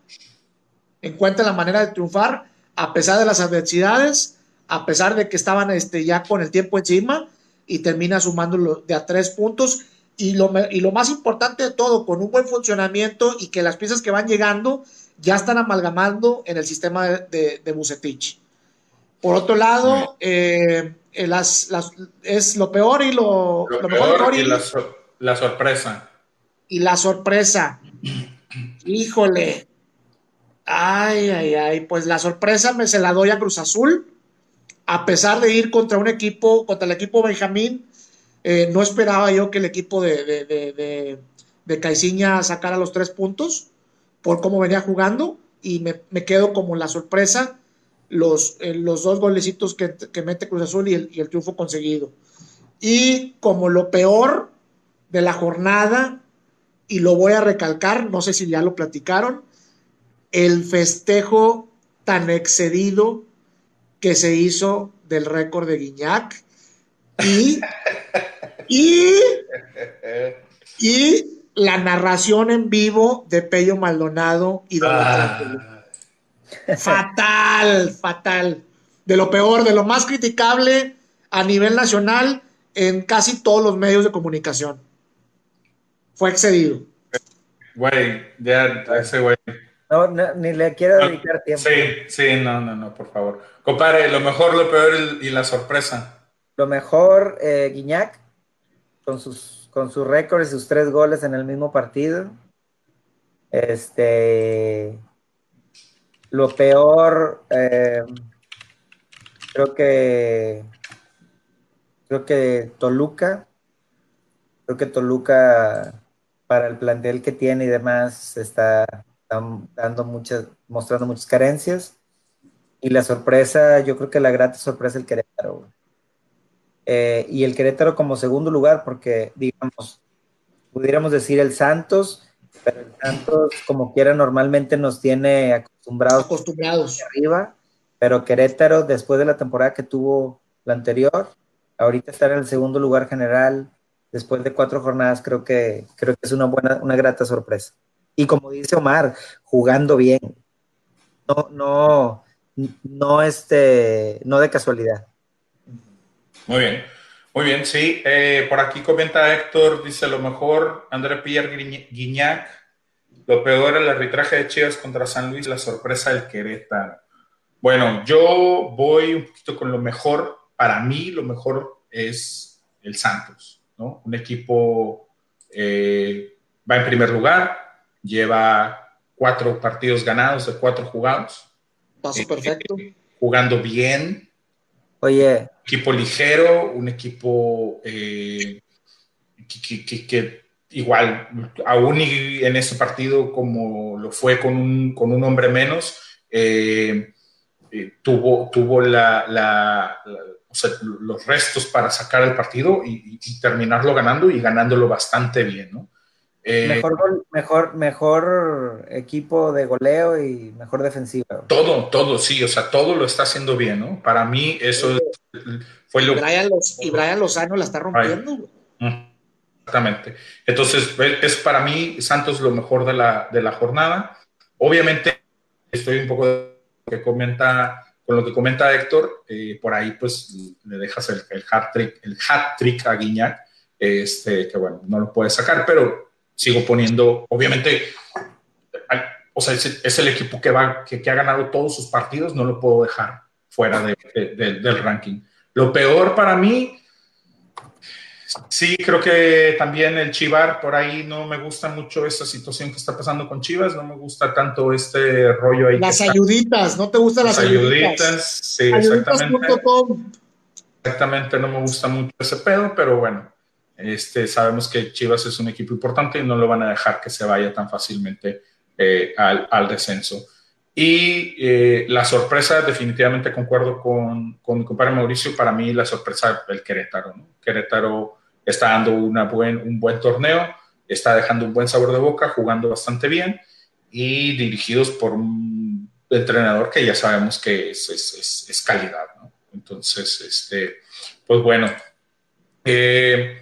encuentran la manera de triunfar a pesar de las adversidades, a pesar de que estaban este, ya con el tiempo encima y termina sumando de a tres puntos. Y lo, y lo más importante de todo, con un buen funcionamiento y que las piezas que van llegando ya están amalgamando en el sistema de, de, Bucetich. Por otro lado, eh, las, es lo peor y lo, mejor y la, sorpresa. Y la sorpresa. Híjole. Ay, ay, ay. Pues la sorpresa me se la doy a Cruz Azul. A pesar de ir contra un equipo, contra el equipo Benjamín, eh, no esperaba yo que el equipo de, de, de, de, Caiciña sacara los tres puntos por cómo venía jugando y me, me quedo como la sorpresa los, eh, los dos golecitos que, mete Cruz Azul y el, triunfo conseguido. Y como lo peor de la jornada, y lo voy a recalcar, no sé si ya lo platicaron, el festejo tan excedido que se hizo del récord de Guiñac y, y, y la narración en vivo de Pello Maldonado y Don Fatal, fatal. De lo peor, de lo más criticable a nivel nacional en casi todos los medios de comunicación. Fue excedido. Güey, ya ese güey. No, ni le quiero dedicar tiempo. Sí, sí, no, no, no, por favor. Compadre, lo mejor, lo peor y la sorpresa. Lo mejor, eh, Guiñac, con sus, con sus récords y sus tres goles en el mismo partido. Este, lo peor, eh, creo que creo que Toluca, creo que Toluca para el plantel que tiene y demás está, dando muchas, mostrando muchas carencias. Y la sorpresa, yo creo que la grata sorpresa el Querétaro. Eh, y el Querétaro como segundo lugar, porque digamos, pudiéramos decir el Santos, pero el Santos, como quiera, normalmente nos tiene acostumbrados, acostumbrados. arriba, pero Querétaro, después de la temporada que tuvo la anterior, ahorita está en el segundo lugar general, después de cuatro jornadas, creo que, creo que es una buena, una grata sorpresa. Y como dice Omar, jugando bien. No, no, no, este, no de casualidad. Muy bien. Muy bien, sí. Eh, por aquí comenta Héctor, dice lo mejor, André Pierre Guignac, lo peor el arbitraje de Chivas contra San Luis, la sorpresa del Querétaro. Bueno, yo voy un poquito con lo mejor, para mí lo mejor es el Santos, ¿no? Un equipo eh, va en primer lugar, lleva cuatro partidos ganados de cuatro jugados. Paso eh, perfecto. jugando bien, Oye. Equipo ligero, un equipo eh, que, igual, aún en ese partido como lo fue con un, con un hombre menos, eh, eh, tuvo, tuvo la, los restos para sacar el partido y, y, terminarlo ganando y ganándolo bastante bien, ¿no? Eh, mejor, mejor, mejor equipo de goleo y mejor defensiva. Todo, todo, sí, o sea, todo lo está haciendo bien, ¿no? Para mí eso fue lo Brian Los, Y Brian Lozano la está rompiendo. Exactamente. Entonces, es para mí Santos lo mejor de la, de la jornada. Obviamente, estoy un poco de que comenta, con lo que comenta Héctor, eh, por ahí pues le dejas el, el hat trick, el hat trick a Guiñac, este, que bueno, no lo puede sacar, pero sigo poniendo, obviamente, o sea, es, el equipo que, va, que, ha ganado todos sus partidos, no lo puedo dejar fuera del ranking. Lo peor para mí, sí, creo que también el Chivar, por ahí no me gusta mucho esa situación que está pasando con Chivas, no me gusta tanto este rollo ahí. Las ayuditas, ¿no te gustan las, ayuditas? Sí, exactamente. Exactamente, no me gusta mucho ese pedo, pero bueno, este, sabemos que Chivas es un equipo importante y no lo van a dejar que se vaya tan fácilmente eh, al, descenso. Y eh, la sorpresa, definitivamente concuerdo con, con, mi compadre Mauricio, para mí la sorpresa el Querétaro. Querétaro está dando una buen, un buen torneo, está dejando un buen sabor de boca, jugando bastante bien y dirigidos por un entrenador que ya sabemos que es, es, es calidad. Entonces, este, pues bueno. Eh,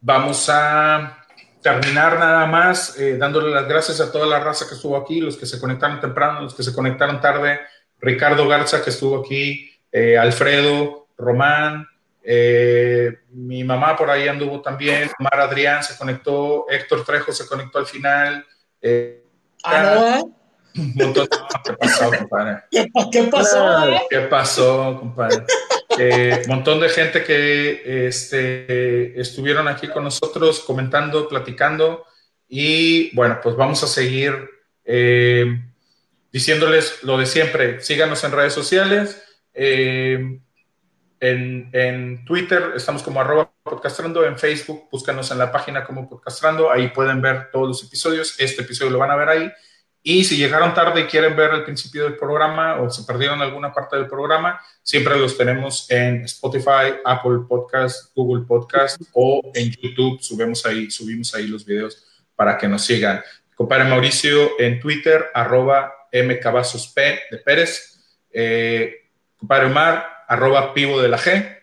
Vamos a terminar nada más eh, dándole las gracias a toda la raza que estuvo aquí, los que se conectaron temprano, los que se conectaron tarde, Ricardo Garza que estuvo aquí, eh, Alfredo, Román, eh, mi mamá por ahí anduvo también, Mar Adrián se conectó, Héctor Trejo se conectó al final. ¿Ah, ¿Qué pasó, compadre? ¿Qué, pasó? ¿Qué pasó, compadre? Eh, montón de gente que este, estuvieron aquí con nosotros comentando, platicando. Y bueno, pues vamos a seguir eh, diciéndoles lo de siempre. Síganos en redes sociales. Eh, en, Twitter estamos como arroba podcastrando, en Facebook búscanos en la página como podcastrando, ahí pueden ver todos los episodios, este episodio lo van a ver ahí. Y si llegaron tarde y quieren ver el principio del programa o se perdieron alguna parte del programa, siempre los tenemos en Spotify, Apple Podcast, Google Podcast o en YouTube. Subimos ahí, subimos ahí los videos para que nos sigan. Compadre Mauricio en Twitter, arroba mcavazosp de Pérez. Eh, compadre Omar, arroba pivo de la G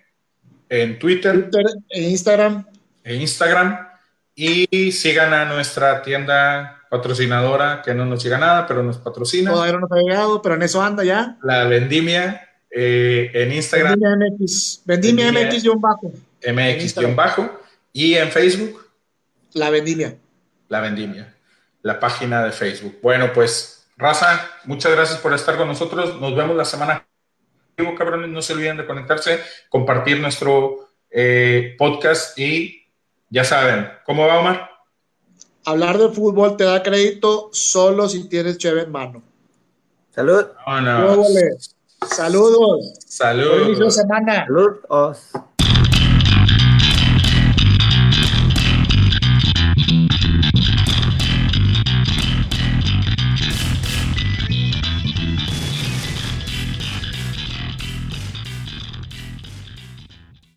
en Twitter. e Instagram. En Instagram. Y sigan a nuestra tienda patrocinadora, que no nos llega nada, pero nos patrocina. Todavía no nos ha llegado, pero en eso anda ya. La Vendimia eh, en Instagram. Vendimia MX. Vendimia, MX-bajo. MX-bajo. Y en Facebook. La Vendimia. La Vendimia. La página de Facebook. Bueno, pues, Raza, muchas gracias por estar con nosotros. Nos vemos la semana cabrones, no se olviden de conectarse, compartir nuestro eh, podcast y ya saben, ¿cómo va Omar? Hablar de fútbol te da crédito solo si tienes cheve en mano. Salud. Saludos. Saludos. Saludos. Saludos.